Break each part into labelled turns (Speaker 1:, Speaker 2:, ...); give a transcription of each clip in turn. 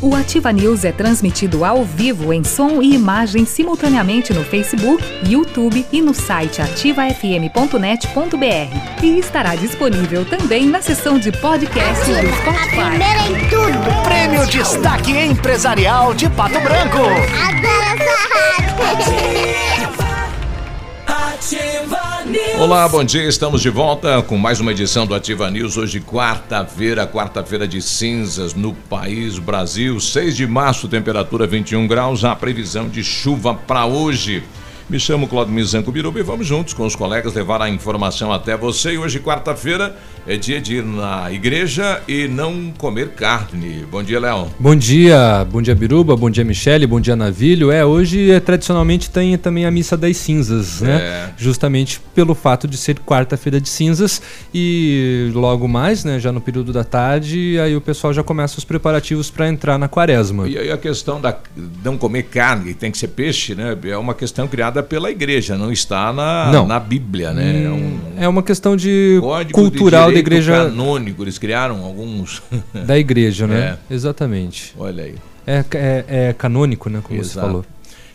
Speaker 1: O Ativa News é transmitido ao vivo em som e imagem simultaneamente no Facebook, YouTube e no site ativafm.net.br. E estará disponível também na seção de podcast do Spotify.
Speaker 2: A primeira em tudo.
Speaker 3: Prêmio Destaque Empresarial de Pato Branco.
Speaker 2: Adoro essa rádio.
Speaker 4: Olá, bom dia. Estamos de volta com mais uma edição do Ativa News. Hoje, quarta-feira, quarta-feira de cinzas no país Brasil. 6 de março, temperatura 21 graus. A previsão de chuva para hoje. Me chamo Claudio Mizanco Biruba e vamos juntos com os colegas levar a informação até você. E hoje, quarta-feira, é dia de ir na igreja e não comer carne. Bom dia, Léo.
Speaker 5: Bom dia, bom dia Biruba, bom dia Michele, bom dia Navilho. É, hoje é, tradicionalmente tem também a missa das cinzas, né?
Speaker 4: É.
Speaker 5: Justamente pelo fato de ser quarta-feira de cinzas e logo mais, né, já no período da tarde, aí o pessoal já começa os preparativos para entrar na quaresma.
Speaker 4: E aí a questão da não comer carne, tem que ser peixe, né? É uma questão criada pela igreja, não está na,
Speaker 5: Não.
Speaker 4: na Bíblia, né? É um
Speaker 5: É uma questão de cultural
Speaker 4: de
Speaker 5: da igreja
Speaker 4: canônico, eles criaram alguns.
Speaker 5: da igreja, né? Exatamente.
Speaker 4: Olha aí.
Speaker 5: É, é, é canônico, né, como você
Speaker 4: Exato.
Speaker 5: falou.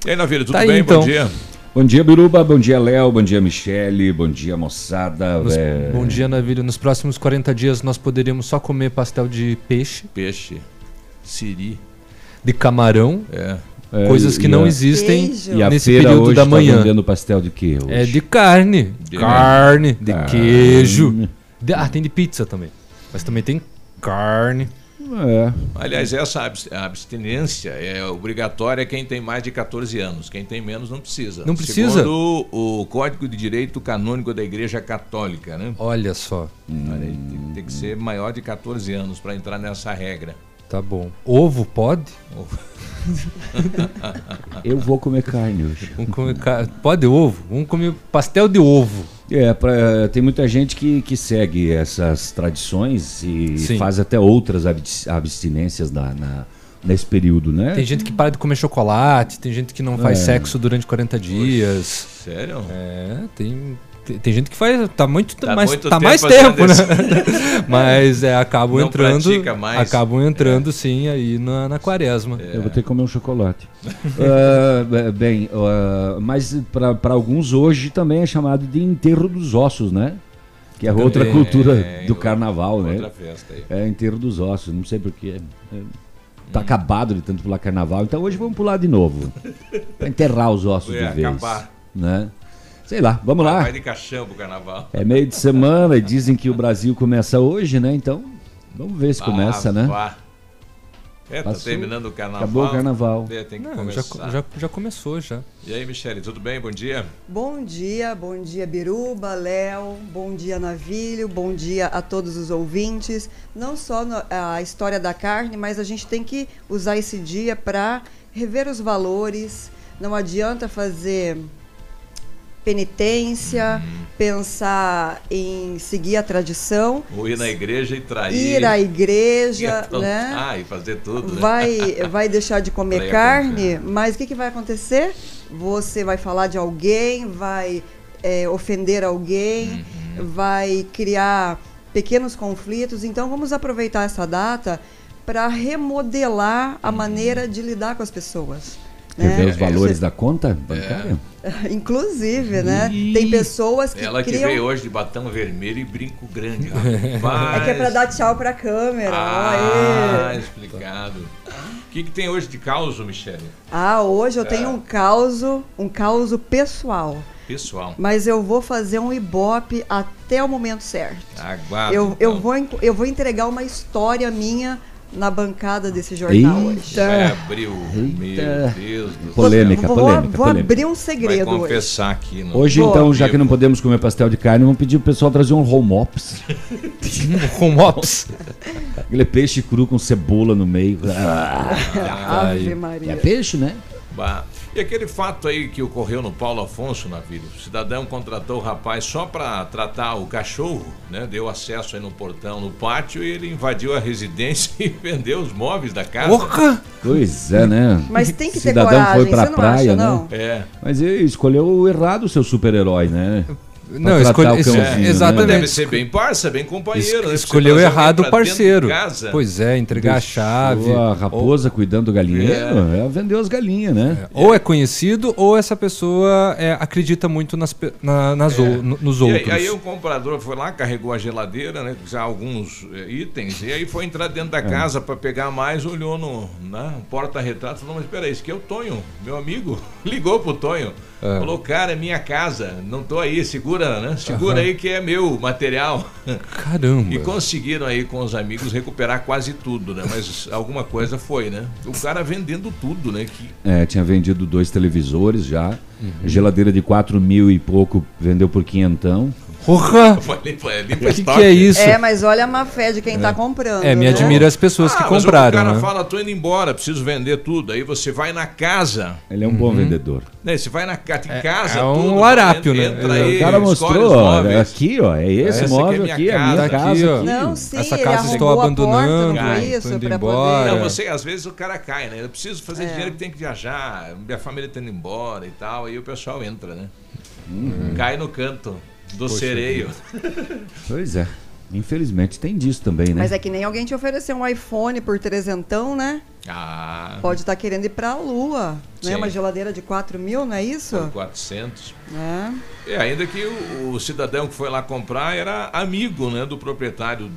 Speaker 4: E aí, Navilho, tudo
Speaker 5: Tá aí,
Speaker 4: bem?
Speaker 5: então.
Speaker 4: Bom dia.
Speaker 6: Bom dia, Biruba. Bom dia, Léo. Bom dia, Michele. Bom dia, moçada.
Speaker 5: Nos-
Speaker 6: É,
Speaker 5: Bom dia, Navilho. Nos próximos 40 dias nós poderíamos só comer pastel de peixe,
Speaker 4: Peixe, siri,
Speaker 5: de camarão,
Speaker 4: é.
Speaker 6: é,
Speaker 5: coisas que
Speaker 6: e
Speaker 5: não
Speaker 6: a-
Speaker 5: existem
Speaker 7: Queijo.
Speaker 6: E a
Speaker 5: nesse período
Speaker 6: hoje
Speaker 5: da
Speaker 6: tá
Speaker 5: manhã.
Speaker 6: vendendo pastel de quê hoje?
Speaker 5: É de carne.
Speaker 4: De-
Speaker 5: carne, de
Speaker 6: Carne.
Speaker 5: queijo. De- ah, tem de pizza também. Mas também tem carne.
Speaker 6: É.
Speaker 4: Aliás, essa abs- abstinência é obrigatória quem tem mais de 14 anos. Quem tem menos não precisa.
Speaker 5: Não precisa?
Speaker 4: Segundo o Código de Direito Canônico da Igreja Católica, né?
Speaker 5: Olha só.
Speaker 4: Olha tem, tem que ser maior de 14 anos para entrar nessa regra.
Speaker 5: Tá bom. Ovo pode?
Speaker 6: Eu vou comer carne hoje.
Speaker 5: Vamos comer ca- Pode ovo? Vamos comer pastel de ovo.
Speaker 6: É, pra- tem muita gente que, que segue essas tradições e
Speaker 5: Sim.
Speaker 6: faz até outras abs- abstinências na, na- nesse período, né?
Speaker 5: Tem gente que para de comer chocolate, tem gente que não faz
Speaker 6: É.
Speaker 5: sexo durante 40 dias.
Speaker 4: Sério?
Speaker 5: É, tem, tem, gente que faz. Tá muito,
Speaker 4: Tá
Speaker 5: mais,
Speaker 4: muito
Speaker 5: tá
Speaker 4: tempo
Speaker 5: mais tempo, né? Mas é, acabam
Speaker 4: Não
Speaker 5: entrando. Acabam entrando, sim, aí na, na quaresma.
Speaker 6: Eu vou ter que comer um chocolate. Be- bem, ah, mas para alguns hoje também é chamado de enterro dos ossos, né? Que é outra
Speaker 4: Também,
Speaker 6: cultura
Speaker 4: é,
Speaker 6: do carnaval,
Speaker 4: Outra
Speaker 6: né?
Speaker 4: festa aí.
Speaker 6: É enterro dos ossos, não sei porquê. É, tá acabado de tanto pular carnaval, então hoje vamos pular de novo. Pra enterrar os ossos
Speaker 4: É,
Speaker 6: de vez.
Speaker 4: acabar.
Speaker 6: Né? Sei lá, vamos lá.
Speaker 4: Vai de caixão pro carnaval.
Speaker 6: É meio de semana e dizem que o Brasil começa hoje, né? Então, vamos ver se começa,
Speaker 4: Ah,
Speaker 6: né?
Speaker 4: vá. É, tá
Speaker 6: Passou.
Speaker 4: terminando o carnaval.
Speaker 6: Acabou o carnaval.
Speaker 4: É, tem que
Speaker 5: Não, já,
Speaker 4: começar.
Speaker 5: já, já começou já.
Speaker 4: E aí, Michele, tudo bem? Bom dia.
Speaker 7: Bom dia, bom dia Biruba, Léo, bom dia Navilho, bom dia a todos os ouvintes. Não só no- a história da carne, mas a gente tem que usar esse dia para rever os valores. Não adianta fazer penitência, pensar em seguir a tradição,
Speaker 4: Ou ir na igreja e trair.
Speaker 7: ir à
Speaker 4: e
Speaker 7: igreja,
Speaker 4: aprontar
Speaker 7: né?
Speaker 4: e fazer tudo, né?
Speaker 7: vai, vai deixar de comer carne, mas o que, que vai acontecer? Você vai falar de alguém, vai é, ofender alguém,
Speaker 4: Uhum.
Speaker 7: vai criar pequenos conflitos. Então vamos aproveitar essa data para remodelar a maneira de lidar com as pessoas.
Speaker 6: Quer
Speaker 7: né?
Speaker 6: ver os valores da conta bancária?
Speaker 7: Inclusive, né? Tem pessoas que
Speaker 4: Ela que
Speaker 7: criam...
Speaker 4: veio hoje de batom vermelho e brinco grande.
Speaker 7: É
Speaker 4: Rapaz.
Speaker 7: que é para dar tchau para a câmera.
Speaker 4: Ah,
Speaker 7: Aê.
Speaker 4: explicado. O que, que tem hoje de caos, Michele?
Speaker 7: Ah, hoje eu
Speaker 4: É.
Speaker 7: tenho um caos, um caos pessoal.
Speaker 4: Pessoal,
Speaker 7: Mas eu vou fazer um ibope até o momento certo.
Speaker 4: aguardo.
Speaker 7: Eu, eu,
Speaker 4: então.
Speaker 7: vou, en- eu vou entregar uma história minha na bancada desse jornal hoje.
Speaker 4: Vai abrir o.
Speaker 6: Eita.
Speaker 4: Meu Deus do céu.
Speaker 6: Polêmica,
Speaker 7: vou,
Speaker 6: polêmica,
Speaker 7: vou
Speaker 6: polêmica.
Speaker 7: abrir um
Speaker 4: Vai
Speaker 7: segredo hoje.
Speaker 4: confessar aqui. No...
Speaker 6: Hoje, então, já que não
Speaker 4: vivo.
Speaker 6: podemos comer pastel de carne, vamos pedir pro pessoal trazer um home ops.
Speaker 5: Com ops.
Speaker 6: Aquele peixe cru com cebola no meio. Ah,
Speaker 7: Ave
Speaker 6: é
Speaker 7: Maria.
Speaker 6: peixe, né?
Speaker 4: Bah. E aquele fato aí que ocorreu no Paulo Afonso, Navírio? O cidadão contratou o rapaz só para tratar o cachorro, né? Deu acesso aí no portão, no pátio, e ele invadiu a residência e vendeu os móveis da casa.
Speaker 5: Porra!
Speaker 6: Pois é, né?
Speaker 7: Mas tem que ter
Speaker 6: Cidadão
Speaker 7: coragem,
Speaker 6: foi pra
Speaker 7: você não
Speaker 6: praia,
Speaker 7: acha,
Speaker 6: né?
Speaker 7: não?
Speaker 4: É.
Speaker 6: Mas ele escolheu errado o seu super-herói, né?
Speaker 5: Não,
Speaker 6: tratar
Speaker 5: escolhe,
Speaker 6: o
Speaker 5: es-
Speaker 6: cãozinho, né?
Speaker 5: exatamente.
Speaker 4: Deve ser bem parça, bem companheiro. né?
Speaker 5: Es-
Speaker 4: Você
Speaker 5: escolheu errado o
Speaker 4: de
Speaker 5: parceiro.
Speaker 4: casa.
Speaker 5: Pois é, entregar a chave.
Speaker 6: Ou a raposa cuidando do galinheiro, é. vendeu as galinhas, né?
Speaker 5: Ou é conhecido, ou essa pessoa é, acredita muito nas, na- nas ou- no- nos
Speaker 4: É. E
Speaker 5: outros.
Speaker 4: aí, aí o comprador foi lá, carregou a geladeira, né? Já alguns itens, e aí foi entrar dentro da
Speaker 5: É.
Speaker 4: casa para pegar mais, olhou no na porta-retrato e falou, mas peraí, isso aqui é o Tonho, meu amigo. Ligou pro Tonho.
Speaker 5: É.
Speaker 4: Falou, cara, é minha casa, não tô aí, segura, né? Segura aí que é meu material.
Speaker 5: Caramba.
Speaker 4: E conseguiram aí com os amigos recuperar quase tudo, né? Mas alguma coisa foi, né? O cara vendendo tudo, né? Que
Speaker 6: É, tinha vendido dois televisores já.
Speaker 5: Uhum.
Speaker 6: Geladeira de 4 mil e pouco vendeu por quinhentão.
Speaker 5: Porra! O que,
Speaker 4: estoque.
Speaker 5: que é isso?
Speaker 7: É, mas olha a má fé de quem tá comprando.
Speaker 5: É, me
Speaker 7: né?
Speaker 5: admira as pessoas que
Speaker 4: Ah, mas
Speaker 5: compraram,
Speaker 4: o cara
Speaker 5: né?
Speaker 4: fala, tô indo embora, preciso vender tudo. Aí você vai na casa,
Speaker 6: Ele é um bom vendedor.
Speaker 4: né? Você vai na ca- em casa,
Speaker 5: é um
Speaker 4: tudo,
Speaker 5: larápio, né?
Speaker 4: entra
Speaker 5: É,
Speaker 4: aí,
Speaker 6: o cara
Speaker 4: escolhe
Speaker 6: mostrou,
Speaker 4: os
Speaker 6: ó,
Speaker 4: móveis.
Speaker 6: é aqui, ó, é esse
Speaker 4: Essa é
Speaker 6: móvel
Speaker 4: minha
Speaker 6: aqui, é a
Speaker 4: casa,
Speaker 6: minha
Speaker 5: tá
Speaker 6: casa
Speaker 5: aqui, ó.
Speaker 6: aqui.
Speaker 7: Não, sim,
Speaker 5: Essa
Speaker 7: ele
Speaker 5: casa estou abandonando,
Speaker 7: porta, não isso,
Speaker 5: indo embora.
Speaker 4: Não,
Speaker 7: poder...
Speaker 4: você, às vezes o cara cai, né? Eu preciso fazer
Speaker 7: É.
Speaker 4: dinheiro que tem que viajar, minha família tá indo embora e tal, aí o pessoal entra, né?
Speaker 6: Uhum.
Speaker 4: Cai no canto do sereio.
Speaker 6: Pois é. Infelizmente tem disso também, né?
Speaker 7: Mas é que nem alguém te oferecer um iPhone por trezentão, né?
Speaker 4: Ah,
Speaker 7: Pode estar querendo ir pra lua, né?
Speaker 4: Sim.
Speaker 7: Uma geladeira de 4 mil, não é isso?
Speaker 4: por 400.
Speaker 7: É.
Speaker 4: E ainda que o, o cidadão que foi lá comprar era amigo, né, do proprietário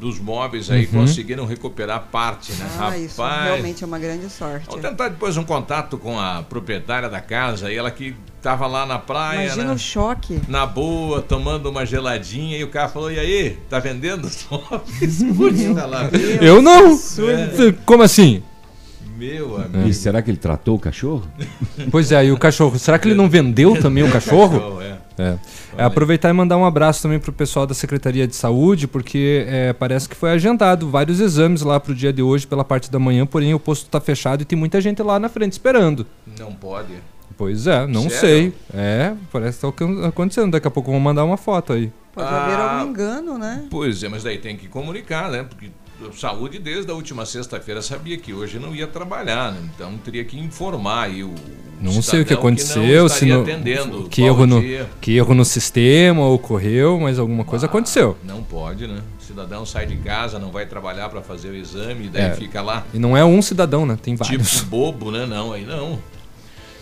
Speaker 4: dos móveis aí, conseguiram recuperar parte, né?
Speaker 7: Ah, isso realmente é uma grande sorte.
Speaker 4: Vamos tentar depois um contato com a proprietária da casa, e ela que tava lá na praia,
Speaker 7: Imagina
Speaker 4: né?
Speaker 7: o choque.
Speaker 4: Na boa, tomando uma geladinha, e o cara falou: E aí, tá vendendo os móveis? Puxa lá,
Speaker 5: Eu não!
Speaker 4: É.
Speaker 5: Como assim?
Speaker 4: meu amigo.
Speaker 6: E será que ele tratou o cachorro?
Speaker 5: Pois é, e o cachorro? Será que ele não vendeu também o cachorro?
Speaker 4: É.
Speaker 5: É. É, aproveitar e mandar um abraço também pro pessoal da Secretaria de Saúde, porque é, parece que foi agendado vários exames lá pro dia de hoje pela parte da manhã, porém o posto tá fechado e tem muita gente lá na frente esperando.
Speaker 4: Não pode.
Speaker 5: Pois é, não
Speaker 4: Sério?
Speaker 5: sei. É, parece que tá acon- acontecendo. Daqui a pouco eu vou mandar uma foto aí.
Speaker 7: Pode haver
Speaker 4: Ah.
Speaker 7: algum engano, né?
Speaker 4: Pois é, mas daí tem que comunicar, né? Porque saúde desde a última sexta-feira sabia que hoje não ia trabalhar, né? Então teria que informar aí o
Speaker 5: Não sei o que aconteceu,
Speaker 4: não
Speaker 5: se no,
Speaker 4: atendendo,
Speaker 5: que, erro no, que erro no sistema ocorreu, mas alguma coisa aconteceu.
Speaker 4: Não pode, né? O cidadão sai de casa, não vai trabalhar para fazer o exame, daí
Speaker 5: É.
Speaker 4: fica lá
Speaker 5: E não é um cidadão, né? Tem vários.
Speaker 4: tipo bobo, né? Não, aí não.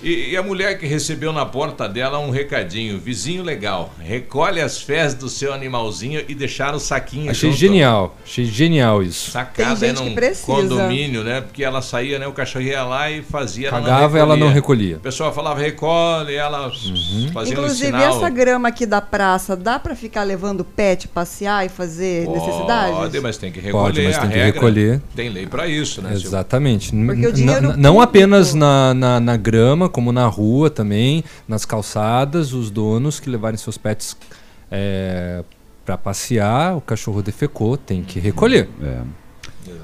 Speaker 4: E, e a mulher que recebeu na porta dela um recadinho, vizinho legal, recolhe as fezes do seu animalzinho e deixar o saquinho
Speaker 5: Achei
Speaker 4: junto.
Speaker 5: genial. Achei genial isso.
Speaker 4: Sacada
Speaker 7: Tem
Speaker 4: é
Speaker 7: gente que
Speaker 4: num
Speaker 7: precisa.
Speaker 4: condomínio, né? Porque ela saía, né? O cachorro ia lá e fazia. ela
Speaker 5: Cagava e ela não recolhia.
Speaker 4: O pessoal falava recolhe, ela
Speaker 5: Uhum.
Speaker 4: fazia
Speaker 7: Inclusive,
Speaker 4: um sinal.
Speaker 7: essa grama aqui da praça, dá pra ficar levando pet passear e fazer necessidades?
Speaker 4: Pode, mas tem que recolher.
Speaker 5: Pode, mas tem que
Speaker 4: regra.
Speaker 5: recolher.
Speaker 4: Tem lei para isso, né?
Speaker 5: Exatamente.
Speaker 7: Porque o dinheiro
Speaker 5: não
Speaker 7: público-
Speaker 5: apenas na, na, na grama, como na rua também, nas calçadas, os donos que levarem seus pets é, para passear, o cachorro defecou, tem que recolher.
Speaker 6: É.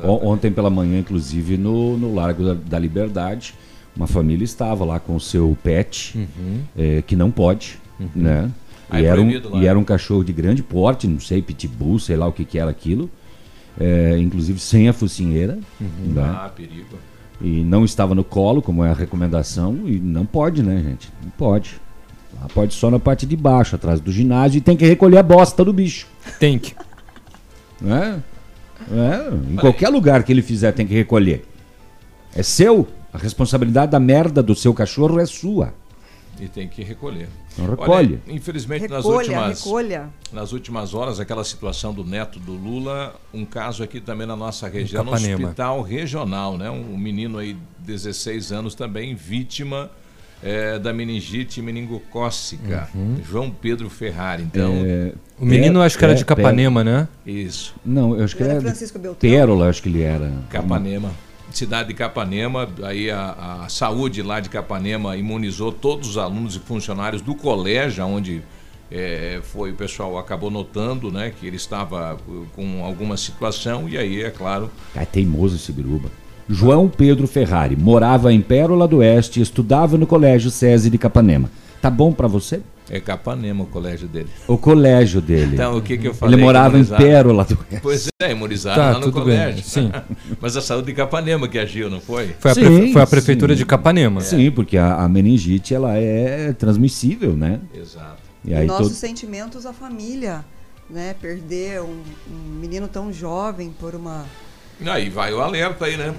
Speaker 6: On- Ontem pela manhã, inclusive, no, no Largo da, da Liberdade, uma família estava lá com o seu pet, eh, que não pode, né?
Speaker 4: Ah,
Speaker 6: E
Speaker 4: é
Speaker 6: era, um,
Speaker 4: lá.
Speaker 6: e era um cachorro de grande porte, não sei, pitbull, sei lá o que, que era aquilo. eh, inclusive sem a focinheira. né?
Speaker 4: Ah, perigo.
Speaker 6: E não estava no colo, como é a recomendação, e não pode, né, gente? Não pode. Lá pode só na parte de baixo, atrás do ginásio, e tem que recolher a bosta do bicho.
Speaker 5: Tem que.
Speaker 6: Né? É, em qualquer lugar que ele fizer tem que recolher. É seu. A responsabilidade da merda do seu cachorro é sua.
Speaker 4: E tem que recolher.
Speaker 6: Não recolhe.
Speaker 4: Olha, infelizmente, nas
Speaker 7: Recolha,
Speaker 4: últimas,
Speaker 7: recolha.
Speaker 4: nas últimas horas, aquela situação do neto do Lula, um caso aqui também na nossa região, no hospital regional, né? Um menino aí, 16 anos, também vítima é, da meningite meningocócica.
Speaker 5: Uhum.
Speaker 4: João Pedro Ferrari. Então,
Speaker 6: É,
Speaker 5: O menino
Speaker 6: Pé-
Speaker 5: acho que era
Speaker 6: pé-
Speaker 5: de Capanema, né?
Speaker 4: isso.
Speaker 6: Não, eu acho que
Speaker 7: Era
Speaker 6: era
Speaker 7: Beltrão?
Speaker 6: Pérola, acho que ele era.
Speaker 4: Capanema. Cidade de Capanema, aí a, a saúde lá de Capanema imunizou todos os alunos e funcionários do colégio, onde é, foi o pessoal acabou notando, né, que ele estava uh, com alguma situação e aí é claro
Speaker 6: É teimoso esse biruba. João Pedro Ferrari morava em Pérola do Oeste estudava no Colégio SESI de Capanema. Tá bom pra você?
Speaker 4: É Capanema o colégio dele.
Speaker 6: O colégio dele.
Speaker 4: Então o que que eu falei?
Speaker 6: ele morava em
Speaker 4: Imunizado.
Speaker 6: Pérola do Oeste.
Speaker 4: Pois é, imunizaram
Speaker 5: Tá,
Speaker 4: lá no
Speaker 5: tudo bem,
Speaker 4: colégio.
Speaker 5: sim.
Speaker 4: Mas a saúde de Capanema que agiu, não foi?
Speaker 5: Foi a,
Speaker 6: Sim,
Speaker 5: foi a prefeitura
Speaker 6: sim.
Speaker 5: de Capanema.
Speaker 6: Sim, porque a, a meningite ela é transmissível, né?
Speaker 4: Exato.
Speaker 6: E aí
Speaker 7: Nossos
Speaker 6: todo...
Speaker 7: sentimentos à família, né? Perder um, um menino tão jovem por uma.
Speaker 4: Aí vai o alerta aí, né?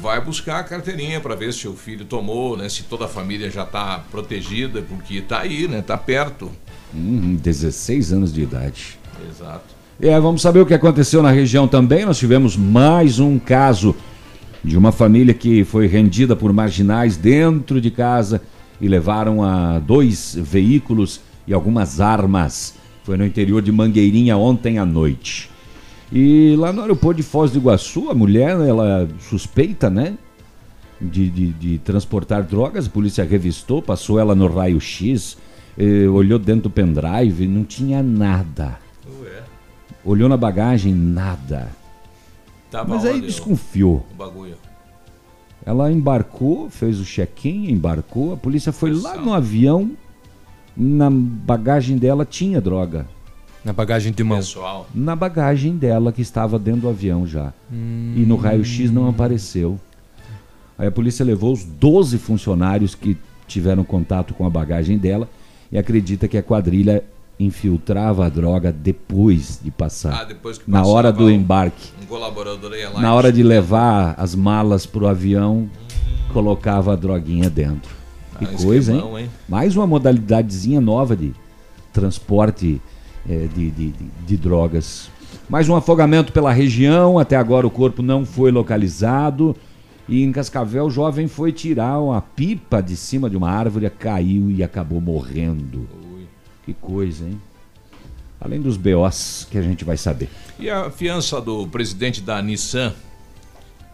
Speaker 4: Vai buscar a carteirinha para ver se o filho tomou, né? Se toda a família já está protegida, porque tá aí, né? Tá perto.
Speaker 6: Hum, 16 anos de idade.
Speaker 4: Exato.
Speaker 6: É, vamos saber o que aconteceu na região também. Nós tivemos mais um caso de uma família que foi rendida por marginais dentro de casa e levaram a dois veículos e algumas armas. Foi no interior de Mangueirinha ontem à noite. E lá no aeroporto de Foz do Iguaçu, a mulher, ela suspeita, né? De, de, de transportar drogas, a polícia revistou, passou ela no raio-x, eh, olhou dentro do pendrive, não tinha nada.
Speaker 4: Ué.
Speaker 6: Olhou na bagagem, nada.
Speaker 4: Tava
Speaker 6: Mas aí desconfiou.
Speaker 4: o bagulho.
Speaker 6: Ela embarcou, fez o check-in, embarcou, a polícia foi lá
Speaker 4: Pessoal.
Speaker 6: no avião, na bagagem dela tinha droga.
Speaker 5: Na bagagem de mão.
Speaker 4: Pessoal.
Speaker 6: Na bagagem dela, que estava dentro do avião já. E no raio-x não apareceu. Aí a polícia levou os 12 funcionários que tiveram contato com a bagagem dela e acredita que a quadrilha infiltrava a droga depois de passar.
Speaker 4: Ah, depois que
Speaker 6: na hora do embarque.
Speaker 4: Um colaborador ia lá
Speaker 6: Na hora de levar as malas pro avião, colocava a droguinha dentro. Que
Speaker 4: Ah,
Speaker 6: coisa,
Speaker 4: esquemão,
Speaker 6: hein?
Speaker 4: hein?
Speaker 6: Mais uma modalidadezinha nova de transporte de, de- de- de drogas. Mais um afogamento pela região, até agora o corpo não foi localizado. E em Cascavel, o jovem foi tirar uma pipa de cima de uma árvore, caiu e acabou morrendo. Que coisa, hein? Além dos BOs que a gente vai saber.
Speaker 4: E a fiança do presidente da Nissan?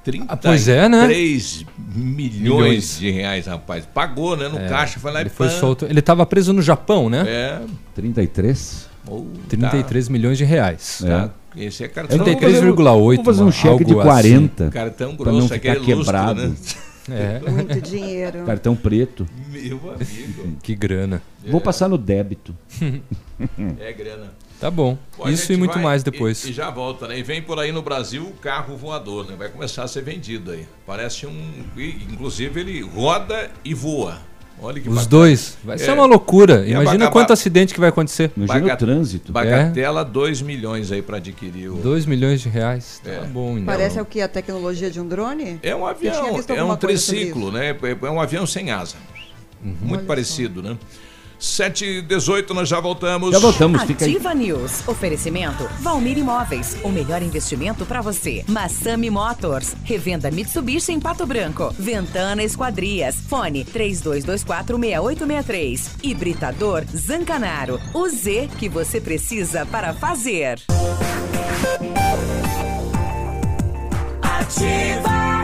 Speaker 4: 33
Speaker 5: Ah, pois é, né?
Speaker 4: milhões,
Speaker 5: Milhões.
Speaker 4: de reais, rapaz. Pagou, né? No
Speaker 5: É,
Speaker 4: caixa, foi lá
Speaker 5: Ele
Speaker 4: e
Speaker 5: foi
Speaker 4: pã.
Speaker 5: solto. Ele estava preso no Japão, né?
Speaker 4: É.
Speaker 6: 33?
Speaker 4: Ou
Speaker 5: 33 milhões de reais.
Speaker 4: Tá. Esse é cartão.
Speaker 5: 33,8.
Speaker 6: Vamos fazer um cheque de
Speaker 5: algo assim.
Speaker 6: 40.
Speaker 4: Cartão
Speaker 6: pra não
Speaker 4: grosso,
Speaker 6: ficar
Speaker 4: aquele lustro,
Speaker 6: quebrado.
Speaker 4: né?
Speaker 5: É,
Speaker 7: Muito dinheiro.
Speaker 6: Cartão preto.
Speaker 4: Meu amigo.
Speaker 5: que grana.
Speaker 6: Vou passar no débito.
Speaker 4: É grana.
Speaker 5: Tá bom.
Speaker 4: A
Speaker 5: Isso e muito
Speaker 4: vai
Speaker 5: mais depois.
Speaker 4: E, e já volta, né? E vem por aí no Brasil o carro voador, né? Vai começar a ser vendido aí. Parece um. Inclusive ele roda e voa. Olha que
Speaker 5: Os
Speaker 4: bacana.
Speaker 5: dois. Vai ser
Speaker 4: É.
Speaker 5: uma loucura.
Speaker 4: E
Speaker 5: Imagina quanto acidente que vai acontecer.
Speaker 6: Imagina
Speaker 4: Bagat-
Speaker 6: o trânsito.
Speaker 4: Bagatela, 2 milhões aí pra adquirir o.
Speaker 5: 2 milhões de reais. Tá
Speaker 4: É.
Speaker 5: bom, então.
Speaker 7: Parece o que? A tecnologia de um drone?
Speaker 4: É um avião, é um triciclo, né? É um avião sem asa. Muito
Speaker 7: Olha
Speaker 4: parecido, né? 7 e 18 nós já voltamos.
Speaker 6: Já voltamos, fica aí.
Speaker 8: Ativa News. Oferecimento Valmir Imóveis. O melhor investimento para você. Massami Motors. Revenda Mitsubishi em Pato Branco. Ventana Esquadrias. Fone 32246863. Hibridador Zancanaro. O Z que você precisa para fazer. Ativa.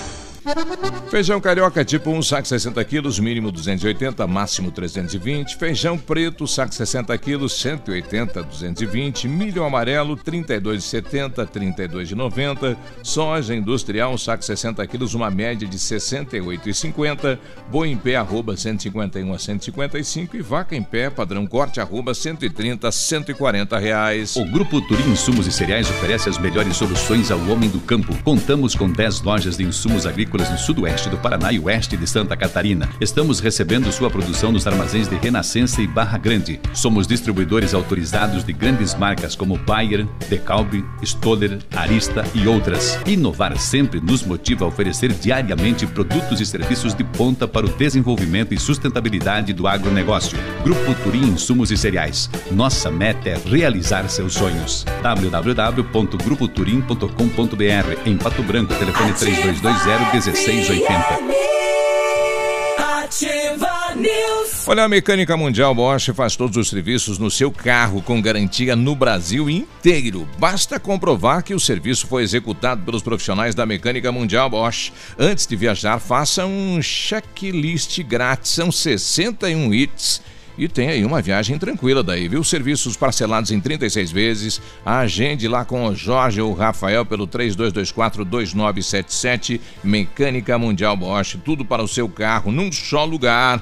Speaker 4: Feijão carioca tipo 1, saco 60 quilos, mínimo 280, máximo 320. Feijão preto, saco 60 quilos, 180, 220. Milho amarelo, 32,70, 32,90. Soja industrial, saco 60 quilos, uma média de 68,50. Boi em pé, arroba 151 a 155. E vaca em pé, padrão corte, arroba 130 a 140 reais.
Speaker 9: O Grupo Turim Insumos e Cereais oferece as melhores soluções ao homem do campo. Contamos com 10 lojas de insumos agrícolas agrícolas no sudoeste do Paraná e oeste de Santa Catarina. Estamos recebendo sua produção nos armazéns de Renascença e Barra Grande. Somos distribuidores autorizados de grandes marcas como Bayer, DeKalb, Stoller, Arista e outras. Inovar sempre nos motiva a oferecer diariamente produtos e serviços de ponta para o desenvolvimento e sustentabilidade do agronegócio. Grupo Turim Insumos e Cereais. Nossa meta é realizar seus sonhos. www.grupoturim.com.br Em Pato Branco, telefone
Speaker 10: 3220 1680.
Speaker 4: Olha, a Mecânica Mundial Bosch faz todos os serviços no seu carro com garantia no Brasil inteiro. Basta comprovar que o serviço foi executado pelos profissionais da Mecânica Mundial Bosch. Antes de viajar, faça um checklist grátis. São 61 hits e tem aí uma viagem tranquila daí, viu? Serviços parcelados em 36 vezes. Agende lá com o Jorge ou o Rafael pelo 3224-2977. Mecânica Mundial Bosch. Tudo para o seu carro num só lugar.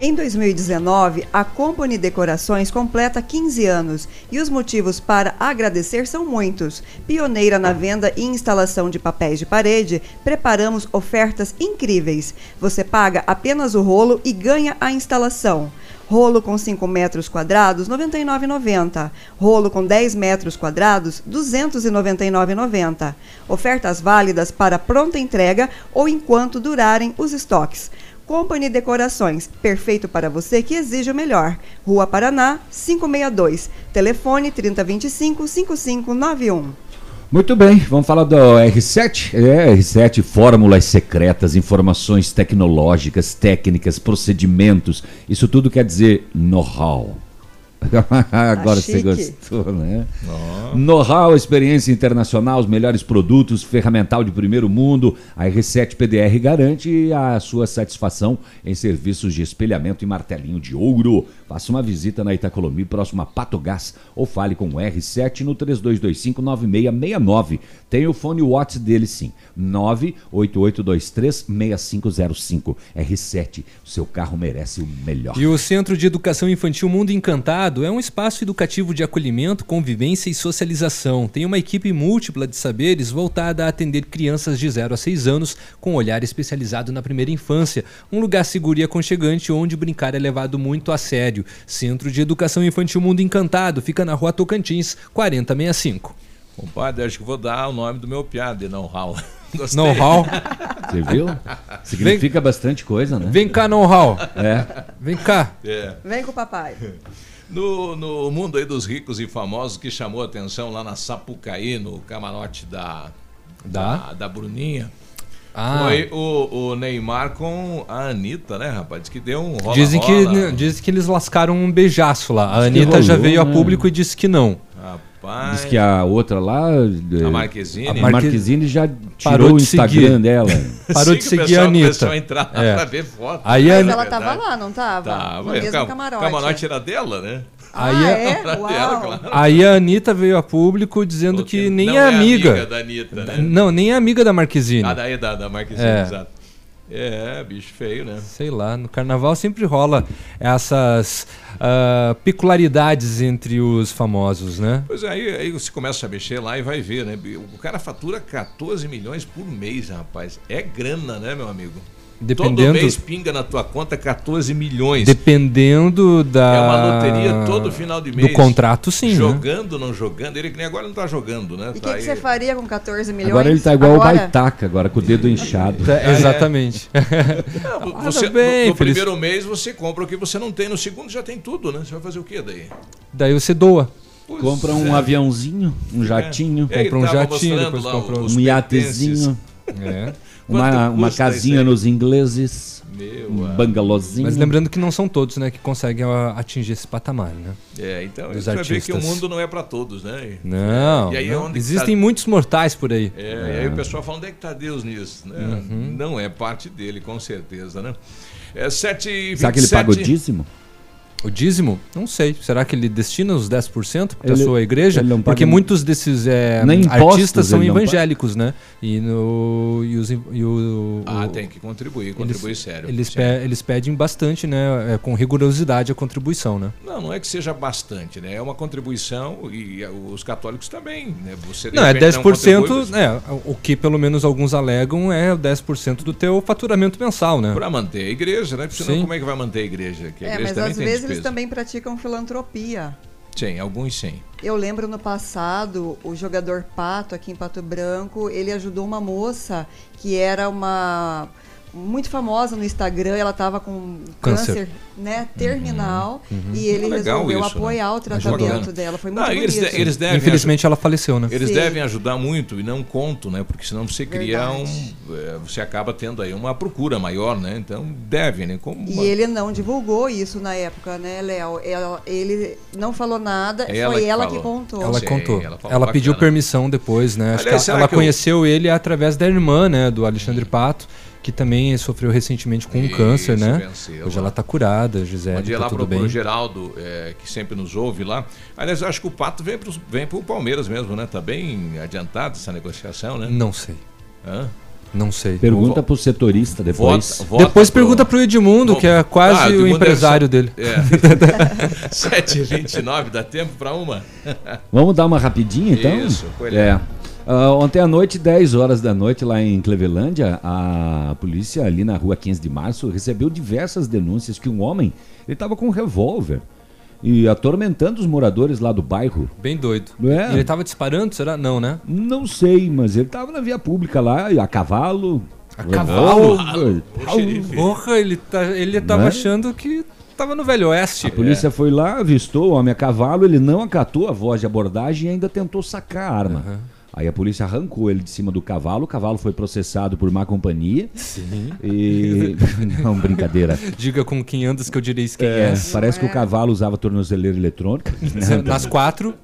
Speaker 7: Em 2019, a Company Decorações completa 15 anos e os motivos para agradecer são muitos. Pioneira na venda e instalação de papéis de parede, preparamos ofertas incríveis. Você paga apenas o rolo e ganha a instalação. Rolo com 5 metros quadrados, R$ 99,90. Rolo com 10 metros quadrados, R$ 299,90. Ofertas válidas para pronta entrega ou enquanto durarem os estoques. Company Decorações, perfeito para você que exige o melhor. Rua Paraná, 562. Telefone 3025-5591.
Speaker 6: Muito bem, vamos falar do R7. É, R7, fórmulas secretas, informações tecnológicas, técnicas, procedimentos. Isso tudo quer dizer know-how. Agora você
Speaker 7: chique.
Speaker 6: gostou, né? Know-how, experiência internacional, os melhores produtos, ferramental de primeiro mundo. A R7 PDR garante a sua satisfação em serviços de espelhamento e martelinho de ouro. Faça uma visita na Itacolomi, próximo a Pato Gás, ou fale com o R7 no 32259669. Tem o fone WhatsApp dele sim, 988236505. R7, o seu carro merece o melhor.
Speaker 5: E o Centro de Educação Infantil Mundo Encantado é um espaço educativo de acolhimento, convivência e socialização. Tem uma equipe múltipla de saberes voltada a atender crianças de 0 a 6 anos com olhar especializado na primeira infância. Um lugar seguro e aconchegante onde brincar é levado muito a sério. Centro de Educação Infantil Mundo Encantado fica na rua Tocantins, 4065.
Speaker 4: Compadre, acho que vou dar o nome do meu piada de know-how. Gostei.
Speaker 5: Know-how?
Speaker 6: Você viu? Significa bastante coisa, né?
Speaker 5: Vem cá, know-how.
Speaker 6: É.
Speaker 5: Vem cá.
Speaker 4: É.
Speaker 7: Vem com o papai.
Speaker 4: No, no mundo aí dos ricos e famosos que chamou a atenção lá na Sapucaí, no camarote da,
Speaker 5: Da?
Speaker 4: da, da Bruninha,
Speaker 5: Ah.
Speaker 4: foi o, o Neymar com a Anitta, né, rapaz? Diz que deu um rola
Speaker 5: Dizem que, dizem que eles lascaram um beijaço lá. A Anitta já veio a
Speaker 6: né?
Speaker 5: público e disse que não.
Speaker 4: Rapaz.
Speaker 6: Diz que a outra lá. eh,
Speaker 4: A Marquezine.
Speaker 6: A Marquezine já tirou
Speaker 5: Parou
Speaker 6: o Instagram
Speaker 5: seguir.
Speaker 6: dela.
Speaker 5: Parou
Speaker 4: Sim,
Speaker 5: de seguir
Speaker 4: pessoal
Speaker 5: a Anitta.
Speaker 4: começou a entrar lá
Speaker 5: É.
Speaker 4: pra ver foto.
Speaker 5: Aí a
Speaker 7: Mas
Speaker 5: Ani-
Speaker 7: ela tava lá, não tava?
Speaker 4: Tá,
Speaker 7: no
Speaker 4: mas
Speaker 7: mesmo
Speaker 4: o
Speaker 7: camarote.
Speaker 4: camarote era dela, né?
Speaker 5: Aí
Speaker 7: ah,
Speaker 5: a-
Speaker 7: é?
Speaker 4: Dela, claro.
Speaker 5: Aí a Anitta veio a público dizendo que nem
Speaker 4: não
Speaker 5: é amiga.
Speaker 4: amiga da Anitta, né?
Speaker 5: Não, nem é amiga da Marquezine.
Speaker 4: Ah, daí da, da Marquezine,
Speaker 5: É.
Speaker 4: exato. É, bicho feio, né?
Speaker 5: Sei lá, no carnaval sempre rola essas ah, peculiaridades entre os famosos, né?
Speaker 4: Pois é, aí, aí você começa a mexer lá e vai ver, né? O cara fatura 14 milhões por mês, rapaz. É grana, né, meu amigo?
Speaker 5: Dependendo-
Speaker 4: Todo mês pinga na tua conta 14 milhões.
Speaker 5: Dependendo da.
Speaker 4: É uma loteria todo final de mês.
Speaker 5: Do contrato, sim. né?
Speaker 4: Jogando, não jogando. Ele que nem agora não tá jogando, né?
Speaker 7: E o
Speaker 4: Tá
Speaker 7: que, que você
Speaker 4: aí-
Speaker 7: faria com 14 milhões?
Speaker 6: Agora ele tá igual
Speaker 7: Agora?
Speaker 6: o Baitaca, agora com o dedo inchado.
Speaker 5: É, exatamente.
Speaker 4: Não, você,
Speaker 5: tá bem,
Speaker 4: no, no
Speaker 5: Feliz-
Speaker 4: primeiro mês você compra o que você não tem, no segundo já tem tudo, né? Você vai fazer o quê daí?
Speaker 5: Daí você doa.
Speaker 4: Pois
Speaker 6: Compra um
Speaker 4: é.
Speaker 6: aviãozinho, um jatinho,
Speaker 4: É.
Speaker 5: Compra um jatinho, depois compra
Speaker 6: um
Speaker 4: pertences.
Speaker 6: iatezinho,
Speaker 5: É.
Speaker 6: uma, uma casinha nos ingleses,
Speaker 4: Meu,
Speaker 6: um
Speaker 4: ah.
Speaker 6: bangalôzinho.
Speaker 5: Mas lembrando que não são todos, né, que conseguem ah, atingir esse patamar, né?
Speaker 4: É, então
Speaker 5: Dos
Speaker 4: você vai ver que o
Speaker 5: artistas.
Speaker 4: mundo não é pra todos, né?
Speaker 5: Não.
Speaker 4: E aí
Speaker 5: não.
Speaker 4: onde que
Speaker 5: Existem
Speaker 4: tá-
Speaker 5: muitos mortais por aí.
Speaker 4: É, e aí o pessoal fala, onde é que tá Deus nisso? Né?
Speaker 5: Uhum.
Speaker 4: Não é parte dele, com certeza, né? É 7
Speaker 6: Será que ele paga o dízimo?
Speaker 5: O dízimo? Não sei. Será que ele destina os 10% para a
Speaker 6: Ele-
Speaker 5: sua igreja?
Speaker 6: ele não
Speaker 5: Porque muitos desses é,
Speaker 6: Nem impostos
Speaker 5: artistas são
Speaker 6: não
Speaker 5: evangélicos, né? E, no, e, os, e o,
Speaker 4: Ah,
Speaker 5: o-
Speaker 4: tem que contribuir, contribuir
Speaker 5: eles,
Speaker 4: sério.
Speaker 5: Eles,
Speaker 4: Sim.
Speaker 5: pe- eles pedem bastante, né? é, com rigorosidade a contribuição, né?
Speaker 4: Não, não é que seja bastante, né? É uma contribuição e eh, os católicos também, né? Você
Speaker 5: Não, é
Speaker 4: repente
Speaker 5: 10%,
Speaker 4: contribui, você-
Speaker 5: é, o que pelo menos alguns alegam é o 10% do teu faturamento mensal, né?
Speaker 4: Para manter a igreja, né? Porque senão
Speaker 5: Sim.
Speaker 4: como é que vai manter a igreja? Que a
Speaker 7: É,
Speaker 4: igreja
Speaker 7: mas
Speaker 4: também
Speaker 7: às
Speaker 4: tem
Speaker 7: vezes. Eles também praticam filantropia.
Speaker 4: Sim, alguns sim.
Speaker 7: Eu lembro no passado, o jogador Pato, aqui em Pato Branco, ele ajudou uma moça que era uma muito famosa no Instagram, ela estava com
Speaker 5: Câncer.
Speaker 7: câncer, né, terminal,
Speaker 5: uhum.
Speaker 7: e ele
Speaker 4: Legal
Speaker 7: resolveu
Speaker 4: isso, né?
Speaker 7: apoiar o tratamento dela. Foi muito
Speaker 4: Não, eles,
Speaker 7: bonito.
Speaker 4: de- eles devem
Speaker 5: Infelizmente ela faleceu, né?
Speaker 4: Eles
Speaker 7: Sim.
Speaker 4: devem ajudar muito e não conto, né? Porque senão você cria um.
Speaker 7: Verdade.
Speaker 4: eh, Você acaba tendo aí uma procura maior, né? Então devem, né? Como
Speaker 7: E
Speaker 4: uma-
Speaker 7: ele não divulgou isso na época, né, Léo? Ele não falou nada,
Speaker 4: Ela
Speaker 7: foi
Speaker 4: que
Speaker 7: ela
Speaker 4: falou.
Speaker 7: que contou.
Speaker 5: Ela
Speaker 4: Sim,
Speaker 5: contou.
Speaker 4: ela
Speaker 5: Ela, pediu permissão depois, né? Acho
Speaker 4: Aliás,
Speaker 5: ela, ela
Speaker 4: que eu-
Speaker 5: conheceu ele através da irmã, né? Do Alexandre Pato, que também sofreu recentemente com um
Speaker 4: Isso,
Speaker 5: câncer, né?
Speaker 4: venceu
Speaker 5: Hoje
Speaker 4: lá.
Speaker 5: ela tá curada, Gisele,
Speaker 4: Bom dia
Speaker 5: tá
Speaker 4: lá
Speaker 5: tudo
Speaker 4: pro,
Speaker 5: bem.
Speaker 4: pro Geraldo, eh, que sempre nos ouve lá. Aliás, eu acho que o Pato vem pro, vem pro Palmeiras mesmo, né? Tá bem adiantado essa negociação, né?
Speaker 5: Não sei.
Speaker 4: Hã?
Speaker 5: Não sei.
Speaker 6: Pergunta pro setorista depois.
Speaker 4: Vota- vota
Speaker 5: Depois
Speaker 4: pro-
Speaker 5: pergunta pro Edmundo, que é quase
Speaker 4: Ah,
Speaker 5: o
Speaker 4: Edmundo
Speaker 5: empresário
Speaker 4: deve
Speaker 5: dele.
Speaker 4: É. 7h29, dá tempo para uma?
Speaker 6: Vamos dar uma rapidinha então?
Speaker 4: Isso, foi
Speaker 6: é. Ah, ontem à noite, 10 horas da noite, lá em Clevelândia, a polícia ali na rua 15 de março recebeu diversas denúncias que um homem ele estava com um revólver e atormentando os moradores lá do bairro.
Speaker 5: Bem doido.
Speaker 6: É.
Speaker 5: Ele tava disparando, será? Não, né?
Speaker 6: Não sei, mas ele estava na via pública lá, e a cavalo.
Speaker 5: A cavalo? Porra, ele, tá, ele tava
Speaker 6: Né?
Speaker 5: achando que tava no Velho Oeste.
Speaker 6: A polícia foi lá, avistou o homem a cavalo, ele não acatou a voz de abordagem e ainda tentou sacar a arma. Aí a polícia arrancou ele de cima do cavalo, o cavalo foi processado por má companhia.
Speaker 5: Sim.
Speaker 6: E. Não, brincadeira.
Speaker 5: Diga com quem andas que eu direis quem
Speaker 6: É,
Speaker 5: és.
Speaker 6: parece que o cavalo usava tornozeleira eletrônica.
Speaker 5: Nas quatro.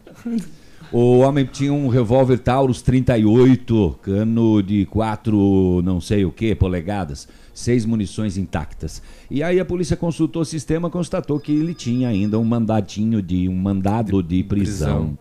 Speaker 6: O homem tinha um revólver Taurus 38, cano de 4, não sei o que, polegadas, seis munições intactas. E aí a polícia consultou o sistema, constatou que ele tinha ainda um mandatinho de um mandado de prisão,
Speaker 5: prisão.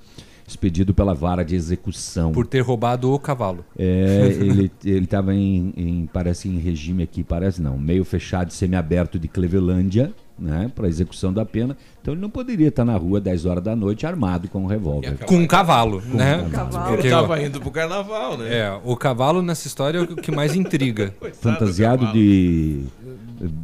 Speaker 6: Expedido pela vara de execução.
Speaker 5: Por ter roubado o cavalo.
Speaker 6: É, ele estava em, em parece em regime aqui, parece não, meio fechado semiaberto de Clevelândia, né, para execução da pena. Então ele não poderia estar na rua 10 horas da noite armado com um revólver.
Speaker 5: Com um cavalo, né?
Speaker 7: cavalo.
Speaker 4: Ele
Speaker 5: Porque
Speaker 4: tava
Speaker 5: o-
Speaker 4: indo pro carnaval, né?
Speaker 5: É, o cavalo nessa história é o que mais intriga.
Speaker 6: fantasiado de,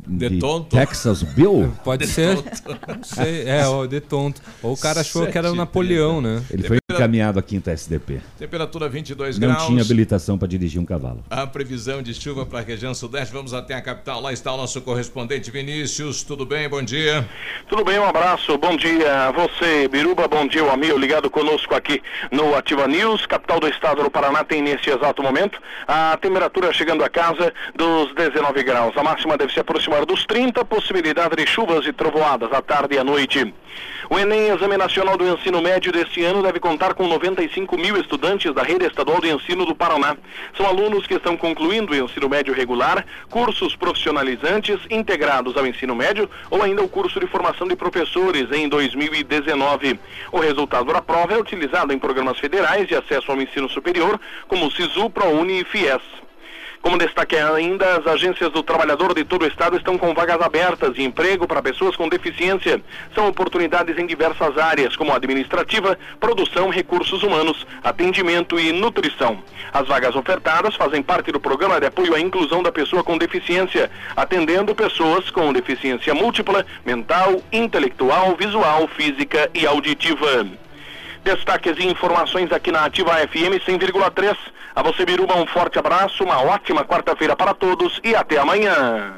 Speaker 4: De
Speaker 6: de
Speaker 4: tonto.
Speaker 6: Texas Bill.
Speaker 5: Pode ser. Não sei. É, o de tonto. Ou o cara achou que era o
Speaker 4: 7h30.
Speaker 5: Napoleão, né?
Speaker 6: Ele foi encaminhado à quinta SDP.
Speaker 4: Temperatura 22
Speaker 6: Não
Speaker 4: graus.
Speaker 6: tinha habilitação para dirigir um cavalo.
Speaker 4: A previsão de chuva para a região sudeste. Vamos até a capital. Lá está o nosso correspondente Vinícius. Tudo bem? Bom dia.
Speaker 10: Tudo bem, um abraço, bom dia a você, Biruba, bom dia, o amigo ligado conosco aqui no Ativa News, capital do estado do Paraná, tem nesse exato momento a temperatura chegando a casa dos 19 graus, a máxima deve se aproximar dos 30, possibilidade de chuvas e trovoadas à tarde e à noite. O Enem, Exame Nacional do Ensino Médio deste ano, deve contar com 95 mil estudantes da rede estadual de ensino do Paraná. São alunos que estão concluindo o ensino médio regular, cursos profissionalizantes integrados ao ensino médio ou ainda o curso de formação de professores em 2019. O resultado da prova é utilizado em programas federais de acesso ao ensino superior, como o SISU, ProUni e FIES. Como destaque ainda, as agências do trabalhador de todo o estado estão com vagas abertas de emprego para pessoas com deficiência. São oportunidades em diversas áreas, como administrativa, produção, recursos humanos, atendimento e nutrição. As vagas ofertadas fazem parte do programa de apoio à inclusão da pessoa com deficiência, atendendo pessoas com deficiência múltipla, mental, intelectual, visual, física e auditiva. Destaques e informações aqui na Ativa FM 100,3. A você, Biruba, um forte abraço, uma ótima quarta-feira para todos e até amanhã.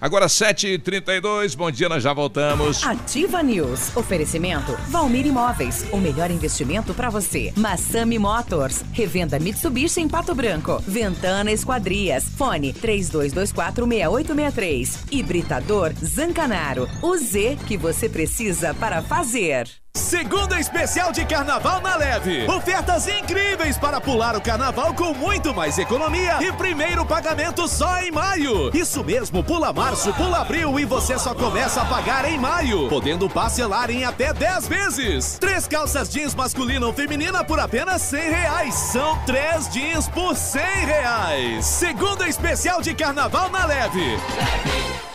Speaker 4: Agora 7h32. Bom dia, nós já voltamos.
Speaker 8: Ativa News. Oferecimento Valmir Imóveis. O melhor investimento para você. Massami Motors. Revenda Mitsubishi em Pato Branco. Ventana Esquadrias. Fone 32246863. Hibridador Zancanaro. O Z que você precisa para fazer.
Speaker 11: Segunda especial de carnaval na Leve. Ofertas incríveis para pular o carnaval com muito mais economia e primeiro pagamento só em maio. Isso mesmo, pula março, pula abril e você só começa a pagar em maio, podendo parcelar em até 10 vezes. Três calças jeans masculina ou feminina por apenas 100 reais. São três jeans por 100 reais. Segunda especial de carnaval na Leve.
Speaker 12: Ativa.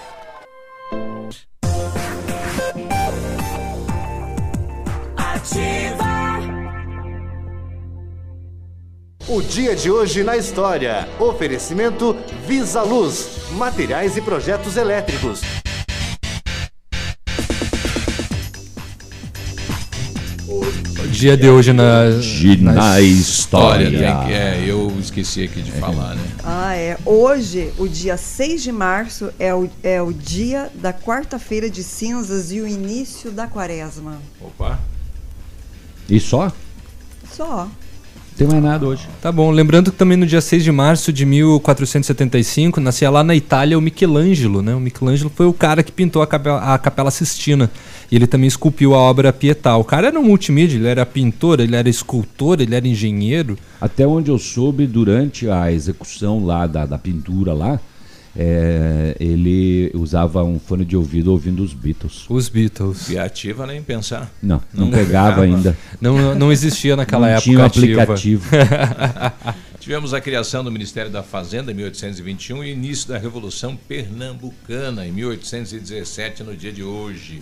Speaker 12: O dia de hoje na história. Oferecimento Visa Luz, materiais e projetos elétricos.
Speaker 5: O dia de hoje na,
Speaker 6: na história.
Speaker 4: Olha, tem que- é, eu esqueci aqui de falar, né?
Speaker 7: Ah, é. Hoje, o dia 6 de março, é o, é o dia da quarta-feira de cinzas e o início da quaresma.
Speaker 4: Opa.
Speaker 6: E só?
Speaker 7: Só.
Speaker 6: Não tem mais nada hoje.
Speaker 5: Tá bom, lembrando que também no dia 6 de março de 1475 nascia lá na Itália o Michelangelo, né? O Michelangelo foi o cara que pintou a Capela, a Capela Sistina. E ele também esculpiu a obra Pietà. O cara era um multimídia, ele era pintor, ele era escultor, ele era engenheiro.
Speaker 6: Até onde eu soube, durante a execução lá da, da pintura lá, é, ele usava um fone de ouvido ouvindo os Beatles.
Speaker 5: Os Beatles.
Speaker 4: E ativa nem pensar.
Speaker 6: Não, não pegava ainda.
Speaker 5: Não, não existia naquela
Speaker 6: Não
Speaker 5: época.
Speaker 6: tinha um aplicativo.
Speaker 4: Tivemos a criação do Ministério da Fazenda em 1821 e início da Revolução Pernambucana em 1817, no dia de hoje.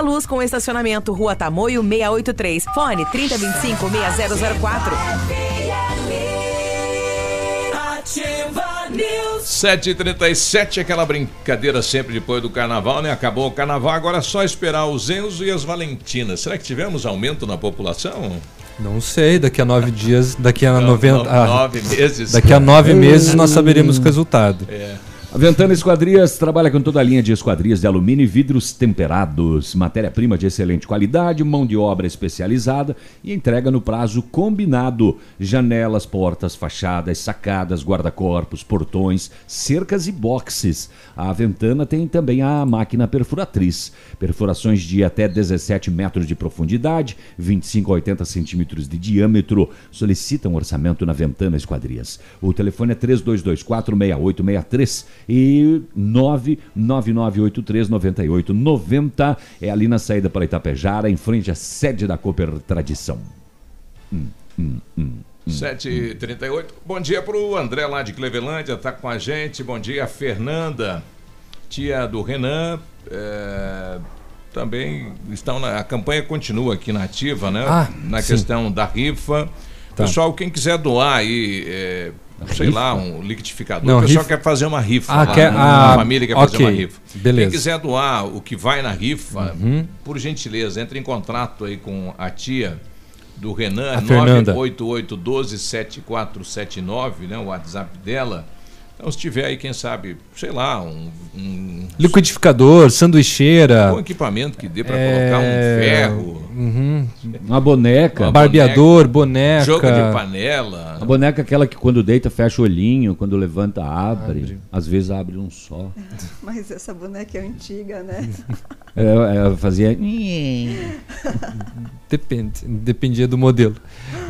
Speaker 8: Luz com estacionamento Rua Tamoio 683. Fone 3025 6004.
Speaker 13: Ativa News.
Speaker 4: 7h37, aquela brincadeira sempre depois do carnaval, né? Acabou o carnaval, agora é só esperar os Enzo e as Valentinas. Será que tivemos aumento na população?
Speaker 5: Não sei, daqui a nove dias, daqui a
Speaker 4: Não,
Speaker 5: 90.
Speaker 4: no-
Speaker 5: ah,
Speaker 4: nove meses.
Speaker 5: Daqui a nove meses nós saberemos o resultado.
Speaker 4: É.
Speaker 6: Ventana Esquadrias trabalha com toda a linha de esquadrias de alumínio e vidros temperados, matéria-prima de excelente qualidade, mão de obra especializada e entrega no prazo combinado. Janelas, portas, fachadas, sacadas, guarda-corpos, portões, cercas e boxes. A Ventana tem também a máquina perfuratriz. Perfurações de até 17 metros de profundidade, 25 a 80 centímetros de diâmetro. Solicita um orçamento na Ventana Esquadrias. O telefone é 32246863 e 999839890 é ali na saída para Itapejara, em frente à sede da Cooper Tradição. Hum, hum, hum, hum.
Speaker 4: 7h38. Bom dia pro André lá de Clevelândia, tá com a gente. Bom dia, Fernanda, tia do Renan. é, também estão na. A campanha continua aqui na ativa, né?
Speaker 5: Ah,
Speaker 4: na
Speaker 5: sim.
Speaker 4: questão da rifa.
Speaker 5: Tá.
Speaker 4: Pessoal, quem quiser doar aí, é, sei
Speaker 5: Rifa?
Speaker 4: lá, um liquidificador.
Speaker 5: Não,
Speaker 4: o pessoal
Speaker 5: rifa-
Speaker 4: quer fazer uma rifa.
Speaker 5: Ah,
Speaker 4: lá,
Speaker 5: quer-
Speaker 4: né?
Speaker 5: ah,
Speaker 4: a família quer fazer
Speaker 5: ok,
Speaker 4: uma rifa.
Speaker 5: beleza.
Speaker 4: Quem quiser doar o que vai na rifa,
Speaker 5: Uhum.
Speaker 4: por gentileza, entre em contato aí com a tia do Renan,
Speaker 5: A Fernanda.
Speaker 4: 988127479, né, o WhatsApp dela. Então, se tiver aí, quem sabe, sei lá, um, um,
Speaker 5: Liquidificador, sanduicheira.
Speaker 4: um equipamento que dê para
Speaker 5: É,
Speaker 4: colocar um ferro,
Speaker 5: uhum.
Speaker 6: Uma boneca.
Speaker 4: Uma
Speaker 5: Barbeador, boneca.
Speaker 4: jogo de panela.
Speaker 6: A boneca é aquela que quando deita fecha o olhinho, quando levanta abre. Às vezes abre um só.
Speaker 7: Mas essa boneca é antiga, né?
Speaker 6: É, é, fazia.
Speaker 5: Depende, dependia do modelo.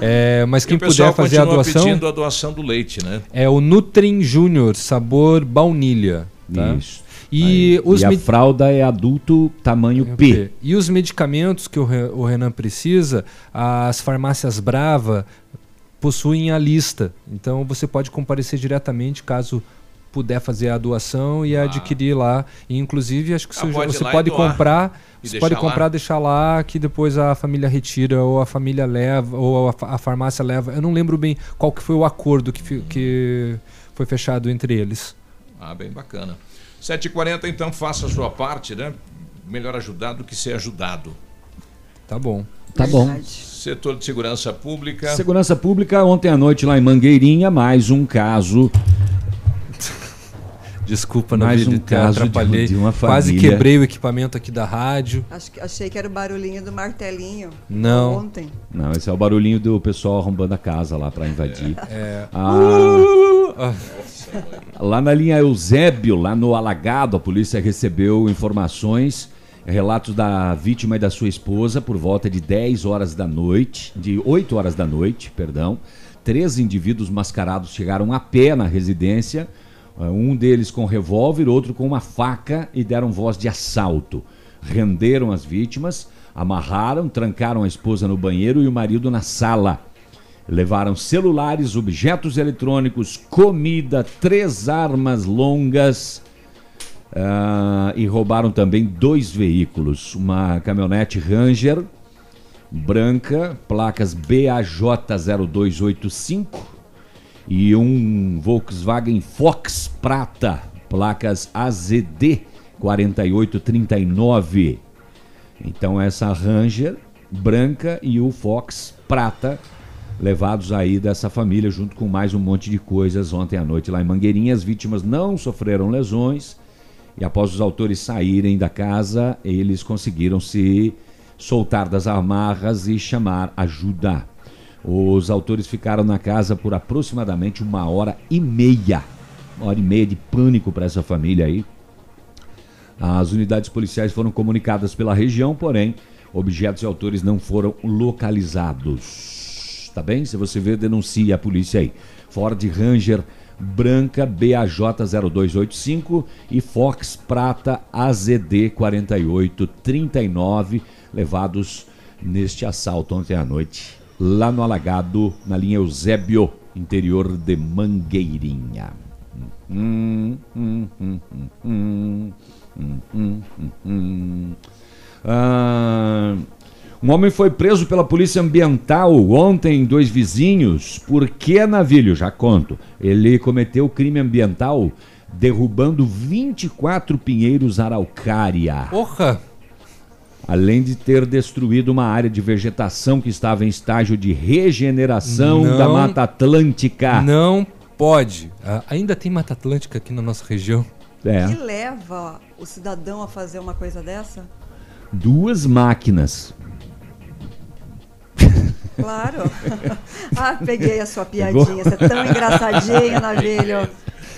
Speaker 5: É, mas
Speaker 4: E
Speaker 5: quem puder fazer a doação
Speaker 4: pedindo a doação do leite, né?
Speaker 5: é o Nutrim Júnior, sabor baunilha. Tá?
Speaker 6: Isso.
Speaker 5: E,
Speaker 6: Aí. E a
Speaker 5: med-
Speaker 6: fralda é adulto tamanho P.
Speaker 5: E os medicamentos que o Re- o Renan precisa, as farmácias Brava possuem a lista. Então você pode comparecer diretamente caso puder fazer a doação e adquirir lá. E, inclusive, acho que
Speaker 4: Ah,
Speaker 5: você,
Speaker 4: pode
Speaker 5: você
Speaker 4: lá
Speaker 5: pode comprar.
Speaker 4: E
Speaker 5: Você
Speaker 4: deixar
Speaker 5: pode
Speaker 4: lá?
Speaker 5: comprar, deixar lá, que depois a família retira, ou a família leva, ou a, a farmácia leva. Eu não lembro bem qual que foi o acordo que, que foi fechado entre eles.
Speaker 4: Ah, bem bacana. 7h40, então, faça a sua parte, né? Melhor ajudar do que ser ajudado.
Speaker 5: Tá bom.
Speaker 6: Tá bom.
Speaker 4: Setor de segurança pública.
Speaker 6: Segurança Pública, ontem à noite lá em Mangueirinha, mais um caso.
Speaker 5: Desculpa,
Speaker 6: mais
Speaker 5: Navílio,
Speaker 6: um caso de,
Speaker 5: atrapalhei.
Speaker 6: de uma
Speaker 5: Quase
Speaker 6: família.
Speaker 5: quebrei o equipamento aqui da rádio.
Speaker 7: Acho que- achei que era o barulhinho do martelinho.
Speaker 5: Não.
Speaker 7: Ontem.
Speaker 6: Não, esse é o barulhinho do pessoal arrombando a casa lá para invadir.
Speaker 5: É.
Speaker 6: Ah, lá na linha Eusébio, lá no Alagado, a polícia recebeu informações, relatos da vítima e da sua esposa por volta de 10 horas da noite, de 8 horas da noite, perdão. Três indivíduos mascarados chegaram a pé na residência, um deles com revólver, outro com uma faca e deram voz de assalto. Renderam as vítimas, amarraram, trancaram a esposa no banheiro e o marido na sala. Levaram celulares, objetos eletrônicos, comida, três armas longas ah, e roubaram também dois veículos: uma caminhonete Ranger branca, placas BAJ0285 e um Volkswagen Fox prata, placas AZD 4839. Então essa Ranger branca e o Fox prata levados aí dessa família junto com mais um monte de coisas ontem à noite lá em Mangueirinha. As vítimas não sofreram lesões e após os autores saírem da casa, eles conseguiram se soltar das amarras e chamar ajuda. Os autores ficaram na casa por aproximadamente uma hora e meia. Uma hora e meia de pânico para essa família aí. As unidades policiais foram comunicadas pela região, porém, objetos e autores não foram localizados. Tá bem? Se você vê, denuncie a polícia aí. Ford Ranger branca BAJ0285 e Fox Prata AZD 4839 levados neste assalto ontem à noite lá no Alagado, na linha Eusébio, interior de Mangueirinha. Ah, um homem foi preso pela polícia ambiental ontem, em dois vizinhos. Por que, Navilho? Já conto. Ele cometeu crime ambiental derrubando 24 pinheiros araucária.
Speaker 5: Porra!
Speaker 6: Além de ter destruído uma área de vegetação que estava em estágio de regeneração
Speaker 5: Não.
Speaker 6: da Mata Atlântica.
Speaker 5: Não pode. Ah, ainda tem Mata Atlântica aqui na nossa região.
Speaker 6: É.
Speaker 7: O que leva o cidadão a fazer uma coisa dessa?
Speaker 6: Duas máquinas.
Speaker 7: Claro. ah, peguei a sua piadinha. Você é tão engraçadinho, Navilho.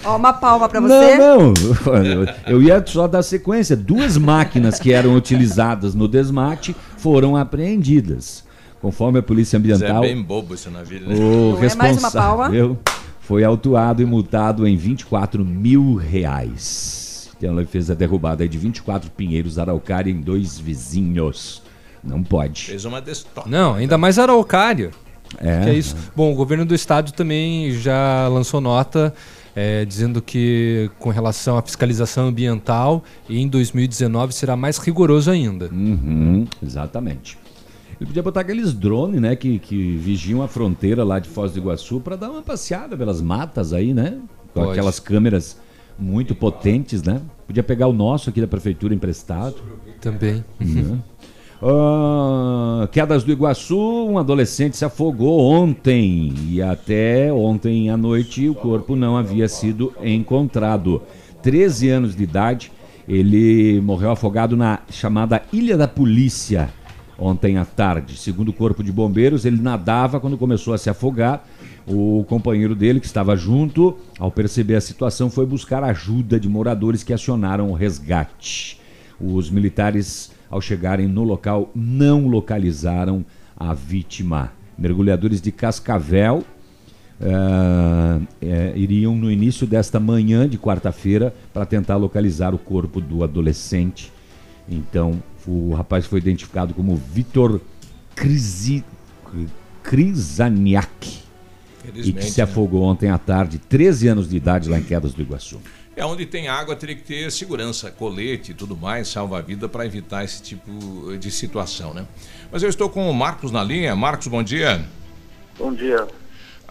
Speaker 7: Ó, uma palma pra você.
Speaker 6: Não, não. Eu ia só dar sequência. Duas máquinas que eram utilizadas no desmate foram apreendidas. Conforme a Polícia
Speaker 4: Mas
Speaker 6: Ambiental.
Speaker 4: É bem bobo esse navio, né?
Speaker 6: O
Speaker 7: Não é mais uma palma?
Speaker 6: responsável foi autuado e multado em 24 mil reais. Então ele fez a derrubada de 24 pinheiros araucária em dois vizinhos. Não pode.
Speaker 4: Fez uma desktop.
Speaker 5: Não, ainda mais araucária.
Speaker 6: É.
Speaker 5: É isso. Bom, o governo do estado também já lançou nota é, dizendo que com relação à fiscalização ambiental, em 2019 será mais rigoroso ainda.
Speaker 6: Uhum, exatamente. Ele podia botar aqueles drones, né, que, que vigiam a fronteira lá de Foz do Iguaçu para dar uma passeada pelas matas aí, né? Com
Speaker 5: Pode.
Speaker 6: aquelas câmeras muito potentes, né? Podia pegar o nosso aqui da prefeitura emprestado.
Speaker 5: Também.
Speaker 6: Né? Ah, quedas do Iguaçu, um adolescente se afogou ontem e até ontem à noite o corpo não havia sido encontrado. 13 anos de idade, ele morreu afogado na chamada Ilha da Polícia ontem à tarde. Segundo o Corpo de Bombeiros, ele nadava quando começou a se afogar. O companheiro dele, que estava junto, ao perceber a situação, foi buscar ajuda de moradores que acionaram o resgate. Os militares, ao chegarem no local, não localizaram a vítima. Mergulhadores de Cascavel eh, eh, iriam no início desta manhã de quarta-feira para tentar localizar o corpo do adolescente. Então, o rapaz foi identificado como Vitor Crisaniak e que se
Speaker 4: né?
Speaker 6: afogou ontem à tarde, 13 anos de idade, lá em Quedas do Iguaçu.
Speaker 4: É onde tem água, teria que ter segurança, colete e tudo mais, salva-vida para evitar esse tipo de situação, né? Mas eu estou com o Marcos na linha. Marcos, bom dia.
Speaker 14: Bom dia.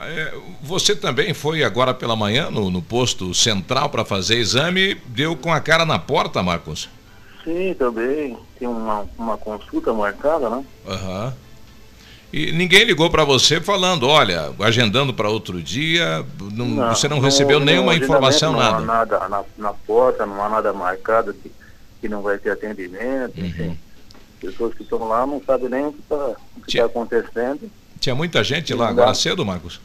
Speaker 4: É, você também foi agora pela manhã no, no posto central para fazer exame, deu com a cara na porta, Marcos?
Speaker 14: Sim, também. Tem uma, uma consulta marcada, né?
Speaker 4: Aham. E ninguém ligou para você falando, olha, agendando para outro dia, não- você não recebeu
Speaker 14: houve
Speaker 4: nenhuma
Speaker 14: nenhum
Speaker 4: informação,
Speaker 14: agendamento, Não há
Speaker 4: nada.
Speaker 14: nada na, na porta, não há nada marcado que, que não vai ter atendimento,
Speaker 4: Uhum.
Speaker 14: enfim. Pessoas que estão lá não sabem nem o que está tá acontecendo.
Speaker 4: Tinha muita gente lá
Speaker 14: Não
Speaker 4: agora cedo, Marcos?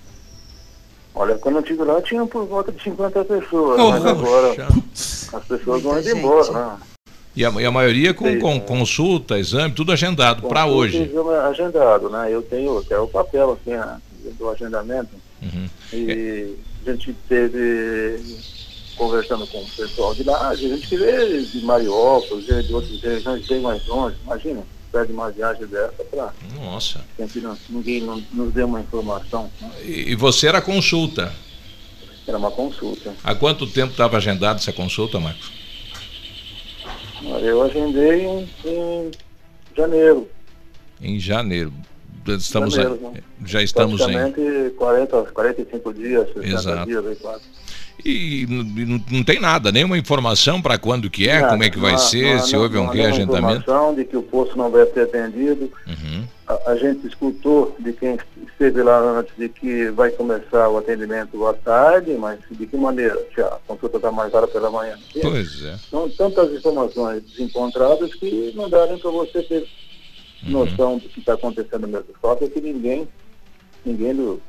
Speaker 14: Olha, quando eu estive lá tinha por volta de 50 pessoas,
Speaker 4: Oh,
Speaker 14: mas agora as pessoas vão indo embora. Né?
Speaker 4: E a, e a maioria com,
Speaker 14: Sim.
Speaker 4: com consulta, exame, tudo agendado para hoje.
Speaker 14: Agendado, né? Eu tenho até o papel assim, né, do agendamento.
Speaker 4: Uhum.
Speaker 14: E a gente teve conversando com o pessoal de lá, a gente vê de Mariópolis, de outras regiões bem mais longe, imagina, perde uma viagem dessa para
Speaker 4: Nossa.
Speaker 14: não, ninguém não, nos deu uma informação. né?
Speaker 4: E, e você era consulta.
Speaker 14: Era uma consulta.
Speaker 4: Há quanto tempo estava agendada essa consulta, Marcos?
Speaker 14: Eu agendei em, em janeiro.
Speaker 4: Em janeiro. Estamos
Speaker 14: Janeiro, né?
Speaker 4: já estamos em.
Speaker 14: Praticamente 40, 45 dias, 60
Speaker 4: Exato.
Speaker 14: dias, aí quase.
Speaker 4: E n- n- não tem nada, nenhuma informação para quando que é,
Speaker 14: Nada,
Speaker 4: como é que vai
Speaker 14: não
Speaker 4: ser,
Speaker 14: não
Speaker 4: se
Speaker 14: não-
Speaker 4: houve um
Speaker 14: não
Speaker 4: reagendamento.
Speaker 14: informação de que o posto não vai ser atendido.
Speaker 4: Uhum.
Speaker 14: A, a gente escutou de quem esteve lá antes de que vai começar o atendimento à tarde, mas de que maneira? Se a consulta está marcada pela manhã.
Speaker 4: Pois é.
Speaker 14: São tantas informações desencontradas que não dá nem para você ter
Speaker 4: Uhum.
Speaker 14: noção do que está acontecendo mesmo. Falta que ninguém, ninguém do,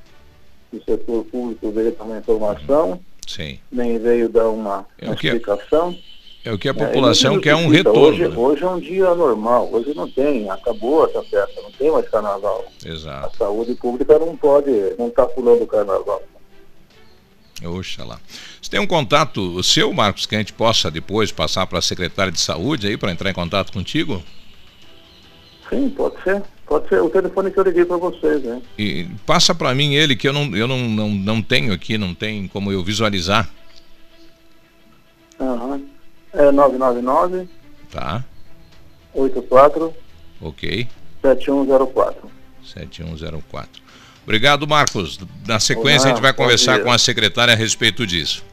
Speaker 14: do setor público veio dar uma informação,
Speaker 4: Sim.
Speaker 14: nem veio dar uma,
Speaker 4: É
Speaker 14: uma
Speaker 4: o que-
Speaker 14: explicação.
Speaker 4: É o que a
Speaker 14: É,
Speaker 4: população quer um retorno.
Speaker 14: Hoje,
Speaker 4: né?
Speaker 14: hoje é um dia normal, hoje não tem, acabou essa festa, não tem mais carnaval.
Speaker 4: Exato.
Speaker 14: A saúde pública não pode, não está pulando o carnaval.
Speaker 4: Oxalá. Você tem um contato seu, Marcos, que a gente possa depois passar para a secretária de saúde aí para entrar em contato contigo?
Speaker 14: Sim, pode ser. Pode ser o telefone que eu liguei para vocês, né?
Speaker 4: E passa para mim ele que eu não, eu não, não, não tenho aqui, não tem como eu visualizar.
Speaker 14: Aham. É 999
Speaker 4: Tá?
Speaker 14: 84
Speaker 4: Ok.
Speaker 14: 7104.
Speaker 4: 7104. Obrigado, Marcos. Na sequência, a gente vai conversar
Speaker 14: dia.
Speaker 4: com a secretária a respeito disso.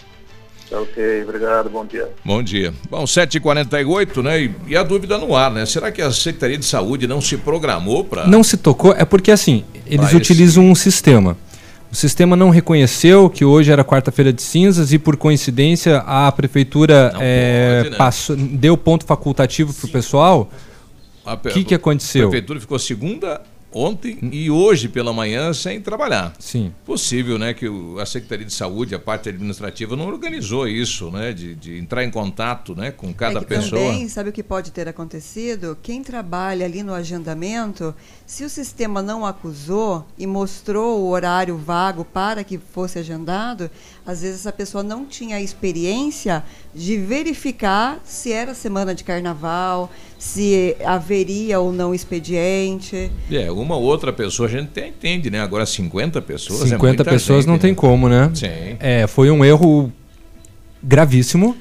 Speaker 14: Tá ok, obrigado, bom dia.
Speaker 4: Bom dia. Bom, 7h48, né? E, e a dúvida no ar, né? Será que a Secretaria de Saúde não se programou para.
Speaker 5: Não se tocou, é porque assim, eles
Speaker 4: esse-
Speaker 5: utilizam um sistema. O sistema não reconheceu que hoje era quarta-feira de cinzas e, por coincidência, a prefeitura eh,
Speaker 4: pode, né?
Speaker 5: passou- deu ponto facultativo para o pessoal. O que, que aconteceu?
Speaker 4: A prefeitura ficou segunda, ontem e hoje pela manhã sem trabalhar.
Speaker 5: Sim.
Speaker 4: Possível, né, que a Secretaria de Saúde, a parte administrativa, não organizou isso, né, de, de entrar em contato, né, com cada
Speaker 7: é que
Speaker 4: pessoa.
Speaker 7: Também, sabe o que pode ter acontecido? Quem trabalha ali no agendamento, se o sistema não acusou e mostrou o horário vago para que fosse agendado, às vezes essa pessoa não tinha a experiência de verificar se era semana de carnaval, se haveria ou não expediente.
Speaker 4: É, uma ou outra pessoa a gente até entende, né? Agora 50 pessoas é
Speaker 5: 50
Speaker 4: muita
Speaker 5: pessoas
Speaker 4: gente,
Speaker 5: não
Speaker 4: né?
Speaker 5: tem como, né?
Speaker 4: Sim.
Speaker 5: É, foi um erro gravíssimo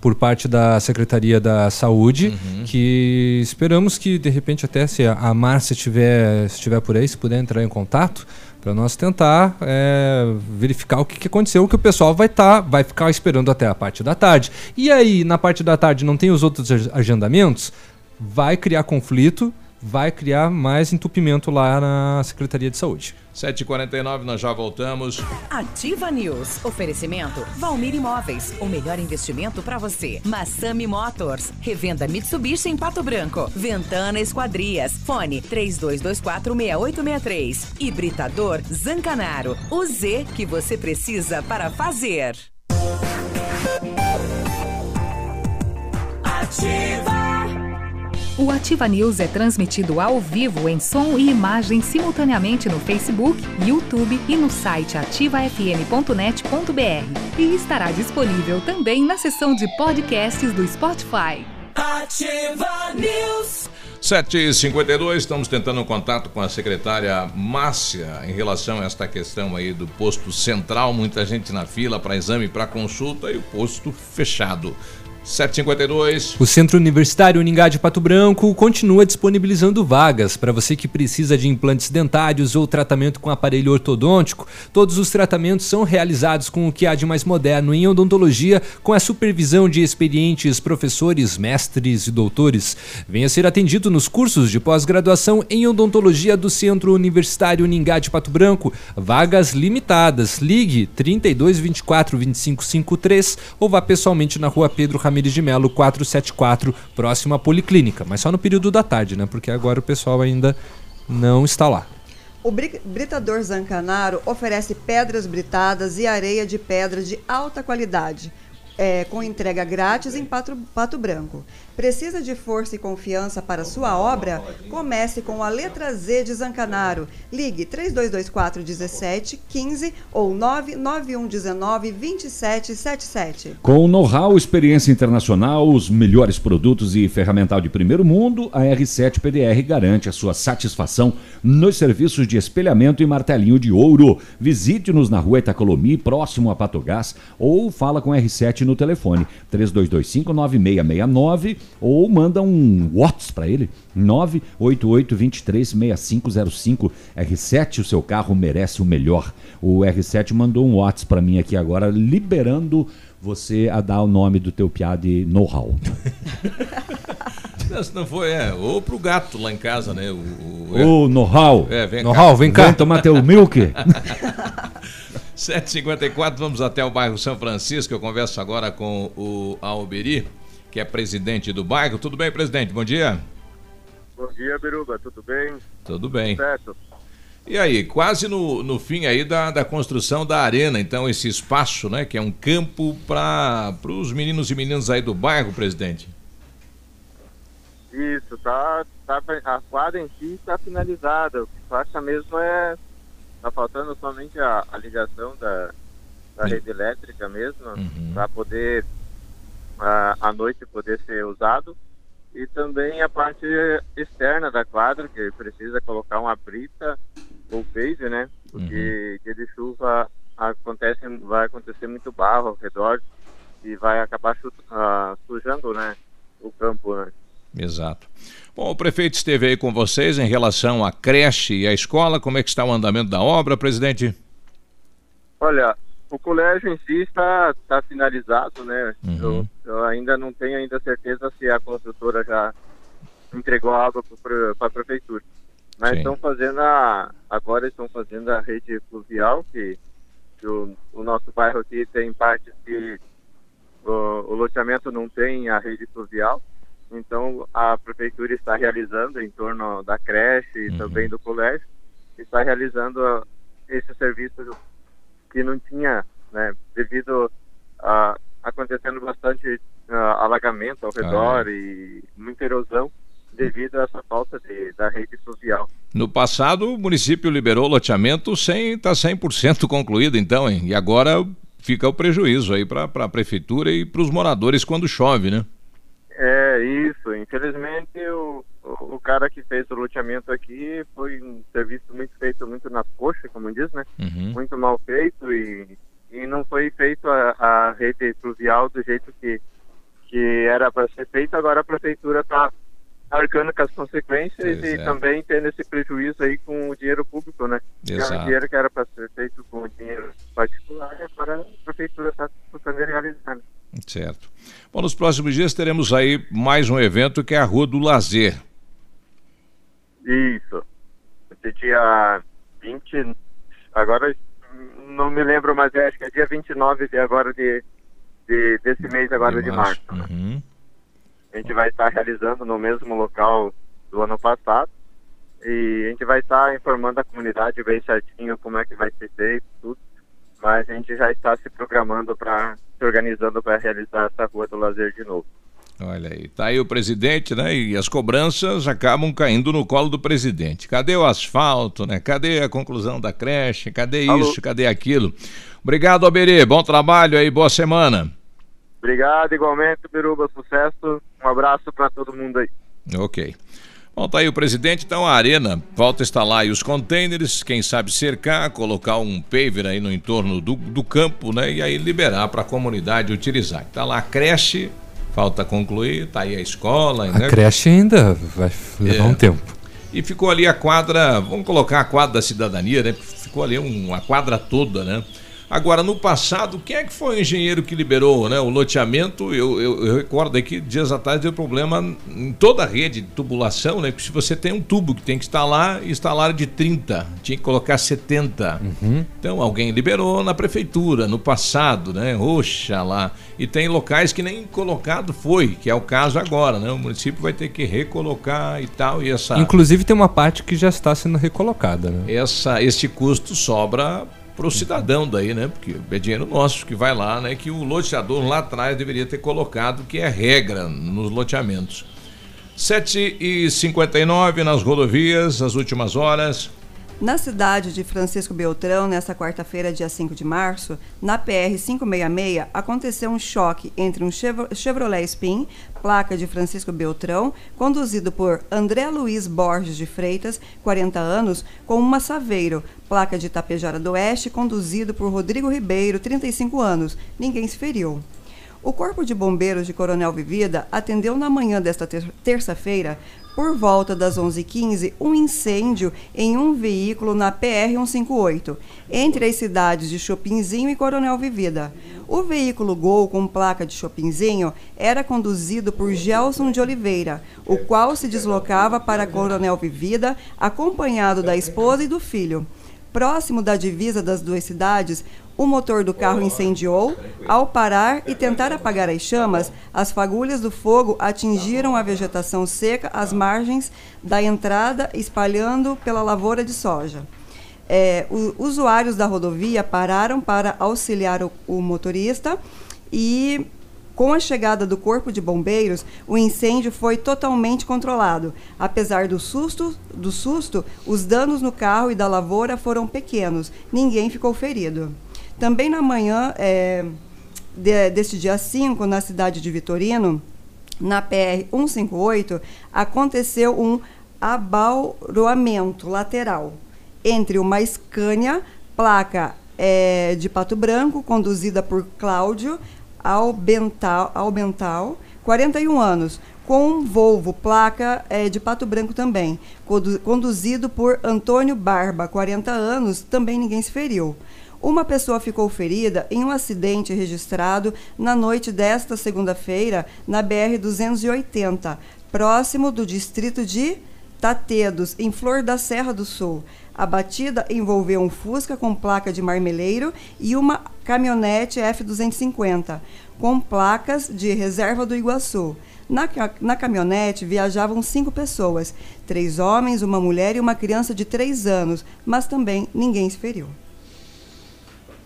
Speaker 5: por parte da Secretaria da Saúde,
Speaker 4: Uhum.
Speaker 5: que esperamos que de repente até se a- a Márcia estiver estiver por aí, se puder entrar em contato para nós tentar é, verificar o que, que aconteceu, que o pessoal vai estar, vai ficar esperando até a parte da tarde. E aí, na parte da tarde não tem os outros ag- agendamentos, vai criar conflito, vai criar mais entupimento lá na Secretaria de Saúde.
Speaker 4: 7h49, nós já voltamos.
Speaker 8: Ativa News. Oferecimento Valmir Imóveis. O melhor investimento para você. Massami Motors. Revenda Mitsubishi em Pato Branco. Ventana Esquadrias. Fone 32246863. Hibridador Zancanaro. O Z que você precisa para fazer.
Speaker 13: Ativa.
Speaker 1: O Ativa News é transmitido ao vivo em som e imagem simultaneamente no Facebook, YouTube e no site ativafm.net.br. E estará disponível também na seção de podcasts do Spotify.
Speaker 13: Ativa News.
Speaker 4: 7h52, estamos tentando um contato com a secretária Márcia em relação a esta questão aí do posto central, muita gente na fila para exame, para consulta e o posto fechado. 752.
Speaker 5: O Centro Universitário Uningá de Pato Branco continua disponibilizando vagas para você que precisa de implantes dentários ou tratamento com aparelho ortodôntico. Todos os tratamentos são realizados com o que há de mais moderno em odontologia, com a supervisão de experientes professores, mestres e doutores. Venha ser atendido nos cursos de pós-graduação em odontologia do Centro Universitário Uningá de Pato Branco. Vagas limitadas. Ligue 32 24 25 53 ou vá pessoalmente na rua Pedro Ramírez de Melo 474, próximo à Policlínica. Mas só no período da tarde, né? Porque agora o pessoal ainda não está lá.
Speaker 7: O bri- Britador Zancanaro oferece pedras britadas e areia de pedra de alta qualidade, é, com entrega grátis em Pato, Pato Branco. Precisa de força e confiança para sua obra? Comece com a letra Z de Zancanaro. Ligue 3224 1715 ou 99119 2777.
Speaker 6: Com know-how, experiência internacional, os melhores produtos e ferramental de primeiro mundo, a R7 PDR garante a sua satisfação nos serviços de espelhamento e martelinho de ouro. Visite-nos na rua Itacolomi, próximo a Patogás, ou fala com a R7 no telefone 3225-9669 ou manda um WhatsApp para ele 988-236505. R7, o seu carro merece o melhor. O R7 mandou um WhatsApp para mim aqui agora, liberando você a dar o nome do teu piá de know-how.
Speaker 4: Não, se não foi, é. Ou pro gato lá em casa, né? O, o-
Speaker 6: Ô, know-how.
Speaker 4: É, vem
Speaker 6: Know-how,
Speaker 4: cá.
Speaker 6: vem cá. Vem tomar teu milk.
Speaker 4: 754, vamos até o bairro São Francisco. Eu converso agora com o Alberi, que é presidente do bairro. Tudo bem, presidente? Bom dia.
Speaker 15: Bom dia, Biruba, tudo bem?
Speaker 4: Tudo bem.
Speaker 15: Certo.
Speaker 4: E aí, quase no, no fim aí da, da construção da arena, então, esse espaço, né? Que é um campo para os meninos e meninas aí do bairro, presidente.
Speaker 15: Isso, tá, tá, a quadra em si está finalizada. O que falta mesmo é. Tá faltando somente a, a ligação da, da rede elétrica mesmo, para poder a, à noite poder ser usado. E também a parte externa da quadra, que precisa colocar uma brita ou pave, né? Porque dia de chuva acontece, vai acontecer muito barro ao redor e vai acabar ah, sujando né, o campo, né?
Speaker 4: Exato. Bom, o prefeito esteve aí com vocês em relação à creche e à escola. Como é que está o andamento da obra, presidente?
Speaker 15: Olha, o colégio em si está, está finalizado, né? Eu, eu ainda não tenho ainda certeza se a construtora já entregou água para a prefeitura. Mas
Speaker 16: Sim.
Speaker 15: estão fazendo a. Agora estão fazendo a rede fluvial, que, que o, o nosso bairro aqui tem partes que o, o loteamento não tem a rede fluvial. Então a prefeitura está realizando em torno da creche e também do colégio, está realizando esse serviço que não tinha, né, devido a acontecendo bastante ah, alagamento ao redor e muita erosão devido a essa falta de, da rede fluvial.
Speaker 4: No passado, o município liberou o loteamento sem estar 100% concluído, então, hein? E agora fica o prejuízo aí para a prefeitura e para os moradores quando chove, né?
Speaker 15: É isso, infelizmente o, o, cara que fez o loteamento aqui foi um serviço muito feito muito nas coxas, como diz, né?
Speaker 4: Uhum.
Speaker 15: Muito mal feito e, e não foi feito a, a rede fluvial do jeito que, que era para ser feito, agora a prefeitura está arcando com as consequências e
Speaker 4: é.
Speaker 15: também tendo esse prejuízo aí com o dinheiro público, né? Que é
Speaker 4: Exato.
Speaker 15: dinheiro que era para ser feito com dinheiro particular agora a prefeitura está tentando realizar. né?
Speaker 4: Certo. Bom, nos próximos dias teremos aí mais um evento que é a Rua do Lazer.
Speaker 15: Isso. Esse dia 20. Agora não me lembro, mas é, acho que é dia 29 de agora de, de desse mês agora de, março.
Speaker 4: Uhum.
Speaker 15: A gente vai estar realizando no mesmo local do ano passado. E a gente vai estar informando a comunidade bem certinho como é que vai ser feito, tudo. Mas a gente já está se programando para se organizando para realizar essa rua do lazer de novo.
Speaker 4: Olha aí, tá aí o presidente, né? E as cobranças acabam caindo no colo do presidente. Cadê o asfalto, né? Cadê a conclusão da creche? Cadê
Speaker 15: Alô?
Speaker 4: isso? Cadê aquilo? Obrigado, Alberê. Bom trabalho aí, boa semana.
Speaker 15: Obrigado, igualmente, Biruba, sucesso. Um abraço para todo mundo aí.
Speaker 4: Ok. Bom, tá aí o presidente, então a arena volta a instalar aí os containers, quem sabe cercar, colocar um paver aí no entorno do, do campo, né? E aí liberar para a comunidade utilizar. Tá lá a creche Falta concluir, tá aí a escola,
Speaker 5: A
Speaker 4: né?
Speaker 5: creche ainda vai levar
Speaker 4: É.
Speaker 5: um tempo.
Speaker 4: E ficou ali a quadra, vamos colocar a quadra da cidadania, né? Ficou ali um- uma quadra toda, né? Agora, no passado, quem é que foi o engenheiro que liberou né, o loteamento? Eu, eu, eu recordo aí que dias atrás deu problema em toda a rede de tubulação, né? Que se você tem um tubo que tem que instalar, instalaram de 30, tinha que colocar 70. Então, alguém liberou na prefeitura, no passado, né? Oxalá. E tem locais que nem colocado foi, que é o caso agora, né? O município vai ter que recolocar e tal, e essa...
Speaker 5: Inclusive tem uma parte que já está sendo recolocada, né?
Speaker 4: essa, este custo sobra para o cidadão daí, né? Porque é dinheiro nosso que vai lá, né? Que o loteador lá atrás deveria ter colocado, que é regra nos loteamentos. 7h59 nas rodovias, as últimas horas.
Speaker 7: Na cidade de Francisco Beltrão, nesta quarta-feira, dia 5 de março, na PR 566, aconteceu um choque entre um Chevro- Chevrolet Spin, placa de Francisco Beltrão, conduzido por André Luiz Borges de Freitas, 40 anos, com uma Saveiro, placa de Tapejara do Oeste, conduzido por Rodrigo Ribeiro, 35 anos. Ninguém se feriu. O Corpo de Bombeiros de Coronel Vivida atendeu na manhã desta ter- terça-feira, por volta das 11h15, um incêndio em um veículo na PR-158, entre as cidades de Chopinzinho e Coronel Vivida. O veículo Gol com placa de Chopinzinho era conduzido por Gelson de Oliveira, o qual se deslocava para Coronel Vivida, acompanhado da esposa e do filho. Próximo da divisa das duas cidades, o motor do carro incendiou. Ao parar e tentar apagar as chamas, as fagulhas do fogo atingiram a vegetação seca às margens da entrada, espalhando pela lavoura de soja. É, o- usuários da rodovia pararam para auxiliar o, o motorista e com a chegada do Corpo de Bombeiros, o incêndio foi totalmente controlado. Apesar do susto, do susto, os danos no carro e da lavoura foram pequenos. Ninguém ficou ferido. Também na manhã é, de- deste dia 5, na cidade de Vitorino, na PR 158, aconteceu um abalroamento lateral entre uma Scania, placa eh, de Pato Branco, conduzida por Cláudio Albental, Albental 41 anos, com um Volvo, placa eh, de Pato Branco também, condu- conduzido por Antônio Barba, 40 anos, também ninguém se feriu. Uma pessoa ficou ferida em um acidente registrado na noite desta segunda-feira na BR-280, próximo do distrito de Tatedos, em Flor da Serra do Sul. A batida envolveu um Fusca com placa de marmeleiro e uma caminhonete F-250, com placas de reserva do Iguaçu. Na, na caminhonete viajavam cinco pessoas, três homens, uma mulher e uma criança de três anos, mas também ninguém se feriu.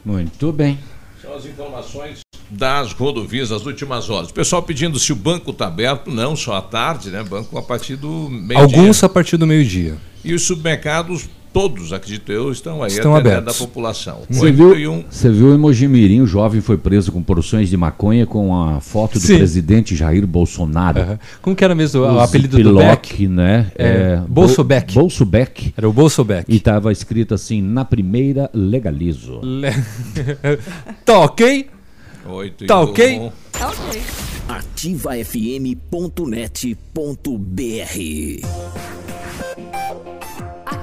Speaker 6: Muito bem.
Speaker 4: São as informações das rodovias das últimas horas. O pessoal pedindo se o banco está aberto, não, só à tarde, né? Banco a partir do meio-dia.
Speaker 5: Alguns a partir do meio-dia.
Speaker 4: E os supermercados, todos, acredito eu, estão aí
Speaker 5: Estão abertos.
Speaker 4: a população.
Speaker 6: Você viu,
Speaker 4: um.
Speaker 6: você viu em Mojimirim, o jovem foi preso com porções de maconha com a foto do
Speaker 5: Sim.
Speaker 6: presidente Jair Bolsonaro.
Speaker 5: Como que era mesmo o
Speaker 6: O
Speaker 5: apelido do
Speaker 6: Ziploc,
Speaker 5: Beck?
Speaker 6: né?
Speaker 5: É,
Speaker 6: Bo-
Speaker 5: Bolsobeck.
Speaker 6: Bolsobeck.
Speaker 5: Era o Bolsobeck.
Speaker 6: E estava escrito assim, na primeira legalizo.
Speaker 5: Le- tá ok?
Speaker 4: Oito e
Speaker 5: Tá
Speaker 4: um.
Speaker 5: ok?
Speaker 7: Tá ok.
Speaker 16: ativafm.net.br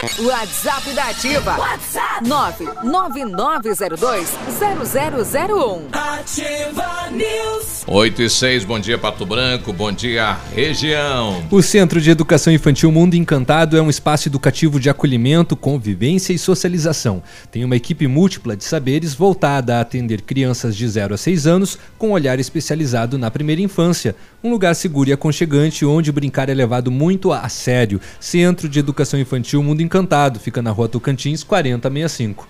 Speaker 8: WhatsApp da Ativa.
Speaker 13: WhatsApp.
Speaker 8: 999020001.
Speaker 13: Ativa News.
Speaker 4: 8 e 6, bom dia Pato Branco, bom dia região.
Speaker 5: O Centro de Educação Infantil Mundo Encantado é um espaço educativo de acolhimento, convivência e socialização. Tem uma equipe múltipla de saberes voltada a atender crianças de 0 a 6 anos com um olhar especializado na primeira infância. Um lugar seguro e aconchegante onde brincar é levado muito a sério. Centro de Educação Infantil Mundo Encantado fica na rua Tocantins 4065.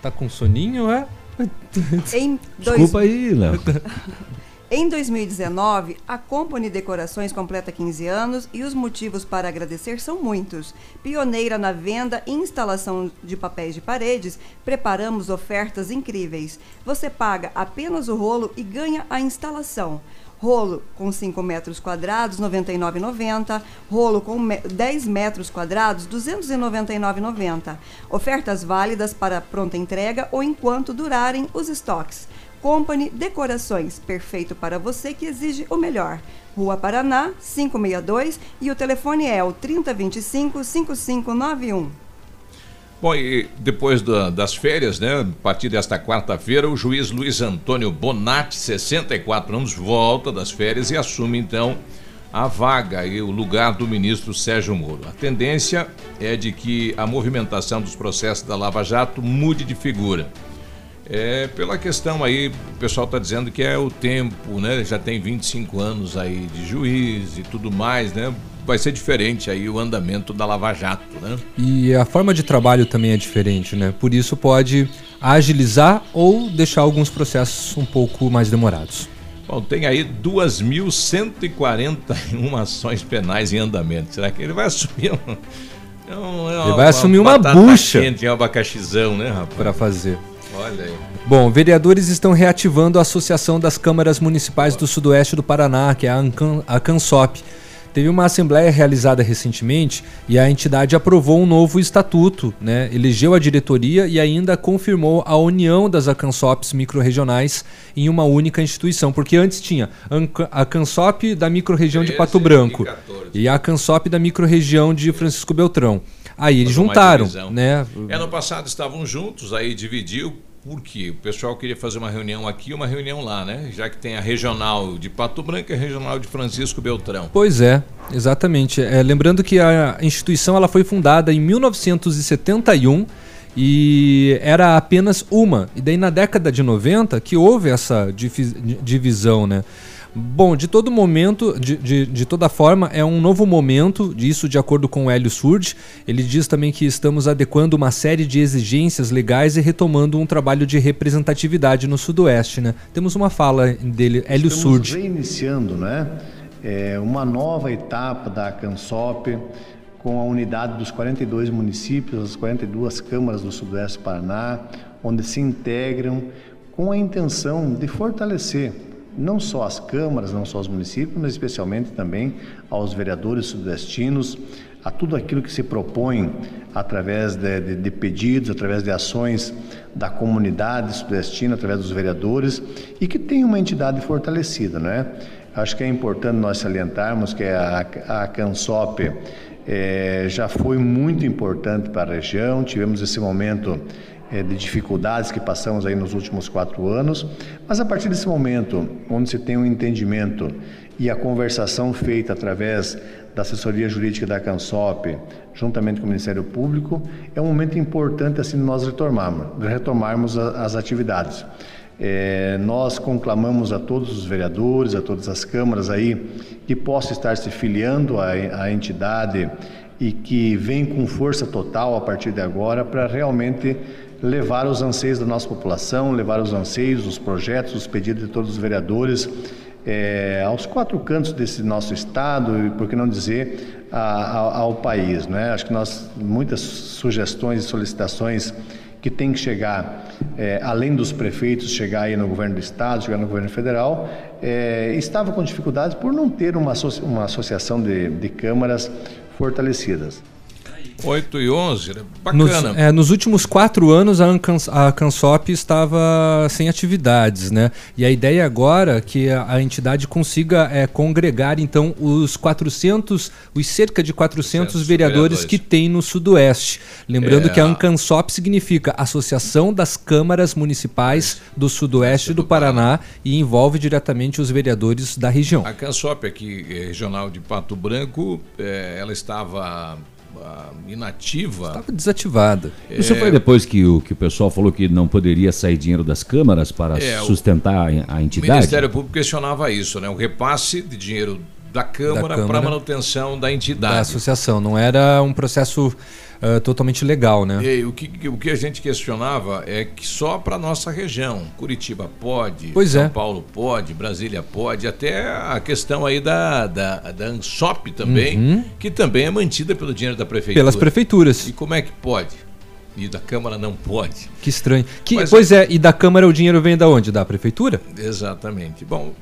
Speaker 5: Tá com soninho, é?
Speaker 7: Em dois-
Speaker 6: Desculpa aí, Léo.
Speaker 7: Em 2019, a Company Decorações completa 15 anos e os motivos para agradecer são muitos. Pioneira na venda e instalação de papéis de paredes, preparamos ofertas incríveis. Você paga apenas o rolo e ganha a instalação. Rolo com 5 metros quadrados, R$ 99,90. Rolo com me- 10 metros quadrados, R$ 299,90. Ofertas válidas para pronta entrega ou enquanto durarem os estoques. Company Decorações, perfeito para você que exige o melhor. Rua Paraná, 562 e o telefone é o 3025 5591.
Speaker 4: Bom, e depois da- das férias, né, a partir desta quarta-feira, o juiz Luiz Antônio Bonatti, 64 anos, volta das férias e assume então a vaga e o lugar do ministro Sérgio Moro. A tendência é de que a movimentação dos processos da Lava Jato mude de figura. É, pela questão aí, o pessoal está dizendo que é o tempo, né? Já tem 25 anos aí de juiz e tudo mais, né? Vai ser diferente aí o andamento da Lava Jato, né?
Speaker 5: E a forma de trabalho também é diferente, né? Por isso pode agilizar ou deixar alguns processos um pouco mais demorados.
Speaker 4: Bom, tem aí 2.141 ações penais em andamento. Será que ele vai assumir um, é um- é
Speaker 5: Ele vai assumir uma bucha.
Speaker 4: Quente, um abacaxizão, né, rapaz?
Speaker 5: Para fazer.
Speaker 4: Olha aí.
Speaker 5: Bom, vereadores estão reativando a Associação das Câmaras Municipais do Sudoeste do Paraná, que é a, Ancan, a CANSOP. Teve uma assembleia realizada recentemente e a entidade aprovou um novo estatuto, né? elegeu a diretoria e ainda confirmou a união das ACANSOPs microrregionais em uma única instituição, porque antes tinha a CANSOP da microrregião de Pato Branco e a CANSOP da microrregião de Francisco Beltrão. Aí eles
Speaker 4: uma
Speaker 5: juntaram, né?
Speaker 4: É, no passado estavam juntos, aí dividiu, porque o pessoal queria fazer uma reunião aqui e uma reunião lá, né? Já que tem a regional de Pato Branco e a regional de Francisco Beltrão.
Speaker 5: Pois é, exatamente. É, lembrando que a instituição ela foi fundada em 1971 e era apenas uma. E daí na década de 90 que houve essa divisão, né? Bom, de todo momento, de, de, de toda forma, é um novo momento, isso de acordo com o Hélio Surge. Ele diz também que estamos adequando uma série de exigências legais e retomando um trabalho de representatividade no Sudoeste, né? Temos uma fala dele, Hélio
Speaker 16: Estamos
Speaker 5: Surge.
Speaker 16: reiniciando né, é, uma nova etapa da CANSOP com a unidade dos 42 municípios, as 42 câmaras do Sudoeste do Paraná, onde se integram com a intenção de fortalecer não só as câmaras, não só os municípios, mas especialmente também aos vereadores sudestinos, a tudo aquilo que se propõe através de, de- de pedidos, através de ações da comunidade sudestina, através dos vereadores, e que tem uma entidade fortalecida, né? Acho que é importante nós salientarmos que a, a CANSOP eh, já foi muito importante para a região, tivemos esse momento eh, de dificuldades que passamos aí nos últimos quatro anos, mas a partir desse momento, onde se tem um entendimento e a conversação feita através da assessoria jurídica da CANSOP, juntamente com o Ministério Público, é um momento importante assim nós retomarmos, retomarmos as atividades. Eh, nós conclamamos a todos os vereadores, a todas as câmaras aí que possam estar se filiando à, à entidade e que vem com força total a partir de agora para realmente levar os anseios da nossa população, levar os anseios, os projetos, os pedidos de todos os vereadores eh, aos quatro cantos desse nosso estado e, por que não dizer, a- a- ao país. Né? Acho que nós, muitas sugestões e solicitações que tem que chegar, eh, além dos prefeitos, chegar aí no governo do estado, chegar no governo federal, eh, estava com dificuldades por não ter uma, uma associação de, de câmaras fortalecidas.
Speaker 4: 8 e 11, né?
Speaker 5: Nos,
Speaker 4: bacana.
Speaker 5: é, nos últimos quatro anos a, Ancans, a Cansop estava sem atividades, né? E a ideia agora é que a, a entidade consiga é, congregar então os 400, os cerca de 400 vereadores,
Speaker 4: vereadores.
Speaker 5: que tem no Sudoeste. Lembrando
Speaker 4: É.
Speaker 5: que a Ancansop significa Associação das Câmaras Municipais do Sudoeste do Paraná e envolve diretamente os vereadores da região.
Speaker 4: A Cansop aqui, eh, regional de Pato Branco, ela estava inativa.
Speaker 5: Estava desativada.
Speaker 6: Isso
Speaker 4: É.
Speaker 6: foi depois que o, que o pessoal falou que não poderia sair dinheiro das câmaras para
Speaker 4: É, o-
Speaker 6: sustentar a, a
Speaker 4: O
Speaker 6: entidade?
Speaker 4: Ministério Público questionava isso, né? O repasse de dinheiro da Câmara,
Speaker 5: Câmara.
Speaker 4: para manutenção da entidade.
Speaker 5: Da associação. Não era um processo ah, totalmente legal, né?
Speaker 4: E o que, o que a gente questionava é que só para nossa região, Curitiba pode,
Speaker 5: Pois
Speaker 4: São
Speaker 5: é.
Speaker 4: Paulo pode, Brasília pode, até a questão aí da, da, da ANSOP também,
Speaker 5: Uhum.
Speaker 4: que também é mantida pelo dinheiro da prefeitura.
Speaker 5: Pelas prefeituras.
Speaker 4: E como é que pode? E da Câmara não pode.
Speaker 5: Que estranho. Que,
Speaker 4: Mas-
Speaker 5: pois é, e da Câmara o dinheiro vem da onde? Da Prefeitura?
Speaker 4: Exatamente. Bom,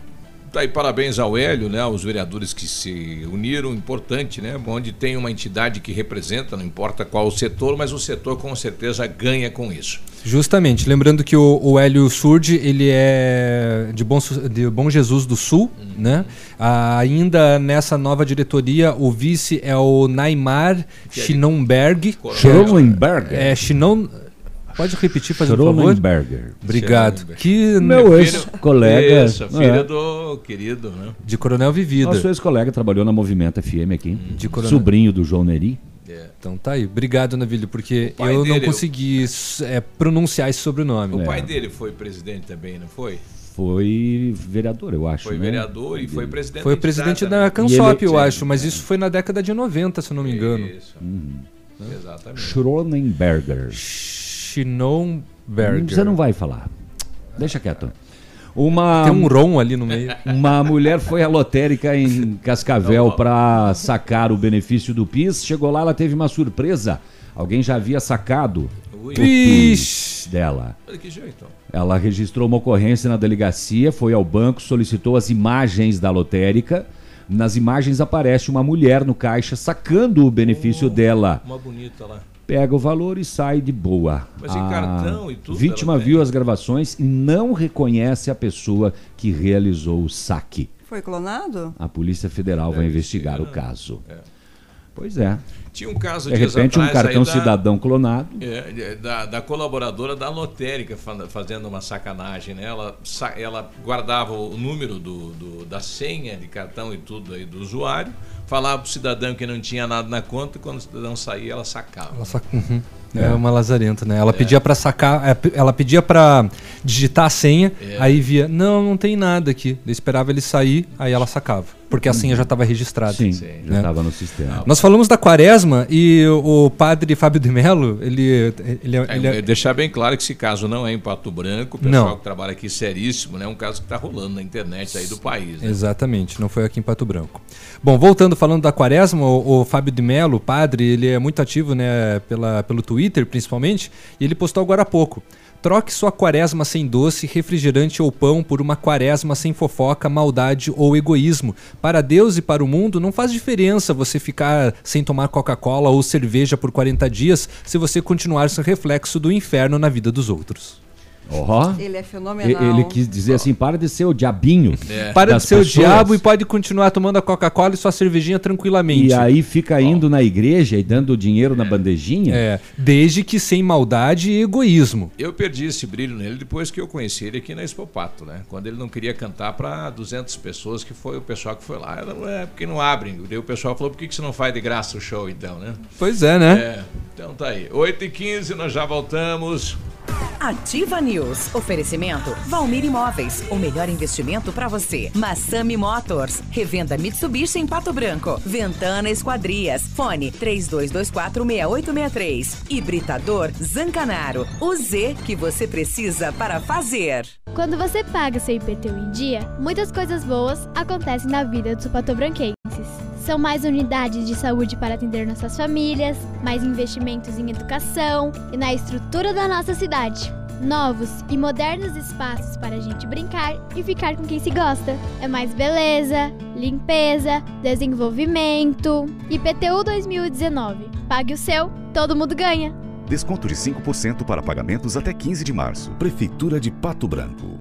Speaker 4: tá aí parabéns ao Hélio, né, aos vereadores que se uniram, importante, né, onde tem uma entidade que representa, não importa qual o setor, mas o setor com certeza ganha com isso.
Speaker 5: Justamente. Lembrando que o, o Hélio Surdi, ele é de Bom, de Bom Jesus do Sul, né? Ah, ainda nessa nova diretoria, o vice é o Neymar Schinonberg.
Speaker 6: Schronenberger.
Speaker 5: É, Chinon... Pode repetir, faz um favor?
Speaker 6: Schronenberger.
Speaker 5: Obrigado. Que
Speaker 6: Meu ex-colega.
Speaker 4: Filha
Speaker 6: é.
Speaker 4: do querido, né?
Speaker 5: De Coronel Vivida.
Speaker 6: Nosso ex-colega trabalhou na Movimento FM aqui.
Speaker 5: De Coronel.
Speaker 6: Sobrinho do João Neri.
Speaker 5: Então tá aí. Obrigado, Navilho, porque eu não
Speaker 4: dele-
Speaker 5: consegui é, pronunciar esse sobrenome.
Speaker 4: O pai dele foi presidente também, não foi?
Speaker 6: Foi vereador, eu acho.
Speaker 4: Foi
Speaker 6: né?
Speaker 4: vereador e foi presidente
Speaker 5: Foi presidente da. Cansop,
Speaker 6: ele-
Speaker 5: eu acho, mas isso foi na década de 90, se eu não me engano.
Speaker 4: Isso. Exatamente.
Speaker 6: Schronenberger. Você não vai falar. Deixa quieto. Uma,
Speaker 5: Tem um rom ali no meio.
Speaker 6: Uma mulher foi à lotérica em Cascavel para sacar o benefício do PIS. Chegou lá, ela teve uma surpresa. Alguém já havia sacado
Speaker 4: Ui.
Speaker 6: o PIS dela.
Speaker 4: Olha que jeito.
Speaker 6: Ela registrou uma ocorrência na delegacia, foi ao banco, solicitou as imagens da lotérica. Nas imagens aparece uma mulher no caixa sacando o benefício dela.
Speaker 4: Uma bonita lá.
Speaker 6: Pega o valor e sai de boa.
Speaker 4: Mas em cartão e tudo
Speaker 6: vítima viu as gravações e não reconhece a pessoa que realizou o saque.
Speaker 7: Foi clonado?
Speaker 6: A Polícia Federal vai investigar o caso. Pois é.
Speaker 4: Tinha um caso
Speaker 6: De repente, um
Speaker 4: atrás
Speaker 6: cartão
Speaker 4: aí da-
Speaker 6: cidadão clonado.
Speaker 4: É, da, da colaboradora da lotérica fa- fazendo uma sacanagem, né? Ela, ela guardava o número do, do- da senha de cartão e tudo aí do usuário, falava pro cidadão que não tinha nada na conta e quando o cidadão saía, ela sacava.
Speaker 5: Ela saca- Uhum. É uma lazarenta, né? Ela pedia pra sacar, é, ela pedia pra digitar a senha,
Speaker 4: É.
Speaker 5: aí via, não, não tem nada aqui. Eu esperava ele sair, aí ela sacava, porque a senha já estava registrada.
Speaker 6: Sim,
Speaker 5: né?
Speaker 6: já estava no sistema.
Speaker 5: Nós falamos da quaresma e o, padre Fábio de Mello, ele, ele,
Speaker 4: É,
Speaker 5: ele
Speaker 4: é, deixar bem claro que esse caso não é em Pato Branco, o pessoal
Speaker 5: Não.
Speaker 4: que trabalha aqui seríssimo, né? É um caso que está rolando na internet aí do país. Né?
Speaker 5: Exatamente, não foi aqui em Pato Branco. Bom, voltando falando da quaresma, o, o Fábio de Mello, o padre, ele é muito ativo né, pela, pelo Twitter, principalmente, e ele postou agora há pouco. Troque sua quaresma sem doce, refrigerante ou pão por uma quaresma sem fofoca, maldade ou egoísmo. Para Deus e para o mundo, não faz diferença você ficar sem tomar Coca-Cola ou cerveja por 40 dias se você continuar sendo reflexo do inferno na vida dos outros.
Speaker 6: Ó.
Speaker 7: Ele é
Speaker 6: E-
Speaker 7: fenomenal.
Speaker 6: Ele quis dizer assim: para de ser o diabinho.
Speaker 5: Para
Speaker 6: das
Speaker 5: de ser o
Speaker 6: pessoas.
Speaker 5: diabo e pode continuar tomando a Coca-Cola e sua cervejinha tranquilamente.
Speaker 6: E aí fica indo na igreja e dando dinheiro na bandejinha.
Speaker 5: É, desde que sem maldade e egoísmo.
Speaker 4: Eu perdi esse brilho nele depois que eu conheci ele aqui na Expopato, né? Quando ele não queria cantar para 200 pessoas, que foi o pessoal que foi lá. Não é porque não abrem. Daí o pessoal falou, por que, que você não faz de graça o show então, né?
Speaker 5: Pois é, né?
Speaker 4: É, então tá aí. 8h15, nós já voltamos.
Speaker 8: Ativa News. Oferecimento Valmir Imóveis. O melhor investimento para você. Massami Motors. Revenda Mitsubishi em Pato Branco. Ventana Esquadrias. Fone 32246863. Hibridador Zancanaro. O Z que você precisa para fazer.
Speaker 2: Quando você paga seu IPTU em dia, muitas coisas boas acontecem na vida dos patobranquenses. São mais unidades de saúde para atender nossas famílias, mais investimentos em educação e na estrutura da nossa cidade. Novos e modernos espaços para a gente brincar e ficar com quem se gosta. É mais beleza, limpeza, desenvolvimento. IPTU 2019. Pague o seu, todo mundo ganha.
Speaker 17: Desconto de 5% para pagamentos até 15 de março. Prefeitura de Pato Branco.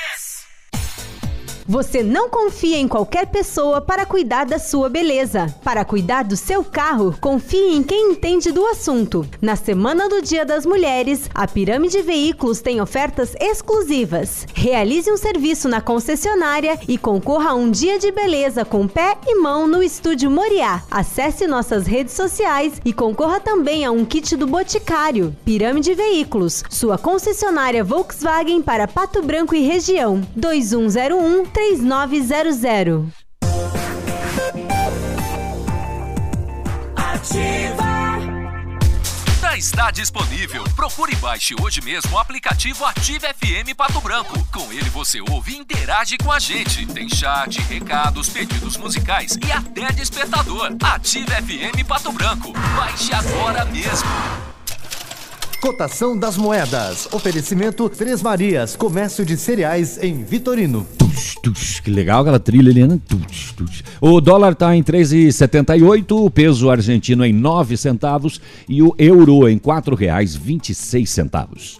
Speaker 18: Você não confia em qualquer pessoa para cuidar da sua beleza. Para cuidar do seu carro, confie em quem entende do assunto. Na semana do Dia das Mulheres, a Pirâmide Veículos tem ofertas exclusivas. Realize um serviço na concessionária e concorra a um dia de beleza com pé e mão no Estúdio Moriá. Acesse nossas redes sociais e concorra também a um kit do Boticário. Pirâmide Veículos, sua concessionária Volkswagen para Pato Branco e região. 2101 3900.
Speaker 13: Ativa.
Speaker 19: Já está disponível. Procure e baixe hoje mesmo o aplicativo Ative FM Pato Branco. Com ele você ouve e interage com a gente. Tem chat, recados, pedidos musicais e até despertador. Ative FM Pato Branco. Baixe agora mesmo.
Speaker 12: Cotação das moedas. Oferecimento Três Marias, comércio de cereais em Vitorino.
Speaker 6: Tux, que legal aquela trilha ali, né? Tux, tux. O dólar tá em 13,78, o peso argentino em 9 centavos e o euro em R$ 4,26 centavos.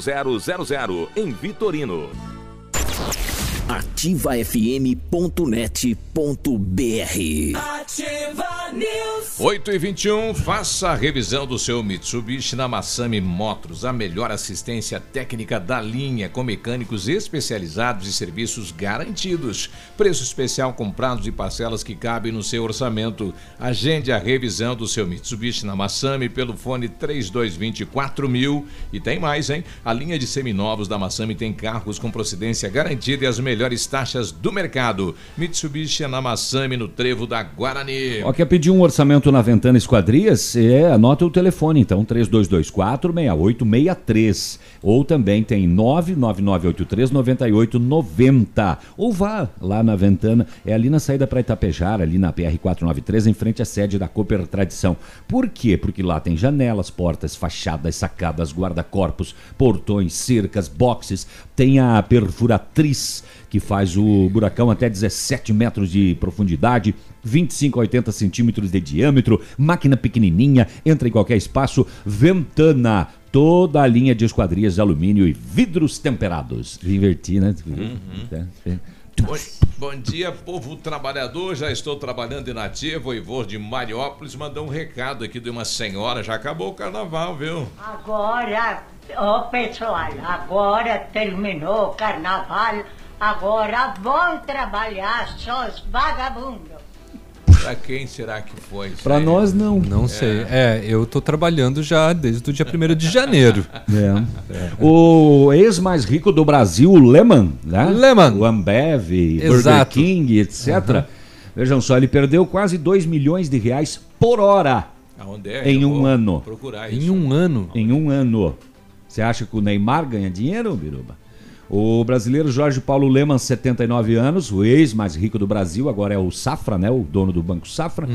Speaker 20: 0000 em Vitorino.
Speaker 13: ativafm.net.br
Speaker 8: Ativa
Speaker 13: News.
Speaker 4: 8 e 21 faça a revisão do seu Mitsubishi na Massami Motors, a melhor assistência técnica da linha, com mecânicos especializados e serviços garantidos. Preço especial com prazos e parcelas que cabem no seu orçamento. Agende a revisão do seu Mitsubishi na Massami pelo fone 3224 mil. E tem mais, hein? A linha de seminovos da Massami tem carros com procedência garantida e as melhores taxas do mercado. Mitsubishi na Massami, no trevo da Guarani.
Speaker 6: Ó, quer pedir um orçamento na Ventana Esquadrias? É, anota o telefone então, 3224-6863. Ou também tem 99983-9890. Ou vá lá na Ventana, é ali na saída para Itapejara, ali na PR-493, em frente à sede da Cooper Tradição. Por quê? Porque lá tem janelas, portas, fachadas, sacadas, guarda-corpos, portões, cercas, boxes, tem a perfuratriz que faz o buracão até 17 metros de profundidade, 25 a 80 centímetros de diâmetro, máquina pequenininha, entra em qualquer espaço, ventana, toda a linha de esquadrias de alumínio e vidros temperados. Inverti, né? É.
Speaker 4: Bom, bom dia, povo trabalhador. Já estou trabalhando em Nativa. O Ivor de Mariópolis mandou um recado aqui de uma senhora. Já acabou o carnaval, viu?
Speaker 21: Agora, ó pessoal, agora terminou o carnaval, agora vão trabalhar só os vagabundos.
Speaker 4: Pra quem será que foi? isso
Speaker 5: Pra
Speaker 4: aí?
Speaker 5: nós não. Não sei. É, eu tô trabalhando já desde o dia 1 de janeiro.
Speaker 6: É. O ex mais rico do Brasil, o Lehman, né?
Speaker 5: Lehman.
Speaker 6: O Ambev, Burger
Speaker 5: Exato.
Speaker 6: King, etc.
Speaker 5: Uhum.
Speaker 6: Vejam só, ele perdeu quase 2 milhões de reais por hora
Speaker 4: Aonde é?
Speaker 6: em
Speaker 4: Eu
Speaker 6: um ano.
Speaker 4: Procurar
Speaker 5: Em
Speaker 4: isso.
Speaker 5: um ano.
Speaker 6: Em um ano. Você acha que o Neymar ganha dinheiro, Biruba? O brasileiro Jorge Paulo Leman, 79 anos, o ex mais rico do Brasil, agora é o Safra, né? O dono do Banco Safra.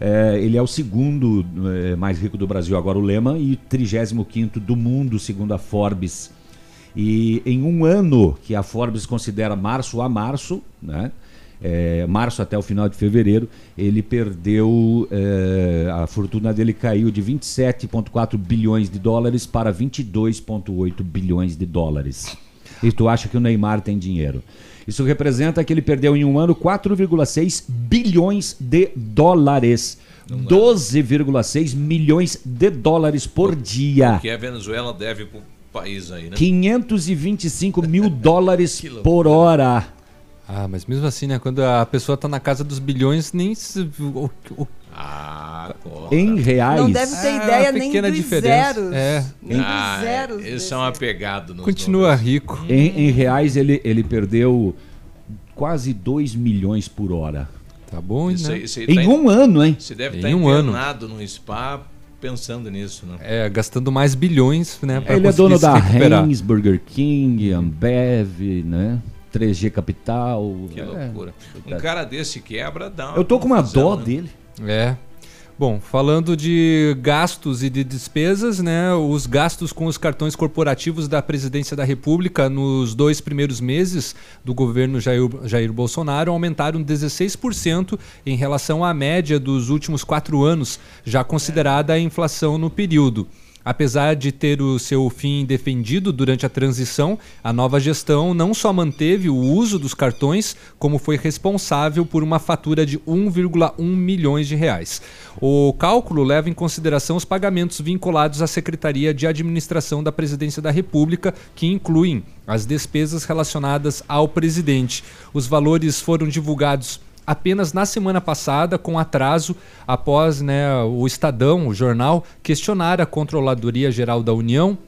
Speaker 6: É, ele é o segundo é, mais rico do Brasil, agora o Leman, e 35 do mundo, segundo a Forbes. E em um ano que a Forbes considera março a março, né? É, março até o final de fevereiro, ele perdeu, é, a fortuna dele caiu de 27,4 bilhões de dólares para 22,8 bilhões de dólares. E tu acha que o Neymar tem dinheiro? Isso representa que ele perdeu em um ano 4,6 bilhões de dólares. 12,6 milhões de dólares por dia.
Speaker 4: O que a Venezuela deve pro país aí, né?
Speaker 6: 525 mil dólares por hora.
Speaker 5: Ah, mas mesmo assim, né? Quando a pessoa tá na casa dos bilhões, nem se. O, o-
Speaker 4: Ah,
Speaker 6: Em reais.
Speaker 7: Não deve ter
Speaker 5: Ah,
Speaker 7: ideia nem
Speaker 5: pequena
Speaker 7: dos
Speaker 5: diferença.
Speaker 7: zeros.
Speaker 5: É.
Speaker 7: Nem
Speaker 4: Ah,
Speaker 7: dos zeros.
Speaker 4: Eles são apegados nos
Speaker 5: Continua rico.
Speaker 6: Em, em reais, ele, ele perdeu quase 2 milhões por hora.
Speaker 5: Tá bom,
Speaker 4: Isso
Speaker 5: né?
Speaker 4: isso
Speaker 6: Em
Speaker 4: tá
Speaker 6: um ano, hein?
Speaker 4: Você deve
Speaker 5: Em
Speaker 4: estar
Speaker 5: um ano.
Speaker 4: internado num spa pensando nisso, né?
Speaker 5: É, gastando mais bilhões, né? pra
Speaker 6: Ele é dono da. Heinz, Burger King, Ambev, né? 3G Capital.
Speaker 4: Que
Speaker 6: é.
Speaker 4: loucura. Um cara desse quebra, dá uma
Speaker 6: Eu tô com uma dó
Speaker 4: né?
Speaker 6: dele.
Speaker 5: É. Bom, falando de gastos e de despesas, né? Os gastos com os cartões corporativos da Presidência da República nos dois primeiros meses do governo Jair, Jair Bolsonaro aumentaram 16% em relação à média dos últimos quatro anos, já considerada a inflação no período. Apesar de ter o seu fim defendido durante a transição, a nova gestão não só manteve o uso dos cartões, como foi responsável por uma fatura de 1,1 milhões de reais. O cálculo leva em consideração os pagamentos vinculados à Secretaria de Administração da Presidência da República, que incluem as despesas relacionadas ao presidente. Os valores foram divulgados apenas na semana passada, com atraso, após né, o Estadão, o jornal, questionar a Controladoria Geral da União.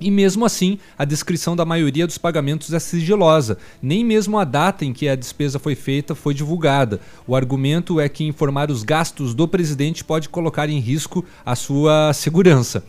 Speaker 5: E mesmo assim, a descrição da maioria dos pagamentos é sigilosa. Nem mesmo a data em que a despesa foi feita foi divulgada. O argumento é que informar os gastos do presidente pode colocar em risco a sua segurança.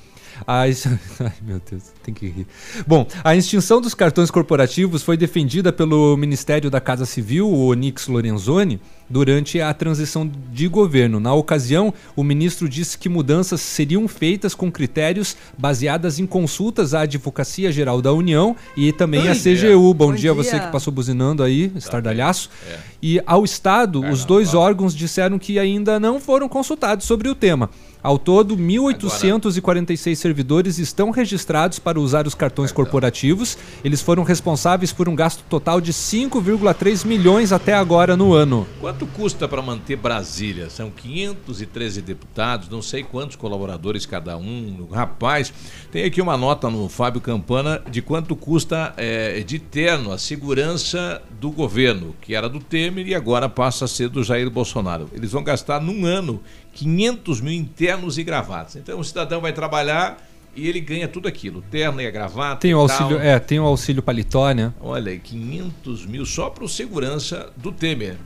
Speaker 5: A Ai, meu Deus, tem que rir. Bom, a extinção dos cartões corporativos foi defendida pelo Ministério da Casa Civil, o Onix Lorenzoni, durante a transição de governo. Na ocasião, o ministro disse que mudanças seriam feitas com critérios baseadas em consultas à Advocacia Geral da União e também à
Speaker 4: Bom dia.
Speaker 5: CGU. Bom,
Speaker 4: Bom
Speaker 5: dia,
Speaker 4: dia.
Speaker 5: você que passou buzinando aí, estardalhaço.
Speaker 4: É.
Speaker 5: E ao Estado, os dois órgãos disseram que ainda não foram consultados sobre o tema. Ao todo, 1.846 servidores estão registrados para usar os cartões corporativos. Eles foram responsáveis por um gasto total de 5,3 milhões até agora no ano.
Speaker 4: Quanto custa para manter Brasília? São 513 deputados, não sei quantos colaboradores cada um. Rapaz, tem aqui uma nota no Fábio Campana de quanto custa é, de terno a segurança do governo, que era do Temer e agora passa a ser do Jair Bolsonaro. Eles vão gastar num ano 500 mil internos e gravatas. Então o cidadão vai trabalhar e ele ganha tudo aquilo, terno e a gravata.
Speaker 5: Tem o auxílio,
Speaker 4: tal.
Speaker 5: é, tem o auxílio paletó, né?
Speaker 4: Olha aí, 500 mil só para o segurança do Temer.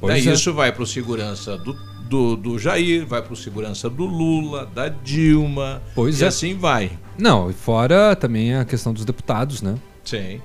Speaker 5: Pois
Speaker 4: Daí
Speaker 5: é.
Speaker 4: isso vai para o segurança do, do, do Jair, vai para o segurança do Lula, da Dilma.
Speaker 5: Pois
Speaker 4: e
Speaker 5: é.
Speaker 4: assim vai.
Speaker 5: Não, e fora também a questão dos deputados, né?
Speaker 4: Sim.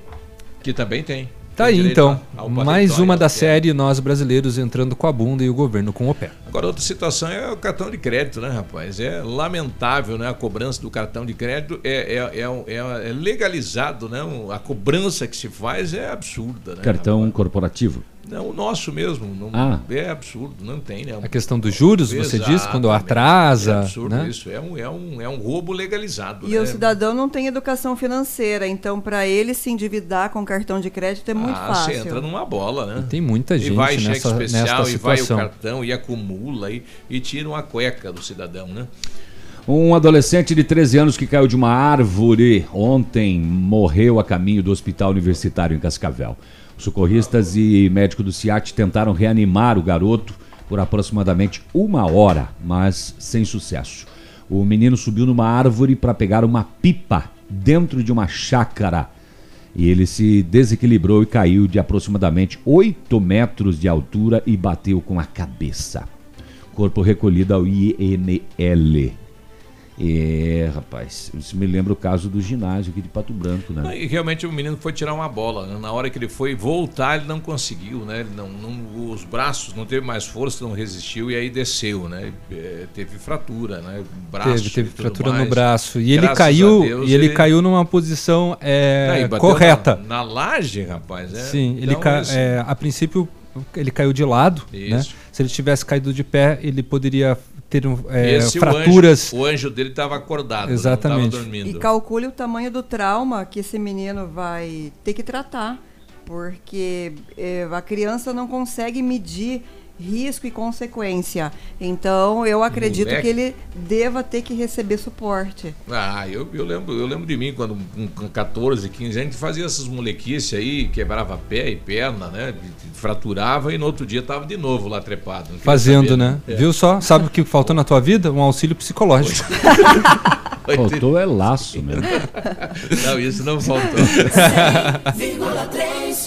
Speaker 4: Que também tem.
Speaker 5: Tá aí então, mais uma da série Nós Brasileiros entrando com a bunda e o governo com o pé.
Speaker 4: Agora, outra situação é o cartão de crédito, né, rapaz? É lamentável, né? A cobrança do cartão de crédito é, é, é, é- é legalizado, né? A cobrança que se faz é absurda, né?
Speaker 6: Cartão corporativo.
Speaker 4: Não, o nosso mesmo. Não,
Speaker 6: Ah.
Speaker 4: É absurdo, não tem, né?
Speaker 5: A questão dos juros, você diz, quando atrasa,
Speaker 4: É absurdo
Speaker 5: né?
Speaker 4: isso. É um, é, um, é um roubo legalizado.
Speaker 7: E
Speaker 4: né?
Speaker 7: o cidadão não tem educação financeira, então para ele se endividar com cartão de crédito é muito
Speaker 4: ah,
Speaker 7: fácil.
Speaker 4: você entra numa bola, né?
Speaker 5: tem muita
Speaker 4: e
Speaker 5: gente
Speaker 4: vai cheque
Speaker 5: nessa-
Speaker 4: especial, e vai o cartão, e acumula, e, e tira uma cueca do cidadão, né?
Speaker 6: Um adolescente de 13 anos que caiu de uma árvore ontem morreu a caminho do hospital universitário em Cascavel. Socorristas e médico do CIAT tentaram reanimar o garoto por aproximadamente uma hora, mas sem sucesso. O menino subiu numa árvore para pegar uma pipa dentro de uma chácara e ele se desequilibrou e caiu de aproximadamente 8 metros de altura e bateu com a cabeça. Corpo recolhido ao INL. É, rapaz, isso me lembra o caso do ginásio aqui de Pato Branco, né?
Speaker 4: E realmente o menino foi tirar uma bola. né? Na hora que ele foi voltar, ele não conseguiu, né? Ele não, não- os braços não teve mais força, não resistiu e aí desceu, né? É, teve fratura, né? Braço
Speaker 5: teve teve fratura no
Speaker 4: mais.
Speaker 5: braço. E ele
Speaker 4: Graças
Speaker 5: caiu,
Speaker 4: a Deus,
Speaker 5: e ele, caiu numa posição é,
Speaker 4: bateu
Speaker 5: correta.
Speaker 4: Na, na laje, rapaz. É.
Speaker 5: Sim, ele
Speaker 4: Então,
Speaker 5: ca... é, a princípio ele caiu de lado, né?
Speaker 4: Isso.
Speaker 5: Se ele tivesse caído de pé, ele poderia ter é,
Speaker 4: esse,
Speaker 5: fraturas.
Speaker 4: O anjo, o anjo dele estava acordado,
Speaker 5: Exatamente.
Speaker 4: não dormindo.
Speaker 7: E calcule o tamanho do trauma que esse menino vai ter que tratar, porque eh, a criança não consegue medir risco e consequência. Então, eu acredito
Speaker 4: Moleque.
Speaker 7: que ele deva ter que receber suporte.
Speaker 4: Ah, eu, eu, lembro, eu lembro de mim quando com 14, 15 anos, a gente fazia essas molequices aí, quebrava pé e perna, né? Fraturava e no outro dia tava de novo lá trepado.
Speaker 5: Fazendo,
Speaker 4: saber,
Speaker 5: né?
Speaker 4: É.
Speaker 5: Viu só? Sabe o que faltou na tua vida? Um auxílio psicológico.
Speaker 6: Faltou é laço né? mesmo.
Speaker 4: Não, isso não faltou.
Speaker 13: 100,3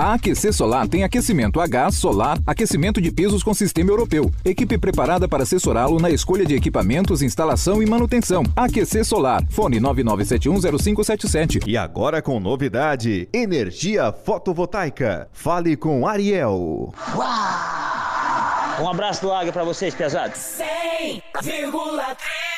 Speaker 22: A AQC Solar tem aquecimento a gás, solar, aquecimento de pisos com sistema europeu. Equipe preparada para assessorá-lo na escolha de equipamentos, instalação e manutenção. AQC Solar. Fone 99710577.
Speaker 23: E agora com novidade: energia fotovoltaica. Fale com Ariel.
Speaker 24: Um abraço do Águia pra vocês, pesados.
Speaker 13: 100,3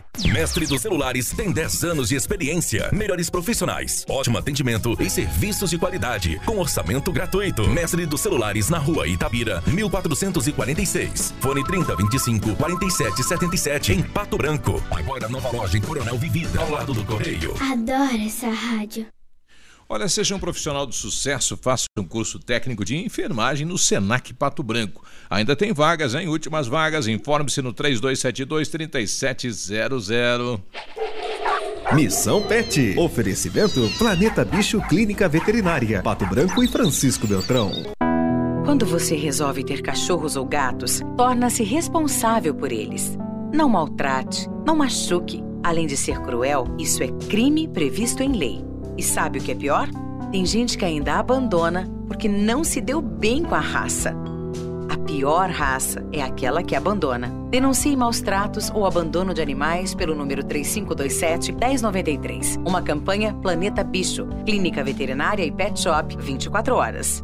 Speaker 19: Mestre dos Celulares tem 10 anos de experiência, melhores profissionais, ótimo atendimento e serviços de qualidade, com orçamento gratuito. Mestre dos Celulares na rua Itabira, 1446. Fone 3025 4777 em Pato Branco. Agora nova loja em Coronel Vivida, ao lado do Correio.
Speaker 2: Adoro essa rádio.
Speaker 4: Olha, seja um profissional de sucesso, faça um curso técnico de enfermagem no Senac Pato Branco. Ainda tem vagas, hein? Últimas vagas. Informe-se no 3272-3700.
Speaker 23: Missão Pet. Oferecimento Planeta Bicho Clínica Veterinária. Pato Branco e Francisco Beltrão.
Speaker 8: Quando você resolve ter cachorros ou gatos, torna-se responsável por eles. Não maltrate, não machuque. Além de ser cruel, isso é crime previsto em lei. E sabe o que é pior? Tem gente que ainda abandona porque não se deu bem com a raça. A pior raça é aquela que abandona. Denuncie maus tratos ou abandono de animais pelo número 3527-1093. Uma campanha Planeta Bicho, Clínica Veterinária e Pet Shop 24 horas.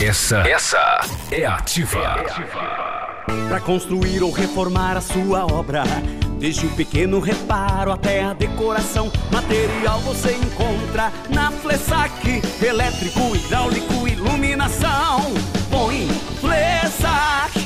Speaker 19: Essa, essa é ativa.
Speaker 25: Para construir ou reformar a sua obra, desde o pequeno reparo até a decoração, material você encontra na Flessac, elétrico, hidráulico, iluminação. Põe Flessac.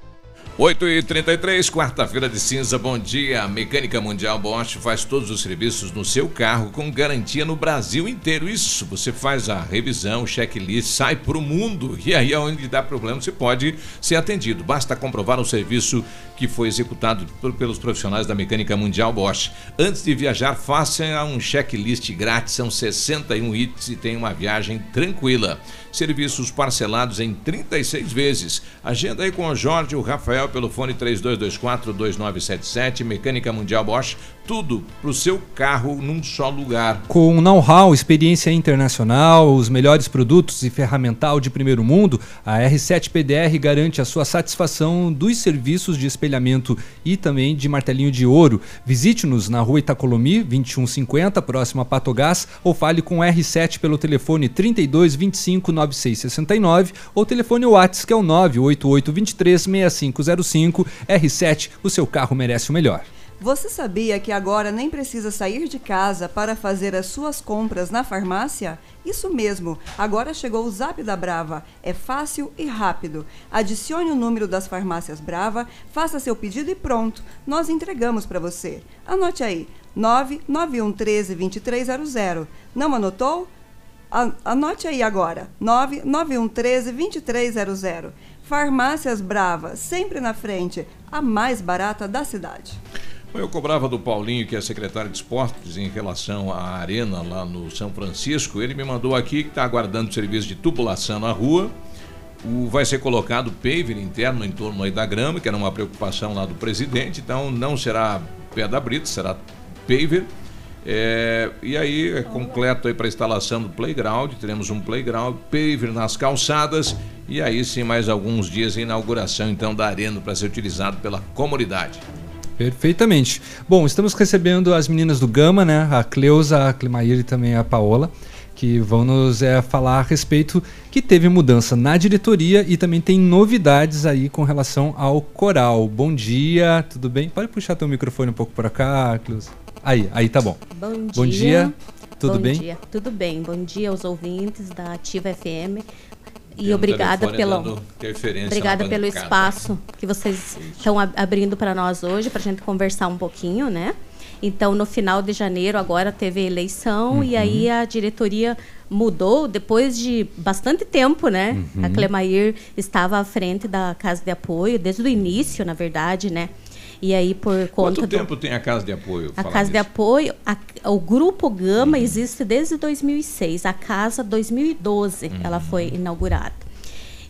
Speaker 4: 8 e 33 quarta-feira de cinza, bom dia. A Mecânica Mundial Bosch faz todos os serviços no seu carro com garantia no Brasil inteiro. Isso, você faz a revisão, checklist, sai para o mundo e aí onde dá problema você pode ser atendido. Basta comprovar o serviço que foi executado pelos profissionais da Mecânica Mundial Bosch. Antes de viajar, faça um checklist grátis, são 61 itens e tem uma viagem tranquila. Serviços parcelados em 36 vezes. Agenda aí com o Jorge e o Rafael pelo fone 3224-2977, Mecânica Mundial Bosch, tudo pro seu carro num só lugar.
Speaker 5: Com know-how, experiência internacional, os melhores produtos e ferramental de primeiro mundo, a R7 PDR garante a sua satisfação dos serviços de espelhamento e também de martelinho de ouro. Visite-nos na rua Itacolomi, 2150, próximo a Patogás, ou fale com o R7 pelo telefone 32 25 9669 ou telefone WhatsApp que é o 98823 6505. R7, o seu carro merece o melhor.
Speaker 7: Você sabia que agora nem precisa sair de casa para fazer as suas compras na farmácia? Isso mesmo, agora chegou o Zap da Brava. É fácil e rápido. Adicione o número das farmácias Brava, faça seu pedido e pronto. Nós entregamos para você. Anote aí: 99113 2300. Não anotou? Anote aí agora: 99113 2300. Farmácias Brava, sempre na frente, a mais barata da cidade.
Speaker 4: Eu cobrava do Paulinho, que é secretário de esportes, em relação à arena lá no São Francisco. Ele me mandou aqui que está aguardando serviço de tubulação na rua. O, vai ser colocado paver interno em torno aí da grama, que era uma preocupação lá do presidente. Então não será pedra brita, será paver. É, e aí é completo aí para instalação do playground. Teremos um playground, paver nas calçadas. E aí sim, mais alguns dias inauguração então da arena para ser utilizado pela comunidade.
Speaker 5: Perfeitamente. Bom, estamos recebendo as meninas do Gama, né? A Cleusa, a Climair e também a Paola, que vão nos é, falar a respeito que teve mudança na diretoria e também tem novidades aí com relação ao coral. Bom dia, tudo bem? Pode puxar teu microfone um pouco para cá, Cleusa. Aí, aí tá bom.
Speaker 26: Bom dia.
Speaker 5: Bom dia. Tudo
Speaker 26: Bom
Speaker 5: bem?
Speaker 26: dia. Tudo bem. Bom dia aos ouvintes da Ativa FM. E obrigada pelo obrigada pelo espaço que vocês estão ab- abrindo para nós hoje para a gente conversar um pouquinho, né? Então, no final de janeiro, agora teve eleição e
Speaker 27: Uhum.
Speaker 26: aí a diretoria mudou depois de bastante tempo, né?
Speaker 27: Uhum.
Speaker 26: A Clemair estava à frente da casa de apoio desde o início, na verdade, né? E aí por conta
Speaker 4: Quanto
Speaker 26: do
Speaker 4: tempo tem a casa de apoio?
Speaker 26: a Casa de
Speaker 4: nisso.
Speaker 26: Apoio, a- o Grupo Gama existe desde 2006. A Casa 2012 ela foi inaugurada.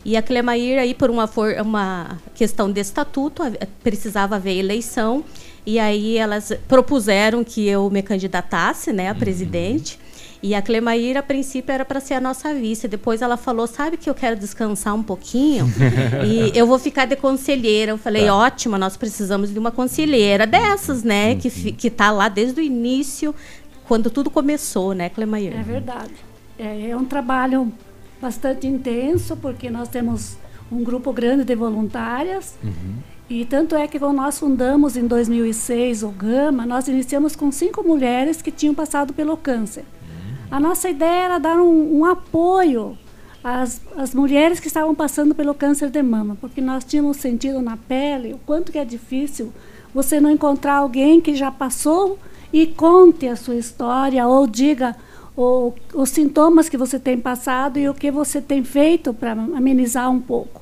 Speaker 26: E a Clemair aí por uma, for- uma questão de estatuto precisava haver eleição e aí elas propuseram que eu me candidatasse, né, a presidente. E a Clemair, a princípio, era para ser a nossa vice. Depois ela falou: sabe que eu quero descansar um pouquinho? e eu vou ficar de conselheira. Eu falei:
Speaker 27: Tá.
Speaker 26: ótimo, nós precisamos de uma conselheira dessas, né? Que,
Speaker 27: Uhum.
Speaker 26: fi- que tá lá desde o início, quando tudo começou, né, Clemair?
Speaker 27: É verdade. É, é um trabalho bastante intenso, porque nós temos um grupo grande de voluntárias. E tanto é que quando nós fundamos em 2006 o Gama, nós iniciamos com cinco mulheres que tinham passado pelo câncer. A nossa ideia era dar um, um apoio às, às mulheres que estavam passando pelo câncer de mama, porque nós tínhamos sentido na pele o quanto que é difícil você não encontrar alguém que já passou e conte a sua história ou diga o, os sintomas que você tem passado e o que você tem feito para amenizar um pouco.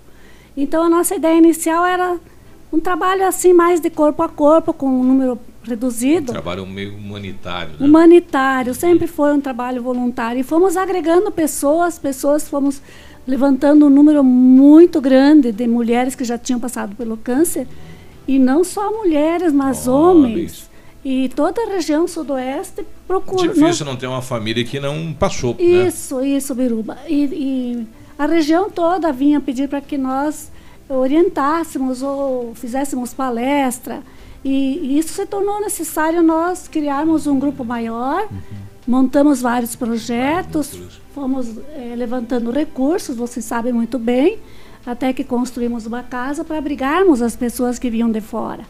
Speaker 27: Então a nossa ideia inicial era um trabalho assim mais de corpo a corpo com um número reduzido.
Speaker 4: Trabalho meio humanitário, né?
Speaker 27: Humanitário, sempre foi um trabalho voluntário. E fomos agregando pessoas, pessoas fomos levantando um número muito grande de mulheres que já tinham passado pelo câncer. E não só mulheres, mas homens. E toda a região sudoeste procura.
Speaker 4: Difícil não ter uma família que não passou, né?
Speaker 27: Isso, isso, Biruba. E, e a região toda vinha pedir para que nós orientássemos ou fizéssemos palestra. E, e isso se tornou necessário nós criarmos um grupo maior, montamos vários projetos, fomos eh, levantando recursos, vocês sabem muito bem, até que construímos uma casa para abrigarmos as pessoas que vinham de fora.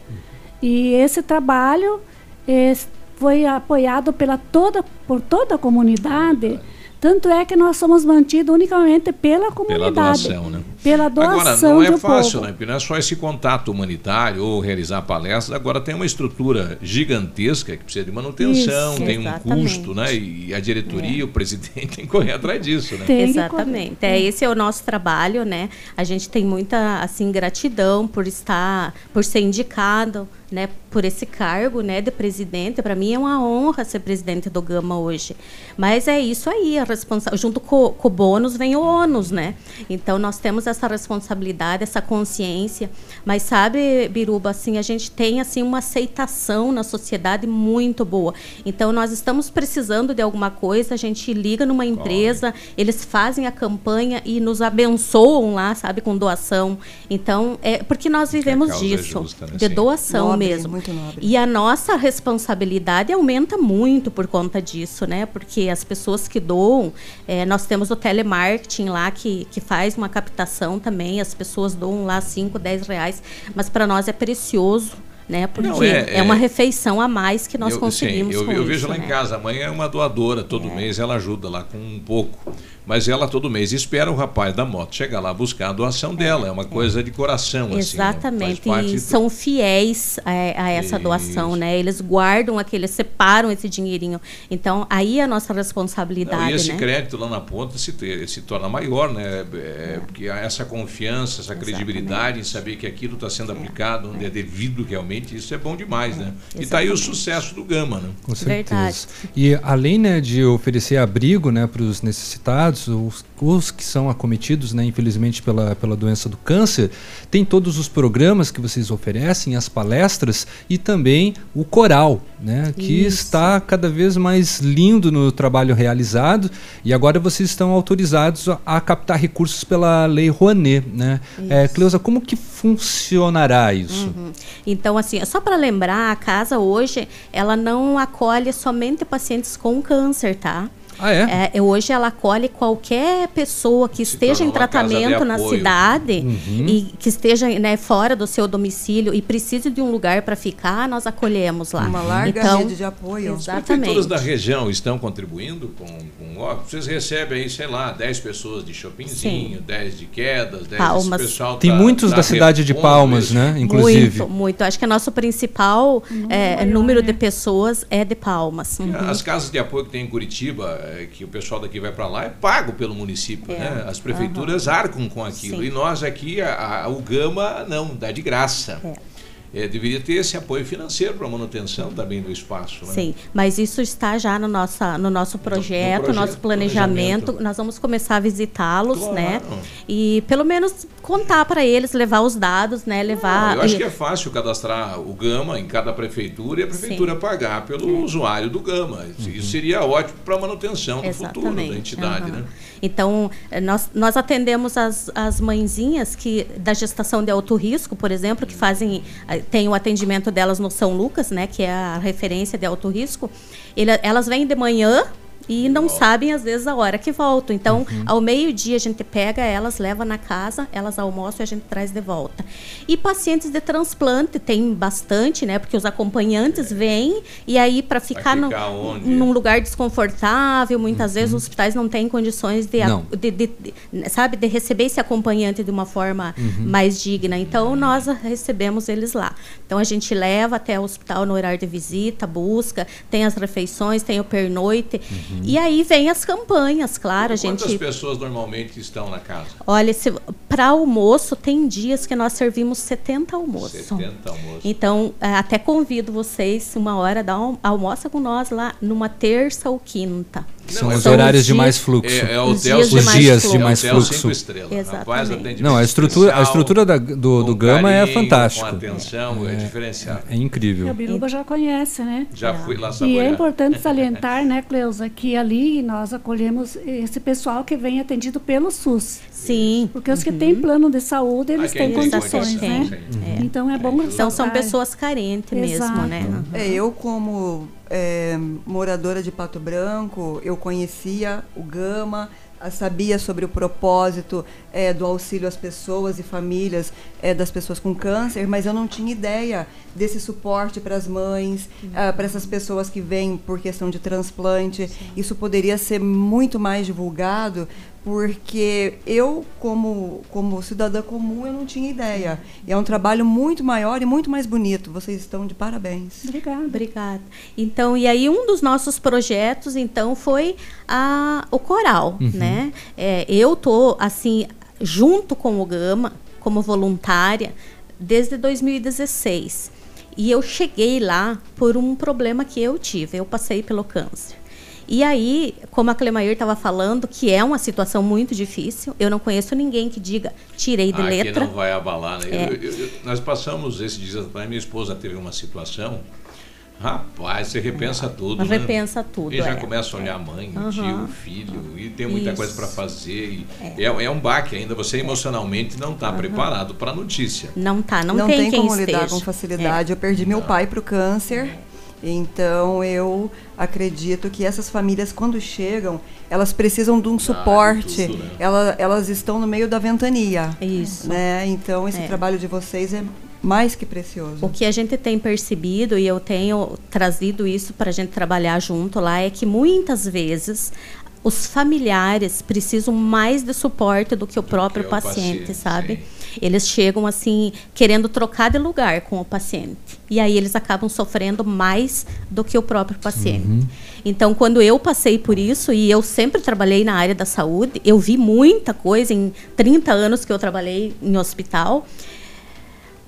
Speaker 27: E esse trabalho eh, foi apoiado pela toda, por toda a comunidade. Tanto é que nós somos mantidos unicamente pela
Speaker 4: Pela
Speaker 27: comunidade.
Speaker 4: doação, né?
Speaker 27: Pela
Speaker 4: Agora,
Speaker 27: doação
Speaker 4: não é fácil,
Speaker 27: povo.
Speaker 4: né? Porque não é só esse contato humanitário ou realizar palestras. Agora tem uma estrutura gigantesca que precisa de manutenção,
Speaker 26: Isso,
Speaker 4: tem um
Speaker 26: exatamente.
Speaker 4: custo, né? E a diretoria, o presidente tem que correr atrás disso, né?
Speaker 26: Exatamente. É, esse é o nosso trabalho, né? A gente tem muita assim gratidão por estar, por ser indicado, né, por esse cargo, né, de presidente. Para mim é uma honra ser presidente do Gama hoje. Mas é isso aí, a responsa junto com, com o bônus vem o ônus, né? Então nós temos essa responsabilidade, essa consciência. Mas sabe, Biruba, assim, a gente tem assim uma aceitação na sociedade muito boa. Então nós estamos precisando de alguma coisa, a gente liga numa empresa, eles fazem a campanha e nos abençoam lá, sabe, com doação. Então, é porque nós vivemos
Speaker 27: causa é
Speaker 26: disso,
Speaker 27: justa, né?
Speaker 26: de doação
Speaker 27: Nobre,
Speaker 26: mesmo.
Speaker 27: muito nobre.
Speaker 26: E a nossa responsabilidade aumenta muito por conta disso, né? Porque as pessoas que doam, eh, nós temos o telemarketing lá que, que faz uma captação também, as pessoas doam lá 5, 10 reais, mas para nós é precioso né? Porque
Speaker 4: Não,
Speaker 26: é,
Speaker 4: é- é-
Speaker 26: uma refeição a mais que nós
Speaker 4: eu,
Speaker 26: conseguimos
Speaker 4: sim, eu,
Speaker 26: com
Speaker 4: eu
Speaker 26: isso,
Speaker 4: vejo lá
Speaker 26: né?
Speaker 4: em casa, a mãe é uma doadora, todo mês ela ajuda lá com um pouco. Mas ela todo mês espera o rapaz da moto chegar lá buscar a doação dela. É uma coisa de coração, assim. né?
Speaker 26: Exatamente,
Speaker 4: parte
Speaker 26: e
Speaker 4: do-
Speaker 26: são fiéis a, a essa doação, né? Eles guardam aquele, separam esse dinheirinho. Então, aí é a nossa responsabilidade,
Speaker 4: Não, e esse
Speaker 26: né?
Speaker 4: crédito lá na ponta se, se torna maior, né? É, Porque há essa confiança, essa credibilidade em saber que aquilo está sendo aplicado onde é devido realmente, isso é bom demais, né? E está aí o sucesso do Gama, né?
Speaker 5: Com certeza. E além né, de oferecer abrigo né, para os necessitados, os, os que são acometidos, né, infelizmente, pela, pela doença do câncer, tem todos os programas que vocês oferecem, as palestras e também o coral, né, que
Speaker 28: Isso.
Speaker 5: está cada vez mais lindo no trabalho realizado e agora vocês estão autorizados a, a captar recursos pela Lei Rouanet. Né? É, Cleusa, como que funcionará isso?
Speaker 26: Uhum. Então, assim, só para lembrar, a casa hoje, ela não acolhe somente pacientes com câncer, tá?
Speaker 5: Ah, é?
Speaker 26: É, hoje ela acolhe qualquer pessoa que esteja em tratamento na cidade
Speaker 4: Uhum.
Speaker 26: e que esteja né, fora do seu domicílio e precise de um lugar para ficar, nós acolhemos lá.
Speaker 7: Uma larga
Speaker 26: então,
Speaker 7: rede de apoio.
Speaker 4: As prefeituras
Speaker 26: Exatamente.
Speaker 4: da região estão contribuindo com, com ó, vocês recebem aí, sei lá, 10 pessoas de shoppingzinho, 10 de quedas, 10
Speaker 26: Palmas.
Speaker 4: pessoal
Speaker 5: Tem
Speaker 4: tá-
Speaker 5: muitos
Speaker 4: tá
Speaker 5: da cidade de Palmas, né? Inclusive.
Speaker 26: Muito, muito. Acho que nosso principal é, número de pessoas é de Palmas. Uhum.
Speaker 4: As casas de apoio que tem em Curitiba, é, que o pessoal daqui vai para lá, é pago pelo município.
Speaker 26: É.
Speaker 4: Né? As prefeituras arcam com aquilo.
Speaker 26: Sim.
Speaker 4: E nós aqui, a, a- o Gama, não, dá de graça. É, deveria ter esse apoio financeiro para a manutenção também do espaço. né?
Speaker 26: Sim, mas isso está já no, nossa, no nosso projeto,
Speaker 4: projeto,
Speaker 26: nosso planejamento.
Speaker 4: planejamento.
Speaker 26: Nós vamos começar a visitá-los,
Speaker 4: Claro.
Speaker 26: né? E pelo menos contar para eles, levar os dados, né? Levar.
Speaker 4: Eu acho
Speaker 26: e-
Speaker 4: que é fácil cadastrar o Gama em cada prefeitura e a prefeitura pagar pelo usuário do Gama. Isso seria ótimo para a manutenção do futuro da entidade.
Speaker 26: aham.
Speaker 4: Né?
Speaker 26: Então, eh, nós, nós atendemos as, as mãezinhas que da gestação de alto risco, por exemplo, que fazem eh, tem o atendimento delas no São Lucas, né, que é a referência de alto risco. Ele- elas vêm de manhã e não sabem às vezes a hora que voltam. Então,
Speaker 4: Uhum.
Speaker 26: ao meio-dia a gente pega elas, leva na casa, elas almoçam e a gente traz de volta. E pacientes de transplante tem bastante, né? Porque os acompanhantes vêm e aí para ficar, no-
Speaker 4: ficar onde?
Speaker 26: num lugar desconfortável, muitas vezes os hospitais não têm condições de, de- de- de- sabe, de receber esse acompanhante de uma forma
Speaker 5: Uhum.
Speaker 26: mais digna. Então nós recebemos eles lá. Então a gente leva até o hospital no horário de visita, busca, tem as refeições, tem o pernoite. E aí vem as campanhas, claro, a
Speaker 4: Quantas
Speaker 26: gente
Speaker 4: pessoas normalmente estão na casa?
Speaker 26: Olha, para almoço, tem dias que nós servimos 70 almoços.
Speaker 4: 70 almoços.
Speaker 26: Então, é, até convido vocês, uma hora, dá um, almoça com nós lá numa terça ou quinta.
Speaker 5: São os horários de mais fluxo.
Speaker 4: É, é
Speaker 26: Os
Speaker 4: hotel
Speaker 26: dias de
Speaker 5: Os
Speaker 26: mais
Speaker 5: dias de
Speaker 26: fluxo.
Speaker 5: mais
Speaker 4: Hotel
Speaker 5: fluxo.
Speaker 4: cinco estrelas.
Speaker 26: Exatamente.
Speaker 5: Não, a estrutura, a estrutura da- do, do Gama é
Speaker 4: carinho,
Speaker 5: fantástico.
Speaker 4: Com atenção, é, diferenciado.
Speaker 5: É incrível.
Speaker 27: A Biruba já conhece, né?
Speaker 4: Já fui lá
Speaker 27: E é
Speaker 4: saborear.
Speaker 27: importante salientar, né, Cleusa, que ali nós acolhemos esse pessoal que vem atendido pelo SUS.
Speaker 26: Sim.
Speaker 27: Porque os que têm plano de saúde, eles
Speaker 26: Ah,
Speaker 27: têm condições, né?
Speaker 26: sim.
Speaker 27: Então é bom
Speaker 26: Então são pessoas carentes mesmo, né?
Speaker 7: É, eu como é, moradora de Pato Branco, eu conhecia o Gama, sabia sobre o propósito é, do auxílio às pessoas e famílias é, das pessoas com câncer, mas eu não tinha ideia desse suporte para as mães, ah, para essas pessoas que vêm por questão de transplante. Isso poderia ser muito mais divulgado, porque eu, como, como cidadã comum, eu não tinha ideia. E é um trabalho muito maior e muito mais bonito. Vocês estão de parabéns.
Speaker 27: Obrigada.
Speaker 26: Obrigada. Então, e aí um dos nossos projetos, então, foi a, o coral,
Speaker 28: Uhum.
Speaker 26: né? É, eu tô, assim, junto com o Gama, como voluntária, desde 2016. E eu cheguei lá por um problema que eu tive. Eu passei pelo câncer. E aí, como a Clemair estava falando, que é uma situação muito difícil, eu não conheço ninguém que diga tirei de
Speaker 4: Ah,
Speaker 26: letra.
Speaker 4: que não vai abalar, né?
Speaker 26: É.
Speaker 4: Eu- eu- eu- nós passamos esses dias atrás, minha esposa teve uma situação. Rapaz, você repensa tudo. né?
Speaker 26: Repensa tudo,
Speaker 4: E já
Speaker 26: é.
Speaker 4: começa a olhar a mãe, o
Speaker 26: Aham.
Speaker 4: tio, o filho, e tem muita
Speaker 26: Isso.
Speaker 4: coisa para fazer. E é. é um baque ainda. Você emocionalmente não está preparado para a notícia.
Speaker 26: Não tá, não,
Speaker 7: não
Speaker 26: tem,
Speaker 7: tem,
Speaker 26: quem
Speaker 7: como
Speaker 26: esteja.
Speaker 7: lidar com facilidade. Eu perdi meu pai para o câncer. Então eu acredito que essas famílias, quando chegam, elas precisam de um suporte.
Speaker 4: tudo, né?
Speaker 7: Ela- elas estão no meio da ventania.
Speaker 26: Isso.
Speaker 7: Né? Então esse
Speaker 26: É.
Speaker 7: trabalho de vocês é mais que precioso.
Speaker 26: O que a gente tem percebido e eu tenho trazido isso para a gente trabalhar junto lá é que muitas vezes os familiares precisam mais de suporte do que o próprio
Speaker 28: o
Speaker 26: paciente,
Speaker 28: paciente,
Speaker 26: sabe? Eles chegam assim querendo trocar de lugar com o paciente e aí eles acabam sofrendo mais do que o próprio paciente.
Speaker 28: Uhum.
Speaker 26: Então, quando eu passei por isso e eu sempre trabalhei na área da saúde, eu vi muita coisa em 30 anos que eu trabalhei em hospital.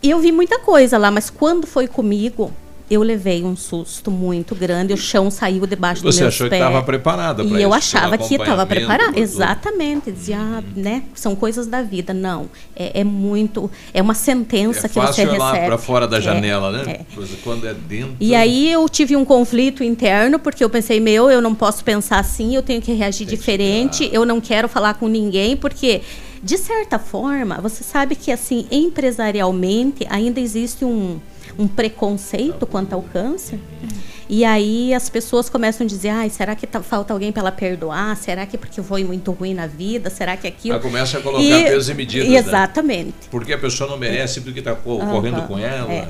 Speaker 26: E eu vi muita coisa lá, mas quando foi comigo, eu levei um susto muito grande. O chão saiu debaixo do
Speaker 4: Você
Speaker 26: meu
Speaker 4: achou
Speaker 26: pé.
Speaker 4: que estava preparada para
Speaker 26: E eu achava que estava preparada. Exatamente. Dizia, ah, né? São coisas da vida. Não. É, é muito. É uma sentença
Speaker 4: É
Speaker 26: que você
Speaker 4: fácil
Speaker 26: recebe.
Speaker 4: olhar para fora da
Speaker 26: É,
Speaker 4: janela, né?
Speaker 26: é.
Speaker 4: Coisa Quando é dentro.
Speaker 26: E aí eu tive um conflito interno, porque eu pensei, meu, eu não posso pensar assim, eu tenho que reagir diferente, eu não quero falar com ninguém, porque, de certa forma, você sabe que, assim, empresarialmente, ainda existe um, um preconceito quanto ao câncer. E aí as pessoas começam a dizer, ai, será que tá- falta alguém para ela perdoar? Será que porque foi muito ruim na vida? Será que aquilo...
Speaker 4: Aí começa a colocar pesos e medidas, né?
Speaker 26: Exatamente.
Speaker 4: Porque a pessoa não merece porque está correndo
Speaker 26: Aham,
Speaker 4: com ela.
Speaker 26: é.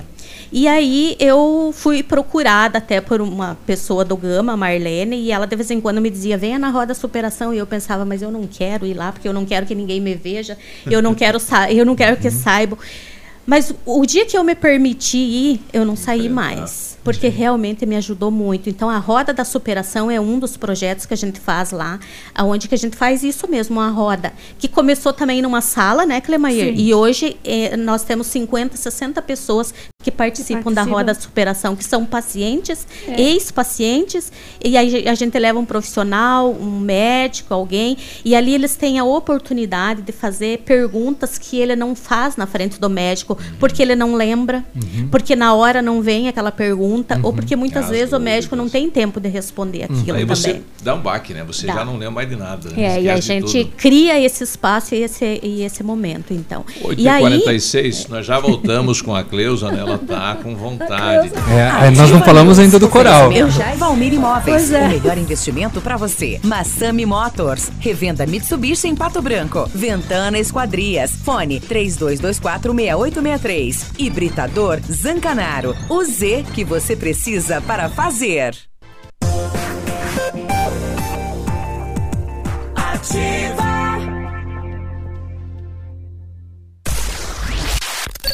Speaker 26: E aí eu fui procurada até por uma pessoa do Gama, a Marlene, e ela de vez em quando me dizia, venha na roda superação, e eu pensava, mas eu não quero ir lá, porque eu não quero que ninguém me veja, eu não quero, eu não quero que saibam. Mas o dia que eu me permiti ir, eu não saí mais. Porque realmente me ajudou muito. Então, a Roda da Superação é um dos projetos que a gente faz lá, aonde que a gente faz isso mesmo, uma roda. Que começou também numa sala, né, Clemair?
Speaker 28: Sim.
Speaker 26: E hoje eh, nós temos 50, 60 pessoas que participam, da
Speaker 28: participam.
Speaker 26: Roda da Superação, que são pacientes,
Speaker 28: É.
Speaker 26: ex-pacientes, e aí a gente leva um profissional, um médico, alguém, e ali eles têm a oportunidade de fazer perguntas que ele não faz na frente do médico, porque ele não lembra,
Speaker 4: Uhum.
Speaker 26: porque na hora não vem aquela pergunta, ou porque muitas
Speaker 4: As
Speaker 26: vezes o médico não tem tempo de responder aquilo
Speaker 4: Aí
Speaker 26: também.
Speaker 4: você dá um baque, né? Você
Speaker 26: Dá.
Speaker 4: já não lembra mais de nada. né?
Speaker 26: É, e a gente cria esse espaço e esse, e esse momento, então.
Speaker 4: 8
Speaker 26: E
Speaker 4: e
Speaker 26: aí,
Speaker 4: 46 nós já voltamos com a Cleusa, né? Ela tá com vontade.
Speaker 5: É, é, nós não falamos ainda do coral.
Speaker 8: Oferecimento Valmir Imóveis.
Speaker 27: É.
Speaker 8: O melhor investimento para você. Massami Motors. Revenda Mitsubishi em Pato Branco. Ventana Esquadrias. Fone 32246863. Hibridador Zancanaro. O Z que você precisa para fazer.
Speaker 13: Ativa.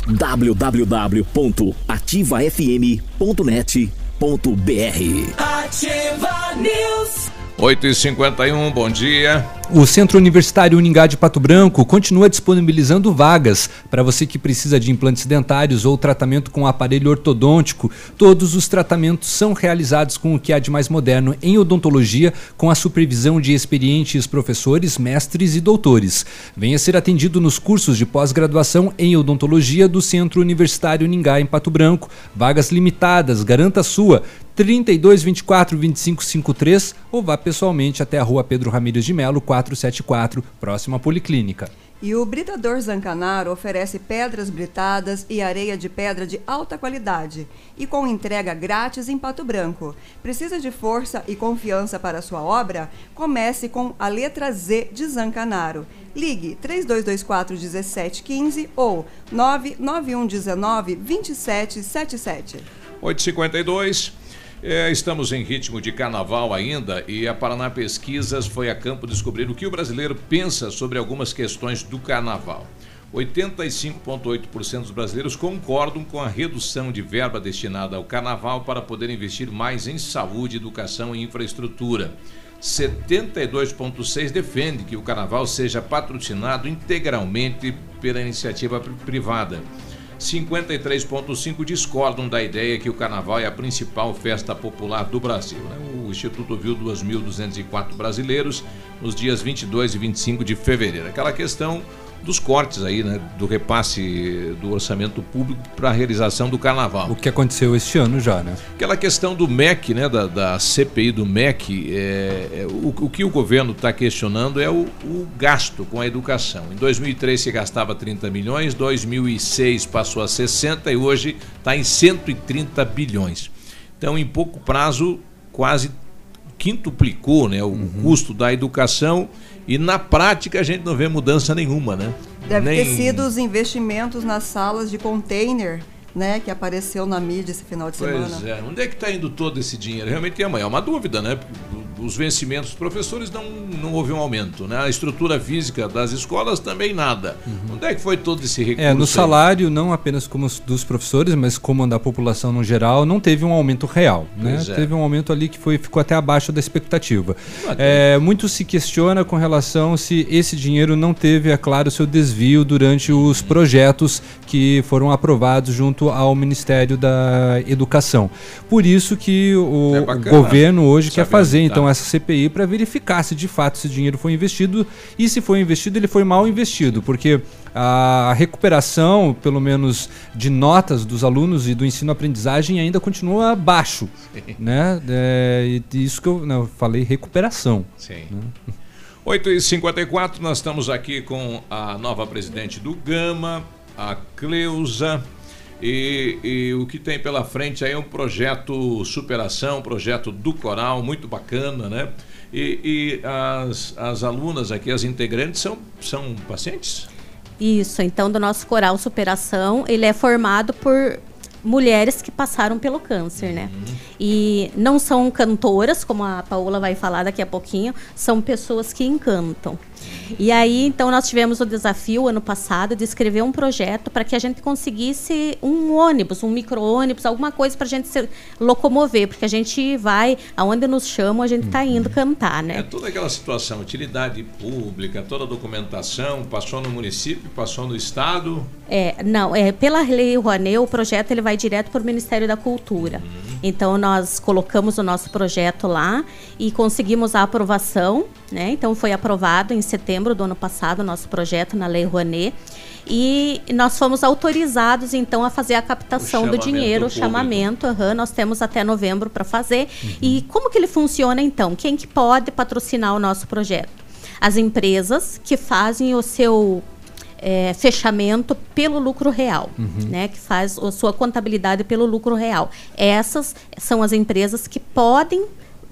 Speaker 19: www.ativafm.net.br
Speaker 13: Ativa News.
Speaker 4: 8h51, bom dia.
Speaker 5: O Centro Universitário Uningá de Pato Branco continua disponibilizando vagas para você que precisa de implantes dentários ou tratamento com aparelho ortodôntico. Todos os tratamentos são realizados com o que há de mais moderno em odontologia, com a supervisão de experientes professores, mestres e doutores. Venha ser atendido nos cursos de pós-graduação em odontologia do Centro Universitário Uningá em Pato Branco. Vagas limitadas, garanta a sua. 32 24 25 53 ou vá pessoalmente até a rua Pedro Ramires de Melo, 474, próxima à Policlínica.
Speaker 7: E o Britador Zancanaro oferece pedras britadas e areia de pedra de alta qualidade e com entrega grátis em Pato Branco. Precisa de força e confiança para sua obra? Comece com a letra Z de Zancanaro. Ligue 3224 1715 ou 99119 2777.
Speaker 4: 8h52. É, estamos em ritmo de carnaval ainda e a Paraná Pesquisas foi a campo descobrir o que o brasileiro pensa sobre algumas questões do carnaval. 85,8% dos brasileiros concordam com a redução de verba destinada ao carnaval para poder investir mais em saúde, educação e infraestrutura. 72,6% defende que o carnaval seja patrocinado integralmente pela iniciativa pri- privada. 53,5% discordam da ideia que o carnaval é a principal festa popular do Brasil. né? O Instituto ouviu 2.204 brasileiros nos dias 22 e 25 de fevereiro. Aquela questão dos cortes aí, né, do repasse do orçamento público para a realização do carnaval.
Speaker 5: O que aconteceu este ano já, né?
Speaker 4: Aquela questão do MEC, né, da, da CPI do MEC, é, é, o, o que o governo está questionando é o, o gasto com a educação. Em 2003 se gastava 30 milhões, 2006 passou a 60 e hoje está em 130 bilhões. Então, em pouco prazo, quase quintuplicou né, o custo da educação e na prática a gente não vê mudança nenhuma, né?
Speaker 7: Deve
Speaker 4: Nem-
Speaker 7: ter sido os investimentos nas salas de container, né, que apareceu na mídia esse final de semana.
Speaker 4: Pois é, onde é que está indo todo esse dinheiro? Realmente é uma, é uma dúvida, né? Os vencimentos dos professores não, não houve um aumento, né? A estrutura física das escolas também nada. Onde é que foi todo esse recurso?
Speaker 5: É, no
Speaker 4: aí?
Speaker 5: salário, não apenas como os dos professores, mas como da população no geral, não teve um aumento real. Né?
Speaker 4: Pois é.
Speaker 5: Teve um aumento ali que foi, ficou até abaixo da expectativa. É, muito se questiona com relação se esse dinheiro não teve, é claro, seu desvio durante os projetos que foram aprovados junto ao Ministério da Educação. Por isso que o,
Speaker 4: É bacana
Speaker 5: governo hoje quer fazer,
Speaker 4: tá.
Speaker 5: então, essa CPI para verificar se de fato esse dinheiro foi investido e se foi investido, ele foi mal investido, porque a recuperação, pelo menos de notas dos alunos e do ensino-aprendizagem ainda continua baixo, né? É, isso que eu, não, eu falei recuperação.
Speaker 4: Sim.
Speaker 5: né?
Speaker 4: 8h54, nós estamos aqui com a nova presidente do Gama, a Cleusa. E, e o que tem pela frente aí é um projeto superação, um projeto do coral, muito bacana, né? E, e as, as alunas aqui, as integrantes, são, são pacientes?
Speaker 26: Isso, então do nosso coral Superação, ele é formado por mulheres que passaram pelo câncer, né? E não são cantoras, como a Paola vai falar daqui a pouquinho, são pessoas que encantam. E aí, então, nós tivemos o desafio ano passado de escrever um projeto para que a gente conseguisse um ônibus, um micro-ônibus, alguma coisa para a gente se locomover, porque a gente vai, aonde nos chamam, a gente está indo cantar, né?
Speaker 4: É toda aquela situação, utilidade pública, toda a documentação, passou no município, passou no estado.
Speaker 26: É, não, é, pela Lei Rouanet, o projeto ele vai direto para o Ministério da Cultura. Então, nós colocamos o nosso projeto lá e conseguimos a aprovação, né? Então, foi aprovado em setembro do ano passado o nosso projeto na Lei Rouanet. E nós fomos autorizados, então, a fazer a captação do dinheiro, o chamamento. aham, nós temos até novembro para fazer. E como que ele funciona, então? Quem que pode patrocinar o nosso projeto? As empresas que fazem o seu é, fechamento pelo lucro real,
Speaker 28: Uhum.
Speaker 26: né? Que faz a sua contabilidade pelo lucro real. Essas são as empresas que podem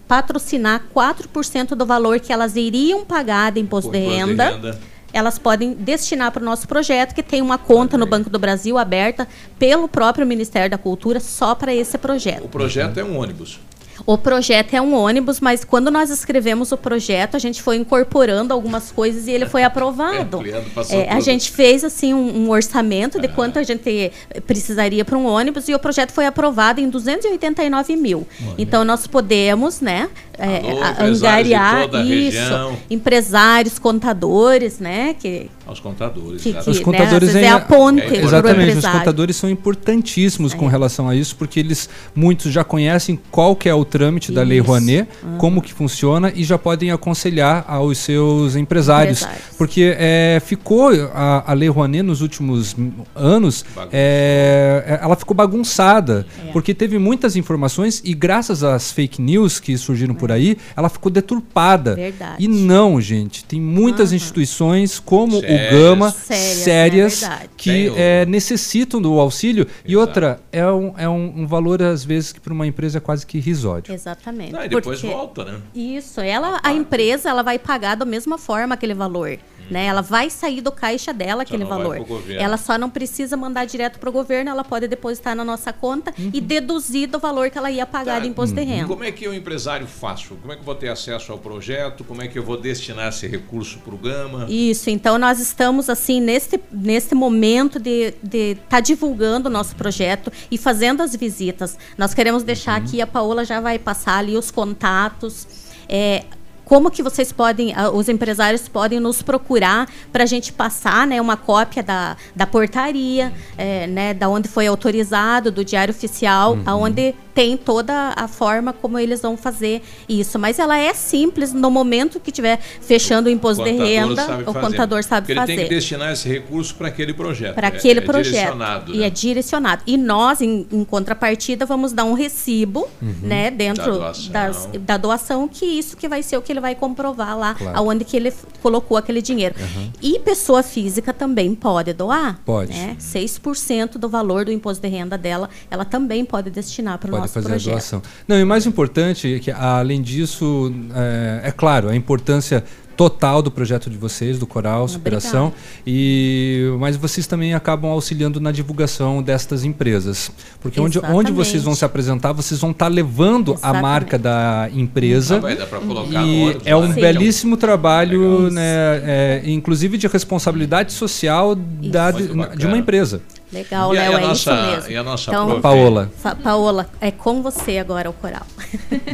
Speaker 26: patrocinar 4% do valor que elas iriam pagar de imposto de
Speaker 28: Imposto de
Speaker 26: renda.
Speaker 28: renda.
Speaker 26: Elas podem destinar para o nosso projeto, que tem uma conta no Banco do Brasil aberta pelo próprio Ministério da Cultura só para esse projeto.
Speaker 4: O projeto é um ônibus.
Speaker 26: O projeto é um ônibus, mas quando nós escrevemos o projeto, a gente foi incorporando algumas coisas e ele foi aprovado.
Speaker 4: Ampliando, passou
Speaker 26: É, a gente fez assim um, um orçamento de quanto a gente precisaria para um ônibus e o projeto foi aprovado em 289 mil. Então nós podemos, né, é,
Speaker 4: Alô,
Speaker 26: angariar isso,
Speaker 4: região.
Speaker 26: empresários, contadores, né, que
Speaker 4: Aos contadores.
Speaker 26: Que-
Speaker 4: exato.
Speaker 5: Os
Speaker 26: né,
Speaker 5: contadores
Speaker 26: vezes é
Speaker 5: ainda-
Speaker 26: a ponte pro
Speaker 5: Exatamente, os contadores são importantíssimos com relação a isso, porque eles muitos já conhecem qual que é o trâmite da Lei
Speaker 26: Isso.
Speaker 5: Rouanet, como que funciona e já podem aconselhar aos seus empresários,
Speaker 26: Empresários.
Speaker 5: porque é, ficou a, a Lei Rouanet nos últimos anos, é, é, ela ficou bagunçada,
Speaker 26: É.
Speaker 5: porque teve muitas informações e graças às fake news que surgiram por aí, ela ficou deturpada.
Speaker 26: Verdade.
Speaker 5: E não, gente, tem muitas instituições como
Speaker 4: Sérias.
Speaker 5: O Gama
Speaker 26: Sérias,
Speaker 5: sérias
Speaker 26: né?
Speaker 5: Que é, necessitam do auxílio. E outra, é um, é um, um valor, às vezes, que para uma empresa é quase que irrisório.
Speaker 26: Exatamente.
Speaker 4: Ah, e depois
Speaker 26: Porque-
Speaker 4: volta, né?
Speaker 26: Isso, ela, a empresa, ela vai pagar da mesma forma aquele valor. Né? Ela vai sair do caixa dela aquele valor. Ela só não precisa mandar direto para o governo, ela pode depositar na nossa conta
Speaker 4: Uhum.
Speaker 26: e deduzir do valor que ela ia pagar de imposto de renda.
Speaker 4: Como é que eu, empresário, faço? Como é que eu vou ter acesso ao projeto? Como é que eu vou destinar esse recurso para o Gama?
Speaker 26: Isso, então nós estamos assim neste, neste momento de estar divulgando o nosso projeto e fazendo as visitas. Nós queremos deixar aqui, a Paola já vai passar ali os contatos. é, como que vocês podem, ah, os empresários podem nos procurar para a gente passar né, uma cópia da, da portaria, é, né, da onde foi autorizado, do diário oficial,
Speaker 28: Uhum.
Speaker 26: aonde tem toda a forma como eles vão fazer isso. Mas ela é simples no momento que tiver fechando o imposto de
Speaker 4: contador
Speaker 26: renda, o
Speaker 4: fazer.
Speaker 26: contador sabe
Speaker 4: Porque ele tem que
Speaker 26: fazer.
Speaker 4: destinar esse recurso para aquele projeto.
Speaker 26: Para
Speaker 4: É-
Speaker 26: aquele
Speaker 4: é
Speaker 26: projeto.
Speaker 4: direcionado,
Speaker 26: E
Speaker 4: né?
Speaker 26: é direcionado. E nós, em, em contrapartida, vamos dar um recibo,
Speaker 4: Uhum.
Speaker 26: né, dentro
Speaker 4: Da doação.
Speaker 26: das- da doação, que isso que vai ser o que ele vai comprovar lá,
Speaker 5: Claro.
Speaker 26: aonde que ele colocou aquele dinheiro.
Speaker 5: Uhum.
Speaker 26: E pessoa física também pode doar.
Speaker 5: Pode.
Speaker 26: Né? 6% do valor do imposto de renda dela, ela também pode destinar para o
Speaker 5: Pode
Speaker 26: nosso
Speaker 5: fazer
Speaker 26: projeto.
Speaker 5: a doação. Não, e o mais importante é que, além disso, é, é claro, a importância total do projeto de vocês, do Coral Superação, e mas vocês também acabam auxiliando na divulgação destas empresas. Porque onde, onde vocês vão se apresentar, vocês vão estar levando a marca da empresa.
Speaker 4: Ah, vai dar pra colocar no
Speaker 5: e
Speaker 4: ônibus
Speaker 5: é um
Speaker 4: né?
Speaker 5: belíssimo trabalho, né, é, inclusive de responsabilidade social da, de, de uma empresa.
Speaker 26: Legal,
Speaker 4: E e
Speaker 26: Léo, é
Speaker 4: nossa-
Speaker 26: isso mesmo.
Speaker 4: e a nossa
Speaker 26: então,
Speaker 4: prof?
Speaker 5: Paola.
Speaker 26: Paola, é com você agora o coral.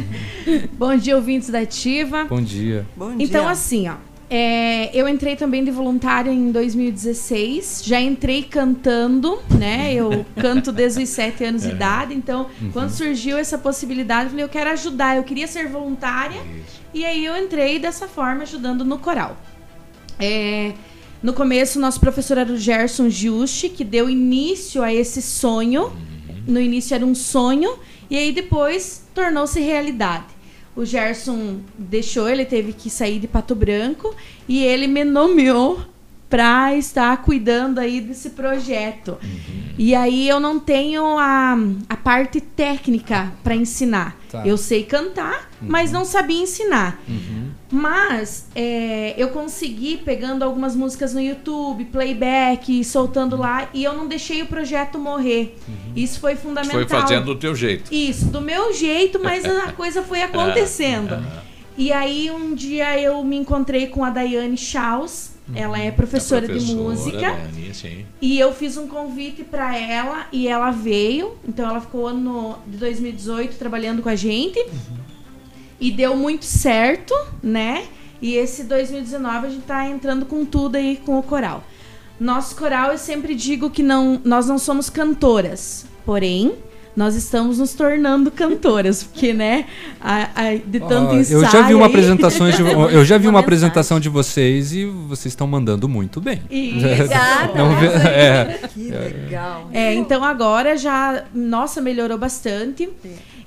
Speaker 28: Bom dia, ouvintes da Ativa.
Speaker 5: Bom dia.
Speaker 28: então, assim, ó. é, eu entrei também de voluntária em 2016. Já entrei cantando, né? Eu canto desde os 7 anos de
Speaker 29: É.
Speaker 28: idade. Então,
Speaker 29: Uhum.
Speaker 28: quando surgiu essa possibilidade, eu falei, eu quero ajudar. Eu queria ser voluntária. E aí eu entrei dessa forma, ajudando no coral. É, no começo, nosso professor era o Gerson Giusti, que deu início a esse sonho. No início era um sonho, e aí depois tornou-se realidade. O Gerson deixou, ele teve que sair de Pato Branco e ele me nomeou para estar cuidando aí desse projeto. E aí eu não tenho a, a parte técnica para ensinar.
Speaker 29: Tá.
Speaker 28: Eu sei cantar, mas não sabia ensinar. Mas é, eu consegui pegando algumas músicas no YouTube, playback, soltando lá, e eu não deixei o projeto morrer. Isso foi fundamental.
Speaker 4: Foi fazendo do teu jeito.
Speaker 28: Isso, do meu jeito, mas a coisa foi acontecendo. E aí um dia eu me encontrei com a Daiane Chaus, ela é professora, de música.
Speaker 4: Dani.
Speaker 28: E eu fiz um convite para ela e ela veio. Então ela ficou ano de 2018 trabalhando com a gente. E deu muito certo, né? E esse 2019 a gente tá entrando com tudo aí com o coral. Nosso coral eu sempre digo que não, nós não somos cantoras, porém nós estamos nos tornando cantoras, porque né, a, a- de tanto
Speaker 5: Ó,
Speaker 28: ensaio
Speaker 5: eu já vi uma
Speaker 28: aí-
Speaker 5: apresentação de, eu já vi uma apresentação de vocês e vocês estão mandando muito bem. Não vê- é.
Speaker 7: Que legal.
Speaker 28: É, então agora já, nossa, melhorou bastante.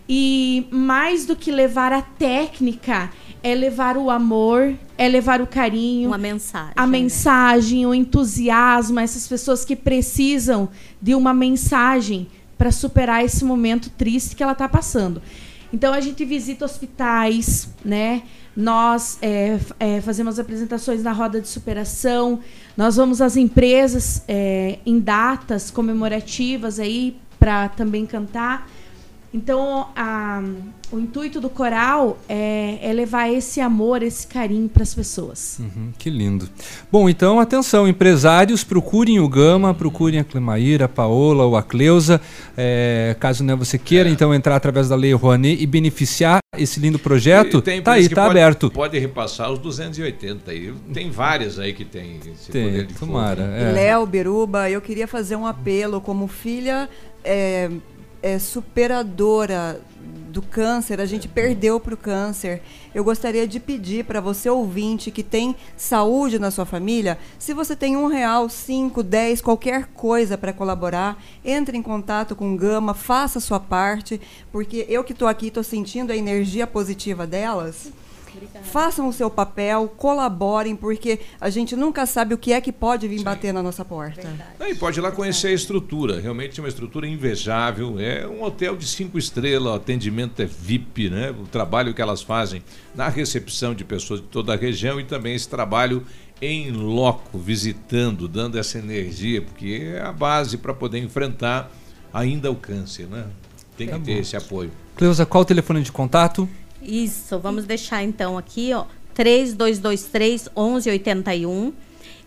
Speaker 28: E mais do que levar a técnica, é levar o amor, é levar o carinho,
Speaker 26: Uma mensagem.
Speaker 28: a mensagem, o entusiasmo, essas pessoas que precisam de uma mensagem para superar esse momento triste que ela está passando. Então a gente visita hospitais, né? Nós é, é, fazemos apresentações na roda de superação. Nós vamos às empresas é, em datas comemorativas aí para também cantar. Então, a- o intuito do coral é, é levar esse amor, esse carinho para as pessoas.
Speaker 5: Uhum, que lindo. Bom, então atenção, empresários, procurem o Gama, procurem a Clemaíra, a Paola ou a Cleusa. É, caso né, você queira então entrar através da Lei Rouanet e beneficiar esse lindo projeto,
Speaker 4: tem
Speaker 5: tá aí,
Speaker 4: que
Speaker 5: tá
Speaker 4: pode,
Speaker 5: aberto.
Speaker 4: Pode repassar os 280 aí. Tem várias aí que tem esse
Speaker 5: Tem,
Speaker 4: poder de
Speaker 5: tomara,
Speaker 4: né?
Speaker 5: é.
Speaker 7: Léo Beruba, eu queria fazer um apelo como filha é, superadora do câncer, a gente perdeu para o câncer. Eu gostaria de pedir para você ouvinte que tem saúde na sua família, se você tem um real, cinco, dez, qualquer coisa para colaborar, entre em contato com Gama, faça a sua parte, porque eu que estou aqui estou sentindo a energia positiva delas. Façam o seu papel, colaborem, porque a gente nunca sabe o que é que pode vir bater na nossa porta.
Speaker 4: Não, e pode ir lá conhecer a estrutura. Realmente é uma estrutura invejável. É um hotel de cinco estrelas, o atendimento é VIP, né? O trabalho que elas fazem na recepção de pessoas de toda a região e também esse trabalho em loco, visitando, dando essa energia, porque é a base para poder enfrentar ainda o câncer, né? Tem que
Speaker 5: Tá
Speaker 4: ter
Speaker 5: bom.
Speaker 4: esse apoio.
Speaker 5: Cleusa, qual o telefone de contato?
Speaker 26: Isso, vamos deixar então aqui, ó, 3223 1181.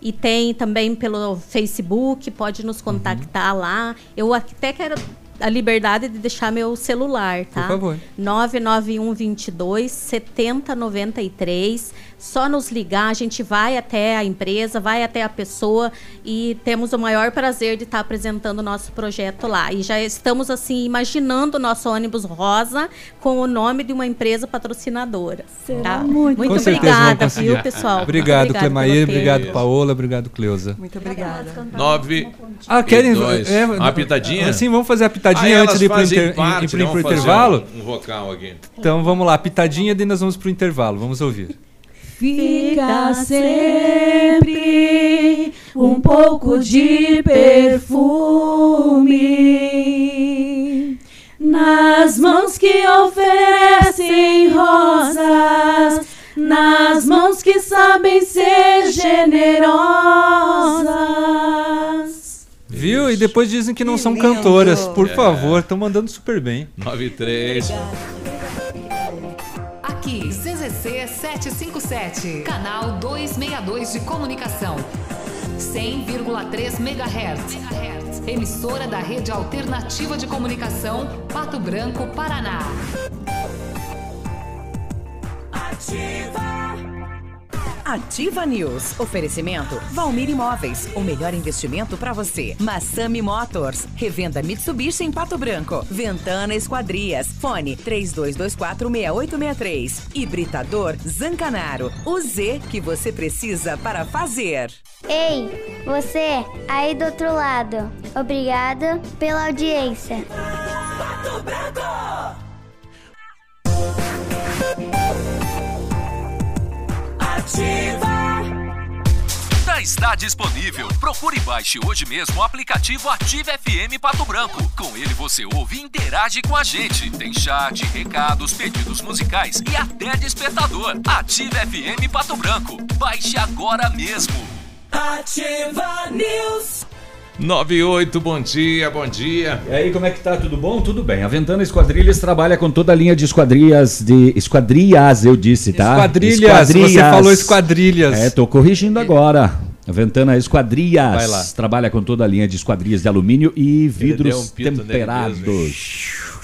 Speaker 26: E tem também pelo Facebook, pode nos contactar lá. Eu até quero a liberdade de deixar meu celular, tá?
Speaker 5: Por favor.
Speaker 26: 991 22 7093. Só nos ligar, a gente vai até a empresa, vai até a pessoa e temos o maior prazer de estar apresentando o nosso projeto lá. E já estamos assim imaginando o nosso ônibus rosa com o nome de uma empresa patrocinadora. Tá? Muito,
Speaker 5: Com vamos
Speaker 26: obrigada, viu, pessoal?
Speaker 5: Obrigado,
Speaker 26: Muito tempo.
Speaker 5: obrigado, Paola, obrigado, Cleusa.
Speaker 7: Muito obrigada.
Speaker 4: Nove.
Speaker 5: Ah, querem.
Speaker 4: e dois.
Speaker 5: é,
Speaker 4: uma pitadinha?
Speaker 5: Sim, vamos fazer a pitadinha
Speaker 4: Ah,
Speaker 5: antes de ir pro, inter,
Speaker 4: parte,
Speaker 5: ir pro- ir pro intervalo.
Speaker 4: Um, um vocal aqui.
Speaker 5: Então vamos lá, pitadinha, daí nós vamos pro intervalo. Vamos ouvir.
Speaker 29: Fica sempre um pouco de perfume nas mãos que oferecem rosas, nas mãos que sabem ser generosas.
Speaker 5: Viu? E depois dizem que não são
Speaker 7: lindo.
Speaker 5: cantoras. Por
Speaker 4: É.
Speaker 5: favor, estão mandando super bem.
Speaker 4: 93.
Speaker 1: Aqui, CZC 757, canal 262 de comunicação. 100,3 MHz. Emissora da Rede Alternativa de Comunicação, Pato Branco, Paraná.
Speaker 8: Ativa News. Oferecimento Valmir Imóveis. O melhor investimento para você. Massami Motors. Revenda Mitsubishi em Pato Branco. Ventana Esquadrias. Fone 32246863. Hibridador Zancanaro. O Z que você precisa para fazer.
Speaker 30: Ei, você aí do outro lado. Obrigada pela audiência.
Speaker 19: Já está disponível. Procure e baixe hoje mesmo o aplicativo Ative FM Pato Branco. Com ele você ouve e interage com a gente. Tem chat, recados, pedidos musicais e até despertador. Ative FM Pato Branco. Baixe agora mesmo.
Speaker 13: Ativa News.
Speaker 4: 98, bom dia, bom dia.
Speaker 6: E aí, como é que tá? Tudo bom? Tudo bem. A Ventana Esquadrilhas trabalha com toda a linha de esquadrias, de esquadrias, eu disse, tá?
Speaker 5: Esquadrilhas, você falou esquadrilhas.
Speaker 6: É, tô corrigindo agora. A Ventana Esquadrias
Speaker 5: Vai lá.
Speaker 6: trabalha com toda a linha de esquadrias de alumínio e vidros
Speaker 4: um
Speaker 6: temperados.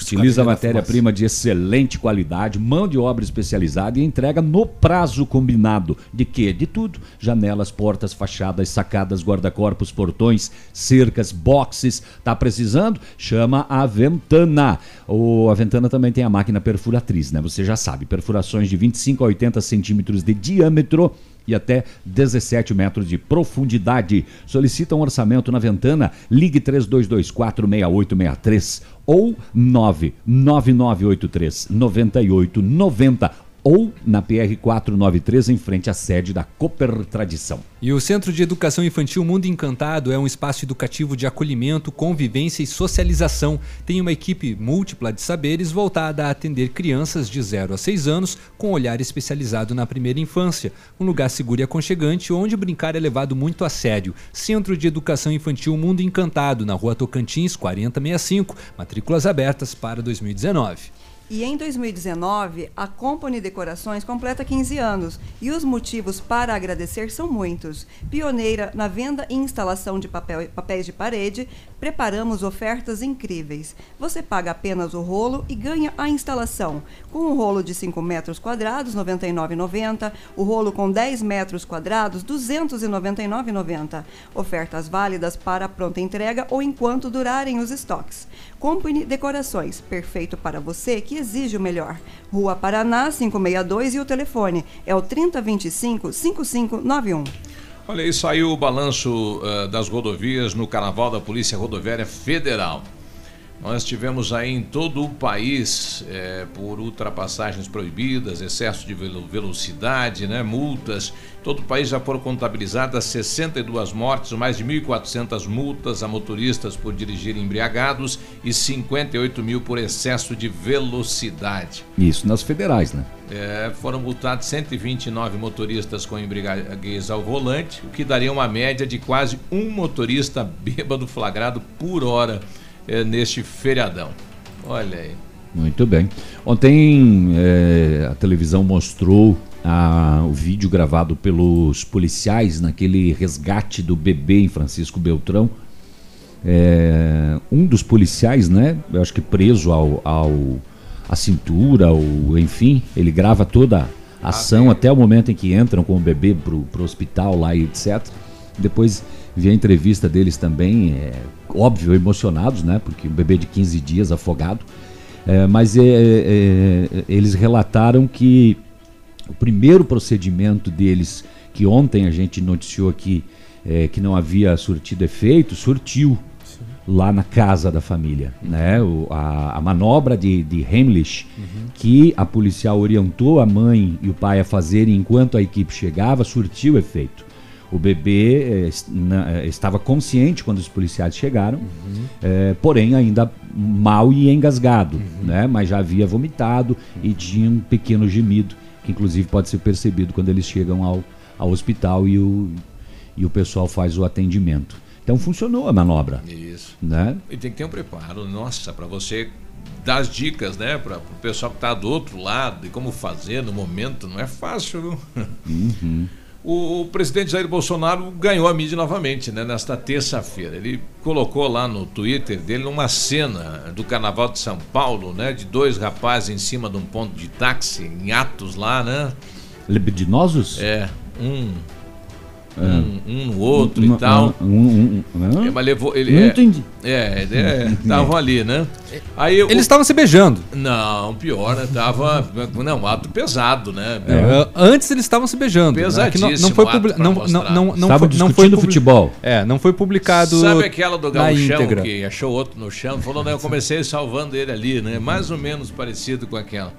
Speaker 6: Utiliza matéria-prima de excelente qualidade, mão de obra especializada e entrega no prazo combinado. De quê? De tudo. Janelas, portas, fachadas, sacadas, guarda-corpos, portões, cercas, boxes. Tá precisando? Chama a Ventana. O, a Ventana também tem a máquina perfuratriz, né? Você já sabe. Perfurações de 25 a 80 centímetros de diâmetro e até 17 metros de profundidade. Solicita um orçamento na Ventana, ligue 32246863 ou 99983 9890 ou na PR 493 em frente à sede da Cooper Tradição.
Speaker 5: E o Centro de Educação Infantil Mundo Encantado é um espaço educativo de acolhimento, convivência e socialização. Tem uma equipe múltipla de saberes voltada a atender crianças de 0 a 6 anos com olhar especializado na primeira infância. Um lugar seguro e aconchegante onde brincar é levado muito a sério. Centro de Educação Infantil Mundo Encantado, na rua Tocantins, 4065. Matrículas abertas para 2019.
Speaker 7: E em 2019, a Company Decorações completa 15 anos e os motivos para agradecer são muitos. Pioneira na venda e instalação de papel- papéis de parede, preparamos ofertas incríveis. Você paga apenas o rolo e ganha a instalação. Com um rolo de 5 metros quadrados, R$ 99,90. O rolo com 10 metros quadrados, R$ 299,90. Ofertas válidas para pronta entrega ou enquanto durarem os estoques. Company Decorações, perfeito para você que exige o melhor. Rua Paraná, 562 e o telefone é o 3025 5591.
Speaker 4: Olha aí, saiu o balanço eh, das rodovias no Carnaval da Polícia Rodoviária Federal. Nós tivemos aí em todo o país, eh, por ultrapassagens proibidas, excesso de velo- velocidade, né, multas. Todo o país já foram contabilizadas 62 mortes, mais de 1.400 multas a motoristas por dirigirem embriagados e 58 mil por excesso de velocidade.
Speaker 6: Isso nas federais, né?
Speaker 4: É, foram multados 129 motoristas com embriaguez ao volante, o que daria uma média de quase um motorista bêbado flagrado por hora é, neste feriadão. Olha aí.
Speaker 6: Muito bem. Ontem eh, a televisão mostrou a- o vídeo gravado pelos policiais naquele resgate do bebê em Francisco Beltrão. Eh, um dos policiais, né? Eu acho que preso ao, ao à cintura, ou enfim, ele grava toda a ação até o momento em que entram com o bebê pro, pro hospital lá e etc. Depois vi a entrevista deles também, é, óbvio, emocionados, né? Porque o bebê de 15 dias afogado. É, mas é, é, eles relataram que o primeiro procedimento deles, que ontem a gente noticiou aqui é, que não havia surtido efeito, surtiu lá na casa da família. Né? O- a, a manobra de, de Heimlich, que a policial orientou a mãe e o pai a fazerem enquanto a equipe chegava, surtiu efeito. O bebê eh, eh, estava consciente quando os policiais chegaram, eh, porém ainda mal e engasgado, né? Mas já havia vomitado e tinha um pequeno gemido, que inclusive pode ser percebido quando eles chegam ao, ao hospital e o, e o pessoal faz o atendimento. Então funcionou a manobra.
Speaker 4: Isso.
Speaker 6: Né?
Speaker 4: E tem que ter um preparo, nossa, para você dar as dicas, né, para o pessoal que está do outro lado e como fazer no momento, não é fácil, viu?
Speaker 6: Uhum.
Speaker 4: O, o presidente Jair Bolsonaro ganhou a mídia novamente, né, nesta terça-feira. Ele colocou lá no Twitter dele uma cena do Carnaval de São Paulo, né, de dois rapazes em cima de um ponto de táxi, em Atos lá, né?
Speaker 6: Libidinosos?
Speaker 4: É, um. Um, um no outro
Speaker 6: Um-
Speaker 4: e tal.
Speaker 6: um- um- um- hã?
Speaker 4: É, mas levou, ele
Speaker 6: Não
Speaker 4: é,
Speaker 6: entendi.
Speaker 4: É, é, estavam ali, né? Aí
Speaker 5: Eles estavam se beijando.
Speaker 4: Não, pior, né? Tava. Não, ato pesado, né?
Speaker 5: É, Antes eles estavam se beijando. né? Que não, não foi
Speaker 4: Pesadíssimo
Speaker 5: publi-
Speaker 4: ato pra
Speaker 5: não, não, não, não foi, não foi
Speaker 6: futebol.
Speaker 5: É, não foi publicado
Speaker 4: Sabe aquela do gauchão
Speaker 5: íntegra.
Speaker 4: que achou outro no chão? Falou, né? Eu comecei salvando ele ali, né? Mais ou menos parecido com aquela.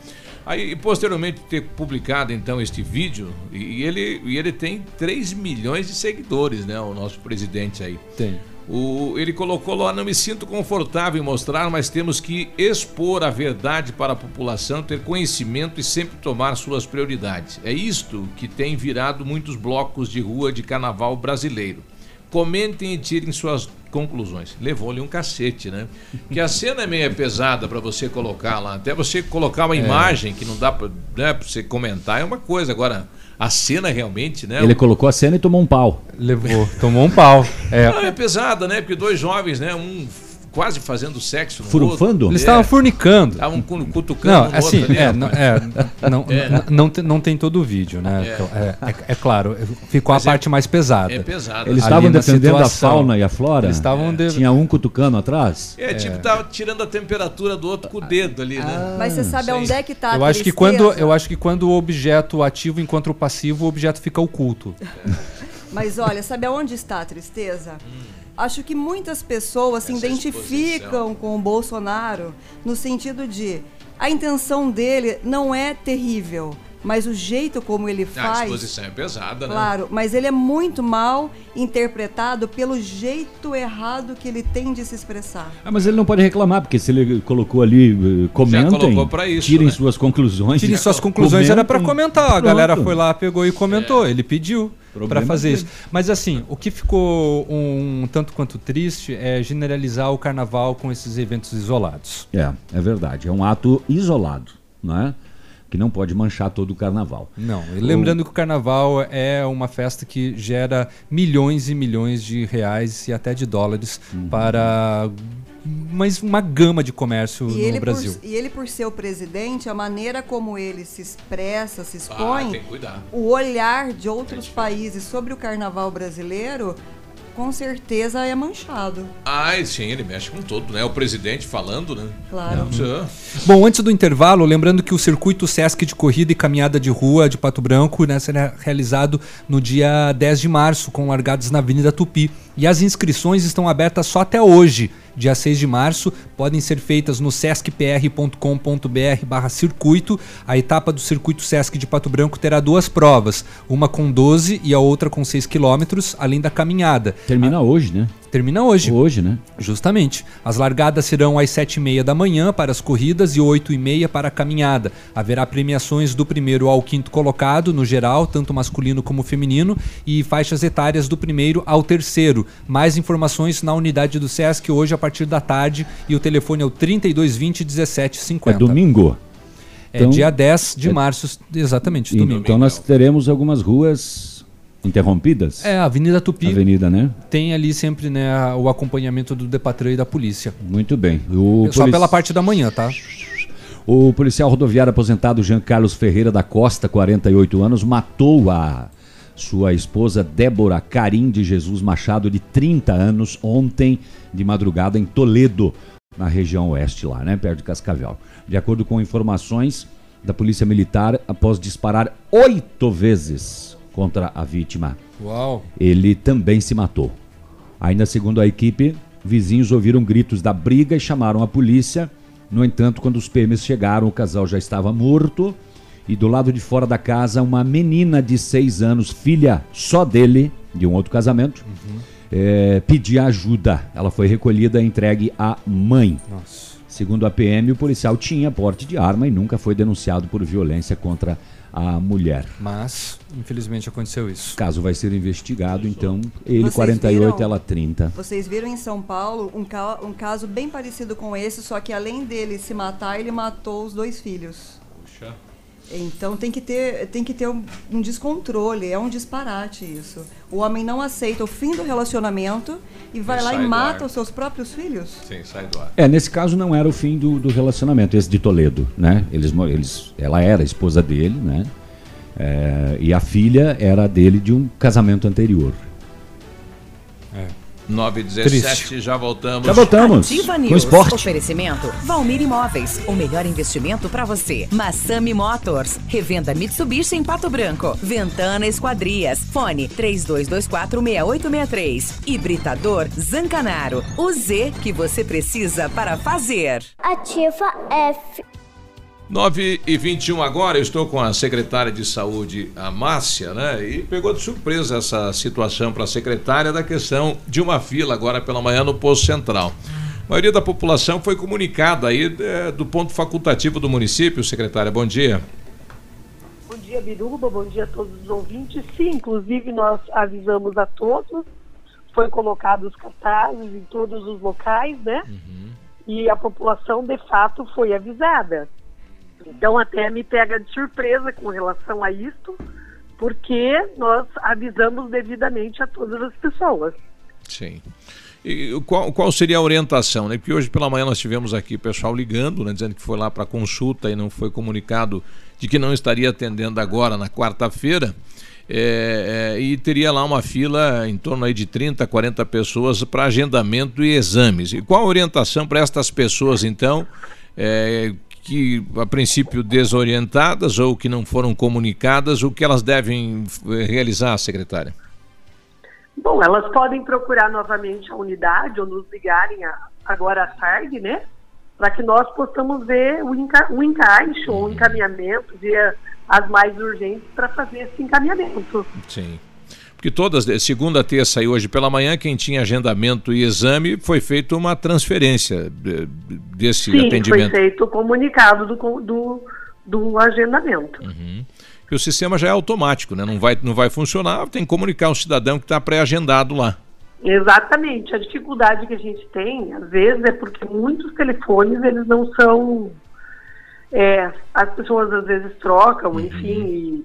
Speaker 4: Aí, posteriormente, ter publicado então este vídeo, e ele, e ele tem 3 milhões de seguidores, né? O nosso presidente aí.
Speaker 5: Tem.
Speaker 4: O, ele colocou lá, não me sinto confortável em mostrar, mas temos que expor a verdade para a população, ter conhecimento e sempre tomar suas prioridades. É isto que tem virado muitos blocos de rua de carnaval brasileiro. Comentem e tirem suas conclusões. Levou-lhe um cacete, né? Que a cena é meio pesada para você colocar lá. Até você colocar uma
Speaker 6: É.
Speaker 4: imagem que não dá para né, pra você comentar é uma coisa. Agora, a cena realmente, né?
Speaker 6: Ele colocou a cena e tomou um pau.
Speaker 5: Levou, tomou um pau. É.
Speaker 4: Não, é pesada, né? Porque dois jovens, né? Um quase fazendo sexo no
Speaker 6: Furufando?
Speaker 4: outro.
Speaker 5: Eles
Speaker 4: É.
Speaker 5: estavam fornicando.
Speaker 4: Estavam cu- cutucando
Speaker 5: Não,
Speaker 4: um
Speaker 5: assim,
Speaker 4: outro ali,
Speaker 5: é, não, é, não,
Speaker 4: É.
Speaker 5: não, não, tem, não tem todo o vídeo, né?
Speaker 4: É.
Speaker 5: É, é- é claro, ficou
Speaker 4: Mas
Speaker 5: a
Speaker 4: é-
Speaker 5: parte mais pesada.
Speaker 4: é pesada.
Speaker 6: Eles estavam defendendo a fauna e a flora?
Speaker 5: Eles estavam de-
Speaker 6: Tinha um cutucando atrás?
Speaker 4: É, tipo, tava tirando a temperatura do outro com o dedo ali, né?
Speaker 7: Mas você sabe
Speaker 4: Sim.
Speaker 7: onde é que tá a
Speaker 5: Eu acho, que
Speaker 7: tristeza?
Speaker 5: quando, eu acho que quando o objeto ativo encontra o passivo, o objeto fica oculto.
Speaker 7: Mas olha, sabe aonde está a tristeza?
Speaker 4: Hum.
Speaker 7: Acho que muitas pessoas se identificam com o Bolsonaro no sentido de a intenção dele não é terrível, mas o jeito como ele
Speaker 4: Ah, a
Speaker 7: faz.
Speaker 4: exposição é pesada, né?
Speaker 7: Claro, mas ele é muito mal interpretado pelo jeito errado que ele tem de se expressar.
Speaker 6: Ah, mas ele não pode reclamar, porque se ele colocou ali, eh, comentem,
Speaker 4: colocou pra isso,
Speaker 6: tirem
Speaker 4: né?
Speaker 6: suas conclusões.
Speaker 5: Tirem suas conclusões, era pra
Speaker 6: Comentem.
Speaker 5: comentar. A
Speaker 6: Pronto.
Speaker 5: galera foi lá, pegou e comentou. Ele pediu pra fazer isso. Mas assim, o que ficou um tanto quanto triste é generalizar o carnaval com esses eventos isolados.
Speaker 6: É, é verdade. É um ato isolado, né? Que não pode manchar todo o carnaval.
Speaker 5: Não, e lembrando que o carnaval é uma festa que gera milhões e milhões de reais e até de dólares
Speaker 6: Uhum.
Speaker 5: para mas uma gama de comércio
Speaker 7: E
Speaker 5: no
Speaker 7: ele, por,
Speaker 5: Brasil.
Speaker 7: e ele, por ser o presidente, a maneira como ele se expressa, se
Speaker 4: Ah,
Speaker 7: expõe,
Speaker 4: cuidar.
Speaker 7: o olhar de outros países sobre o carnaval brasileiro, com certeza é manchado.
Speaker 4: Ah, sim, ele mexe com tudo, né? O presidente falando, né?
Speaker 7: Claro.
Speaker 4: Não
Speaker 5: Bom, antes do intervalo, lembrando que o circuito Sesc de corrida e caminhada de rua de Pato Branco né, será realizado no dia 10 de março, com largadas na Avenida Tupi. E as inscrições estão abertas só até hoje, dia 6 de março. Podem ser feitas no sescpr.com.br barra circuito. A etapa do circuito Sesc de Pato Branco terá duas provas, uma com 12 e a outra com 6 quilômetros, além da caminhada.
Speaker 6: Termina hoje, né?
Speaker 5: Termina hoje.
Speaker 6: Hoje, né?
Speaker 5: Justamente. As largadas serão às 7h30 da manhã para as corridas e 8h30 para a caminhada. Haverá premiações do primeiro ao quinto colocado, no geral, tanto masculino como feminino, e faixas etárias do primeiro ao terceiro. Mais informações na unidade do SESC hoje a partir da tarde e o telefone é o 3220 1750.
Speaker 6: É domingo.
Speaker 5: É dia 10 de março, exatamente, domingo.
Speaker 6: Então nós teremos algumas ruas interrompidas.
Speaker 5: É, a Avenida Tupi.
Speaker 6: Avenida, né?
Speaker 5: Tem ali sempre né, o acompanhamento do Depatran e da polícia.
Speaker 6: Muito bem. O
Speaker 5: Só
Speaker 6: polici-
Speaker 5: pela parte da manhã, tá?
Speaker 6: O policial rodoviário aposentado Jean Carlos Ferreira da Costa, 48 anos, matou a sua esposa Débora Carim de Jesus Machado, de 30 anos, ontem de madrugada em Toledo, na região oeste lá, né, perto de Cascavel. De acordo com informações da Polícia Militar, após disparar oito vezes contra a vítima,
Speaker 5: Uau.
Speaker 6: ele também se matou. Ainda segundo a equipe, vizinhos ouviram gritos da briga e chamaram a polícia. No entanto, quando os PMs chegaram, o casal já estava morto e do lado de fora da casa, uma menina de seis anos, filha só dele, de um outro casamento, é, pedir ajuda. Ela foi recolhida e entregue à mãe. Segundo a PM, o policial tinha porte de arma e nunca foi denunciado por violência contra a mulher.
Speaker 5: Mas, infelizmente, aconteceu isso.
Speaker 6: O caso vai ser investigado, então, ele
Speaker 7: Vocês
Speaker 6: 48,
Speaker 7: viram?
Speaker 6: ela 30.
Speaker 7: Vocês viram em São Paulo um, ca- um caso bem parecido com esse, só que além dele se matar, ele matou os dois filhos. Então tem que ter, tem que ter um, um descontrole, é um disparate isso. O homem não aceita o fim do relacionamento e vai
Speaker 4: E
Speaker 7: lá e mata
Speaker 4: ar.
Speaker 7: os seus próprios filhos.
Speaker 4: Sim, sai do ar.
Speaker 6: É, nesse caso não era o fim do, do relacionamento, esse de Toledo, né? Eles, eles, ela era a esposa dele, né? É, e a filha era dele de um casamento anterior.
Speaker 5: É.
Speaker 4: 9 e 17 já voltamos.
Speaker 6: Já voltamos.
Speaker 8: Ativa
Speaker 6: Com
Speaker 8: News.
Speaker 6: esporte.
Speaker 8: Oferecimento Valmir Imóveis. O melhor investimento para você. Massami Motors. Revenda Mitsubishi em Pato Branco. Ventana Esquadrias. Fone 32246863. Hibridador Zancanaro. O Z que você precisa para fazer.
Speaker 30: Ativa F.
Speaker 4: 9 e 21 agora, eu estou com a secretária de saúde, a Márcia, né? E pegou de surpresa essa situação para a secretária da questão de uma fila agora pela manhã no posto central. A maioria da população foi comunicada aí é, do ponto facultativo do município, secretária. Bom dia.
Speaker 31: Bom dia, Biruba. Bom dia a todos os ouvintes. Sim, inclusive nós avisamos a todos. Foi colocados cartazes em todos os locais, né? E a população, de fato, foi avisada. Então, até me pega de surpresa com relação a isto, porque nós avisamos devidamente a todas as pessoas.
Speaker 4: Sim. E qual, qual seria a orientação? Né? Porque hoje pela manhã nós tivemos aqui pessoal ligando, né, dizendo que foi lá para consulta e não foi comunicado de que não estaria atendendo agora na quarta-feira. É, é, e teria lá uma fila em torno aí de 30, 40 pessoas para agendamento e exames. E qual a orientação para estas pessoas, então, é, que a princípio desorientadas ou que não foram comunicadas, o que elas devem eh, realizar, secretária?
Speaker 31: Bom, elas podem procurar novamente a unidade ou nos ligarem a- agora à tarde, né? Para que nós possamos ver o, enca o encaixe ou o encaminhamento, ver as mais urgentes para fazer esse encaminhamento.
Speaker 4: Sim. Porque todas, segunda, terça e hoje pela manhã, quem tinha agendamento e exame, foi feita uma transferência de- desse
Speaker 31: Sim,
Speaker 4: atendimento.
Speaker 31: foi feito o comunicado do, do, do agendamento.
Speaker 4: Porque o sistema já é automático, né? Não vai, não vai funcionar, tem que comunicar o cidadão que está pré-agendado lá.
Speaker 31: Exatamente. A dificuldade que a gente tem, às vezes, é porque muitos telefones, eles não são... é, as pessoas, às vezes, trocam,
Speaker 4: Uhum.
Speaker 31: enfim, e,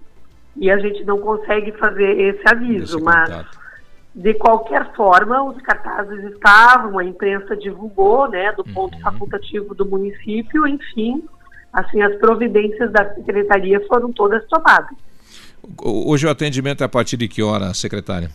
Speaker 31: e a gente não consegue fazer esse aviso.
Speaker 4: Esse
Speaker 31: mas,
Speaker 4: contato.
Speaker 31: de qualquer forma, os cartazes estavam, a imprensa divulgou, né, do ponto
Speaker 4: Uhum.
Speaker 31: facultativo do município, enfim, assim, as providências da secretaria foram todas tomadas.
Speaker 4: O- Hoje o atendimento é a partir de que hora, secretária?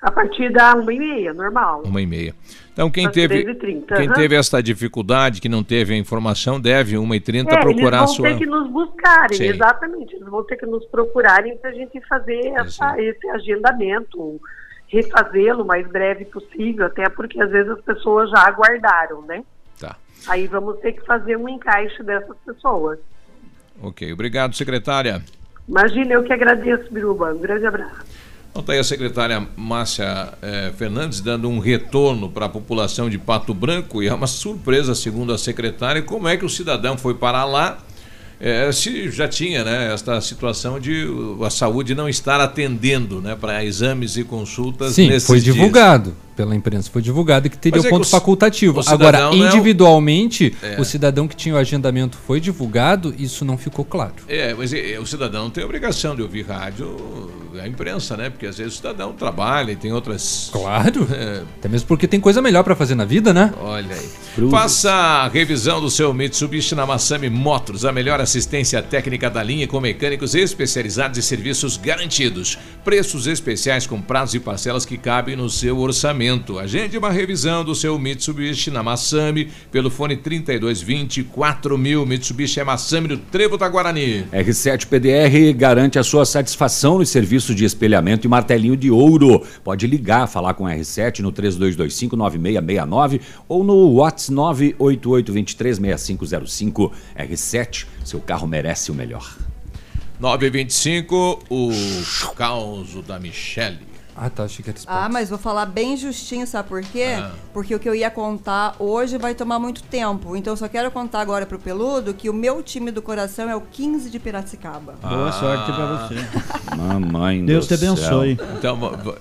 Speaker 31: A partir da uma e meia, normal.
Speaker 4: Uma e meia. Então quem
Speaker 31: Às
Speaker 4: teve,
Speaker 31: 13h30,
Speaker 4: quem
Speaker 31: aham.
Speaker 4: teve essa dificuldade, que não teve a informação, deve uma e trinta
Speaker 31: É,
Speaker 4: procurar a
Speaker 31: eles vão
Speaker 4: sua...
Speaker 31: ter que nos buscarem,
Speaker 4: Sim.
Speaker 31: exatamente. Eles vão ter que nos procurarem para a gente fazer essa- esse agendamento, refazê-lo o mais breve possível, até porque às vezes as pessoas já aguardaram, né?
Speaker 4: Tá.
Speaker 31: Aí vamos ter que fazer um encaixe dessas pessoas.
Speaker 4: Ok, obrigado, secretária.
Speaker 31: Imagina, eu que agradeço, Biruba. Um grande abraço.
Speaker 4: Então está aí a secretária Márcia eh, Fernandes dando um retorno para a população de Pato Branco e é uma surpresa, segundo a secretária, como é que o cidadão foi parar lá eh, se já tinha né, esta situação de a saúde não estar atendendo né, para exames e consultas
Speaker 5: Sim, foi
Speaker 4: dias.
Speaker 5: divulgado pela imprensa, foi divulgado que teria
Speaker 4: Mas
Speaker 5: o
Speaker 4: é
Speaker 5: ponto
Speaker 4: que o
Speaker 5: facultativo.
Speaker 4: o
Speaker 5: Agora,
Speaker 4: é o-
Speaker 5: individualmente,
Speaker 4: É.
Speaker 5: o cidadão que tinha o agendamento foi divulgado, isso não ficou claro.
Speaker 4: É, mas eh, o cidadão tem obrigação de ouvir rádio, a imprensa, né? Porque às vezes o cidadão trabalha e tem outras.
Speaker 5: Claro.
Speaker 4: É,
Speaker 5: Até mesmo porque tem coisa melhor para fazer na vida, né?
Speaker 4: Olha aí. Faça a revisão do seu Mitsubishi na Massami Motors, a melhor assistência técnica da linha com mecânicos especializados e serviços garantidos. Preços especiais com prazos e parcelas que cabem no seu orçamento. Agende uma revisão do seu Mitsubishi na Massami pelo fone 3220 4000. Mitsubishi é Massami do Trevo da Guarani.
Speaker 6: R7 PDR garante a sua satisfação nos serviços de espelhamento e martelinho de ouro. Pode ligar, falar com a R7 no 3225-9669 ou no WhatsApp 988236505. R7, seu carro merece o melhor.
Speaker 4: 925, o caos da Michele.
Speaker 5: Ah, tá, achei que era esporte.
Speaker 7: Ah, mas vou falar bem justinho, sabe por quê?
Speaker 4: Ah.
Speaker 7: Porque o que eu ia contar hoje vai tomar muito tempo. Então eu só quero contar agora pro Peludo que o meu time do coração é o 15 de Piracicaba.
Speaker 32: Boa sorte pra você.
Speaker 6: Mamãe
Speaker 32: Deus
Speaker 6: do
Speaker 32: te abençoe.
Speaker 4: Céu. Então,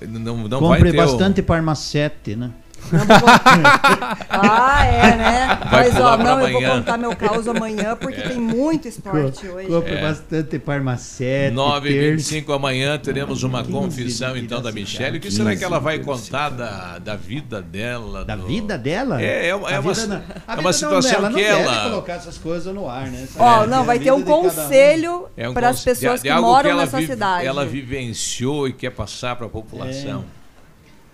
Speaker 4: não, não vai
Speaker 32: Compre
Speaker 4: ter o-
Speaker 32: bastante Parmacete, né?
Speaker 7: Ah, é, né?
Speaker 4: Vai
Speaker 7: Mas ó, não, eu vou contar meu caos amanhã porque
Speaker 4: É.
Speaker 7: tem muito esporte hoje.
Speaker 32: Compre
Speaker 4: É.
Speaker 32: bastante Parmacete.
Speaker 4: 9 e
Speaker 32: terça.
Speaker 4: 25 amanhã teremos uma confissão então da Michelle. O que será que ela vai contar da, da vida dela?
Speaker 32: Da
Speaker 4: do-
Speaker 32: vida dela?
Speaker 4: É, é, é uma,
Speaker 32: não-
Speaker 4: é uma
Speaker 32: não
Speaker 4: situação
Speaker 32: dela, não
Speaker 4: que
Speaker 32: deve
Speaker 4: ela.
Speaker 32: colocar essas coisas no ar, né?
Speaker 7: Ó,
Speaker 32: É,
Speaker 7: não,
Speaker 32: é
Speaker 7: vai ter um conselho
Speaker 4: É um
Speaker 7: para as
Speaker 4: conce- de-
Speaker 7: pessoas
Speaker 4: de
Speaker 7: que moram
Speaker 4: ela
Speaker 7: nessa
Speaker 4: vive-
Speaker 7: cidade.
Speaker 4: Ela vivenciou e quer passar para a população.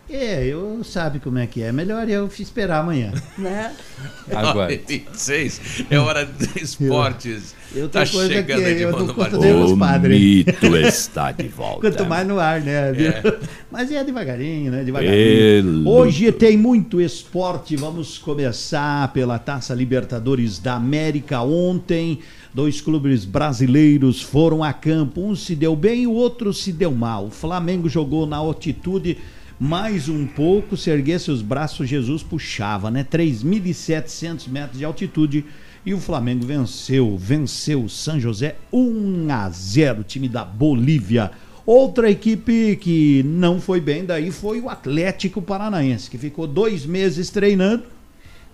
Speaker 32: É, eu sabe como é que é. Melhor eu esperar amanhã.
Speaker 7: Né?
Speaker 4: Agora. 26 é hora de esportes.
Speaker 32: Eu
Speaker 4: tá
Speaker 32: tenho coisa
Speaker 4: chegando
Speaker 32: que eu conto
Speaker 4: Martins.
Speaker 32: nem os padres.
Speaker 6: mito está de volta.
Speaker 32: Quanto mais no ar, né?
Speaker 4: É.
Speaker 32: Mas é devagarinho, né? Devagarinho.
Speaker 6: Pelo-
Speaker 32: Hoje tem muito esporte. Vamos começar pela Taça Libertadores da América. Ontem, dois clubes brasileiros foram a campo. Um se deu bem, o outro se deu mal. O Flamengo jogou na altitude. Mais um pouco, se erguesse os braços, Jesus puxava, né? 3.700 metros de altitude. E o Flamengo venceu, venceu o San José 1 a 0, time da Bolívia. Outra equipe que não foi bem daí foi o Atlético Paranaense, que ficou dois meses treinando,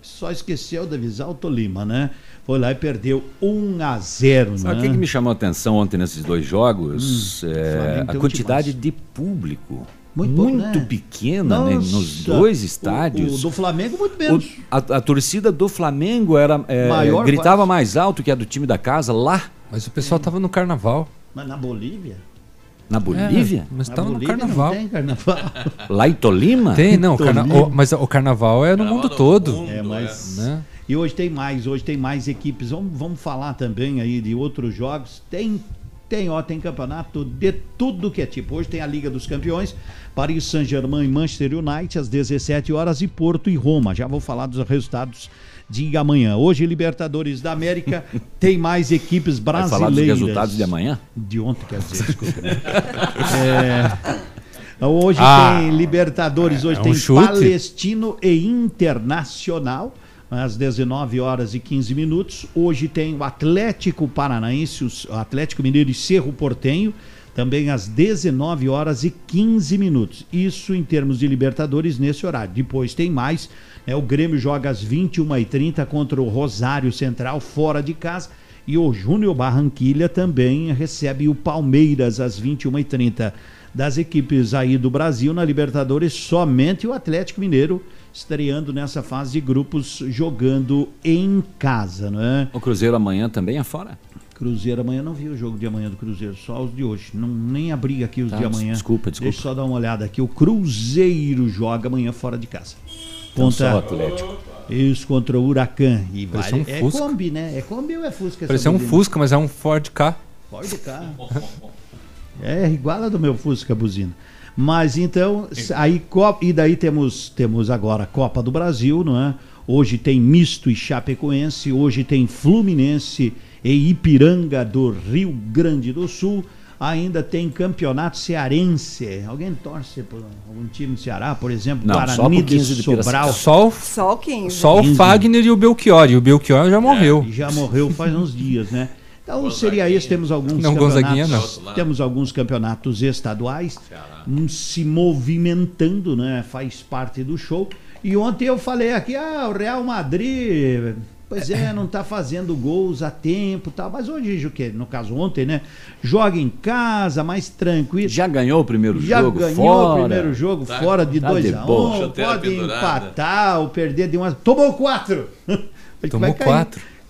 Speaker 32: só esqueceu de avisar o Tolima, né? Foi lá e perdeu 1 a 0,
Speaker 6: Sabe o
Speaker 32: né?
Speaker 6: que, que me chamou a atenção ontem nesses dois jogos?
Speaker 32: Hum,
Speaker 6: É, a quantidade de público.
Speaker 32: Muito
Speaker 6: Muito,
Speaker 32: pouco, né?
Speaker 6: pequena né, nos
Speaker 32: Nossa,
Speaker 6: dois
Speaker 32: o-
Speaker 6: estádios.
Speaker 32: o do Flamengo, muito menos.
Speaker 6: O- a, a torcida do Flamengo era é,
Speaker 32: Maior
Speaker 6: gritava
Speaker 32: quase.
Speaker 6: mais alto que a do time da casa lá.
Speaker 5: Mas o pessoal tava no carnaval.
Speaker 32: Mas na Bolívia?
Speaker 6: Na Bolívia?
Speaker 5: É, mas
Speaker 32: Na
Speaker 5: tava no carnaval.
Speaker 32: tem carnaval.
Speaker 6: Lá em Tolima?
Speaker 5: Tem, não. o carna- o- mas o carnaval é no mundo todo.
Speaker 32: É, mas.
Speaker 5: Né?
Speaker 32: E hoje tem mais, hoje tem mais equipes. Vamos, vamos falar também aí de outros jogos. Tem, tem, ó, tem campeonato de tudo que é tipo. Hoje tem a Liga dos Campeões, Paris Saint-Germain e Manchester United às 17 horas e Porto e Roma. Já vou falar dos resultados de amanhã. Hoje Libertadores da América tem mais equipes
Speaker 6: Vai
Speaker 32: brasileiras.
Speaker 6: falar dos resultados de amanhã?
Speaker 32: De ontem, quer dizer, desculpa. né? É, Hoje
Speaker 5: Ah,
Speaker 32: tem Libertadores, hoje
Speaker 5: é um
Speaker 32: tem
Speaker 5: chute?
Speaker 32: Palestino e Internacional, às 19 horas e 15 minutos. Hoje tem o Atlético Paranaense, o Atlético Mineiro e Cerro Portenho, também às 19 horas e 15 minutos. Isso em termos de Libertadores nesse horário. Depois tem mais, né? o Grêmio joga às 21h30 contra o Rosário Central, fora de casa. E o Júnior Barranquilha também recebe o Palmeiras às 21h30. Das equipes aí do Brasil na Libertadores, somente o Atlético Mineiro estreando nessa fase de grupos, jogando em casa, né?
Speaker 6: O Cruzeiro amanhã também é fora?
Speaker 32: Cruzeiro amanhã não vi o jogo de amanhã do Cruzeiro, só os de hoje. Não, nem abri aqui os
Speaker 6: Tá,
Speaker 32: de amanhã.
Speaker 6: desculpa, desculpa.
Speaker 32: Deixa eu só dar uma olhada aqui. O Cruzeiro joga amanhã fora de casa.
Speaker 6: Então só o Atlético.
Speaker 32: Isso, contra o Huracan. E
Speaker 5: Parecia
Speaker 32: vale,
Speaker 5: um
Speaker 32: é
Speaker 5: Fusca.
Speaker 32: Kombi, né? É Kombi ou é Fusca?
Speaker 5: Parecia um? Fusca, mas é um Ford K.
Speaker 32: Ford K. É igual a do meu Fusca buzina. Mas então, aí e daí temos temos agora a Copa do Brasil, não é? Hoje tem misto e Chapecoense, hoje tem Fluminense e Ipiranga do Rio Grande do Sul. Ainda tem campeonato cearense. Alguém torce por algum time do Ceará, por exemplo?
Speaker 6: Não, só pro 15 de
Speaker 32: Sobral.
Speaker 5: Só o,
Speaker 7: Só o 15.
Speaker 5: só o
Speaker 32: 15.
Speaker 5: Fagner e o Belchior. E o Belchior já morreu.
Speaker 32: E já morreu faz uns dias, né? Então seria isso, temos alguns
Speaker 5: Não, Gonzaguinha não.
Speaker 32: campeonatos, temos alguns campeonatos estaduais hum, se movimentando, né? Faz parte do show. E ontem eu falei aqui, ah, o Real Madrid, pois é, não tá fazendo gols a tempo, e tal, mas hoje, o que no caso ontem, né? Joga em casa, mais tranquilo.
Speaker 6: Já ganhou o primeiro
Speaker 32: Já
Speaker 6: jogo
Speaker 32: ganhou
Speaker 6: fora.
Speaker 32: o primeiro jogo
Speaker 6: Tá-
Speaker 32: fora de
Speaker 6: tá
Speaker 32: 2
Speaker 6: de
Speaker 32: a 1
Speaker 6: boa.
Speaker 4: Chuteira
Speaker 32: pode
Speaker 4: pendurada.
Speaker 32: empatar ou perder de 1 a Tomou quatro! Ele
Speaker 5: Tomou
Speaker 32: vai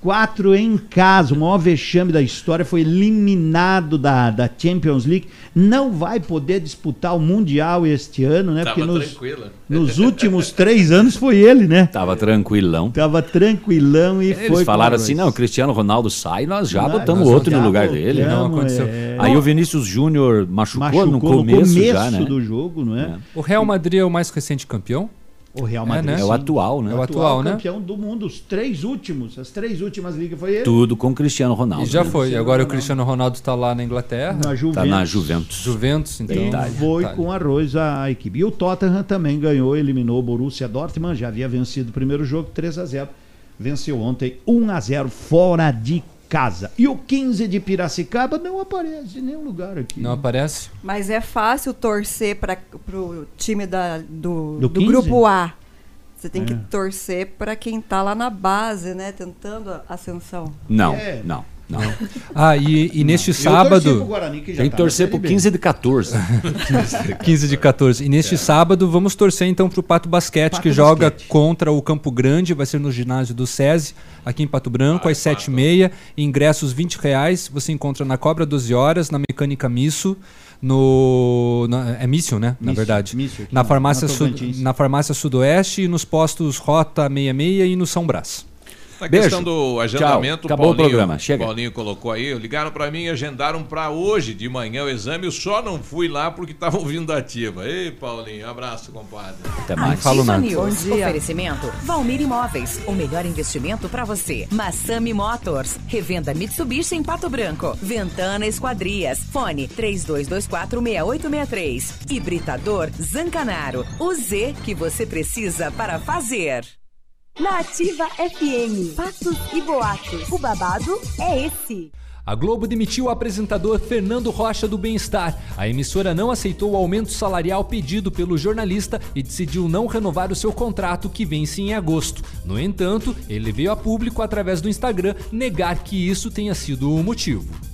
Speaker 32: cair.
Speaker 5: quatro.
Speaker 32: Quatro em casa, o maior vexame da história, foi eliminado da, da Champions League. Não vai poder disputar o Mundial este ano, né?
Speaker 4: Tava
Speaker 32: Porque nos,
Speaker 4: tranquila.
Speaker 32: nos últimos três anos foi ele, né?
Speaker 6: Tava tranquilão.
Speaker 32: Tava tranquilão e
Speaker 6: Eles
Speaker 32: foi.
Speaker 6: falaram
Speaker 32: com
Speaker 6: assim,
Speaker 32: nós.
Speaker 6: não, o Cristiano Ronaldo sai, nós já
Speaker 32: Nós-
Speaker 6: botamos
Speaker 32: nós
Speaker 6: outro
Speaker 32: já
Speaker 6: no lugar dele.
Speaker 32: botamos,
Speaker 5: Não aconteceu.
Speaker 32: é.
Speaker 6: Aí o Vinícius Júnior machucou,
Speaker 32: Machucou
Speaker 6: no começo, já, né?
Speaker 32: do jogo, não é?
Speaker 5: O Real Madrid é o mais recente campeão?
Speaker 32: O Real
Speaker 6: É,
Speaker 32: Madrid.
Speaker 6: né? É o atual, né?
Speaker 32: É o
Speaker 6: É o atual, né?
Speaker 32: campeão do mundo. Os três últimos, as três últimas ligas foi ele.
Speaker 6: Tudo com Cristiano Ronaldo.
Speaker 5: E já
Speaker 6: né?
Speaker 5: foi. Agora o Cristiano Ronaldo está lá na Inglaterra.
Speaker 32: Na Juventus.
Speaker 6: Tá na Juventus.
Speaker 5: Juventus, então.
Speaker 32: E foi com arroz a, a equipe. E o Tottenham também ganhou, eliminou o Borussia Dortmund, já havia vencido o primeiro jogo 3 a 0 Venceu ontem 1 a 0 fora de casa. E o 15 de Piracicaba não aparece em nenhum lugar aqui.
Speaker 5: Não aparece?
Speaker 7: Mas é fácil torcer para o time da, do,
Speaker 32: Do
Speaker 7: do,
Speaker 32: 15?
Speaker 7: grupo A. Você tem que
Speaker 6: É.
Speaker 7: torcer para quem tá lá na base, né? Tentando a ascensão.
Speaker 6: Não,
Speaker 32: É.
Speaker 6: não, não.
Speaker 5: Ah, e, e neste
Speaker 6: Eu torci
Speaker 5: sábado.
Speaker 6: pro Guarani, que já Tem que tá na torcer pro B. 15 de 14.
Speaker 5: 15 de 14. E neste sábado vamos torcer então pro Pato Basquete,
Speaker 6: Pato
Speaker 5: que joga
Speaker 6: Basquete.
Speaker 5: contra o Campo Grande, vai ser no ginásio do SESI, aqui em Pato Branco, às 7h30. Ingressos 20 reais. Você encontra na Cobra 12 horas, na Mecânica Misso. No. na- é Mício, né? na
Speaker 32: Mício,
Speaker 5: verdade.
Speaker 32: Mício,
Speaker 5: na,
Speaker 32: na-
Speaker 5: farmácia
Speaker 32: na
Speaker 5: na farmácia Sudoeste e nos postos Rota 66 e no São Brás.
Speaker 4: Na
Speaker 5: Beijo.
Speaker 4: questão do agendamento,
Speaker 5: Tchau. Acabou o
Speaker 4: Paulinho,
Speaker 5: programa. Chega.
Speaker 4: Paulinho colocou aí, ligaram para mim e agendaram para hoje de manhã o exame, eu só não fui lá porque estava ouvindo a ativa. Ei, Paulinho, abraço, compadre.
Speaker 6: Até
Speaker 8: Ativa News.
Speaker 7: Bom dia.
Speaker 8: Oferecimento Valmir Imóveis, o melhor investimento para você. Massami Motors, revenda Mitsubishi em Pato Branco. Ventana Esquadrias, fone 32246863. Hibridador Zancanaro, o Z que você precisa para fazer.
Speaker 33: Na Ativa FM, fatos e boatos. O babado é esse.
Speaker 5: A Globo demitiu o apresentador Fernando Rocha do Bem-Estar. A emissora não aceitou o aumento salarial pedido pelo jornalista e decidiu não renovar o seu contrato que vence em agosto. No entanto, ele veio a público através do Instagram negar que isso tenha sido o motivo.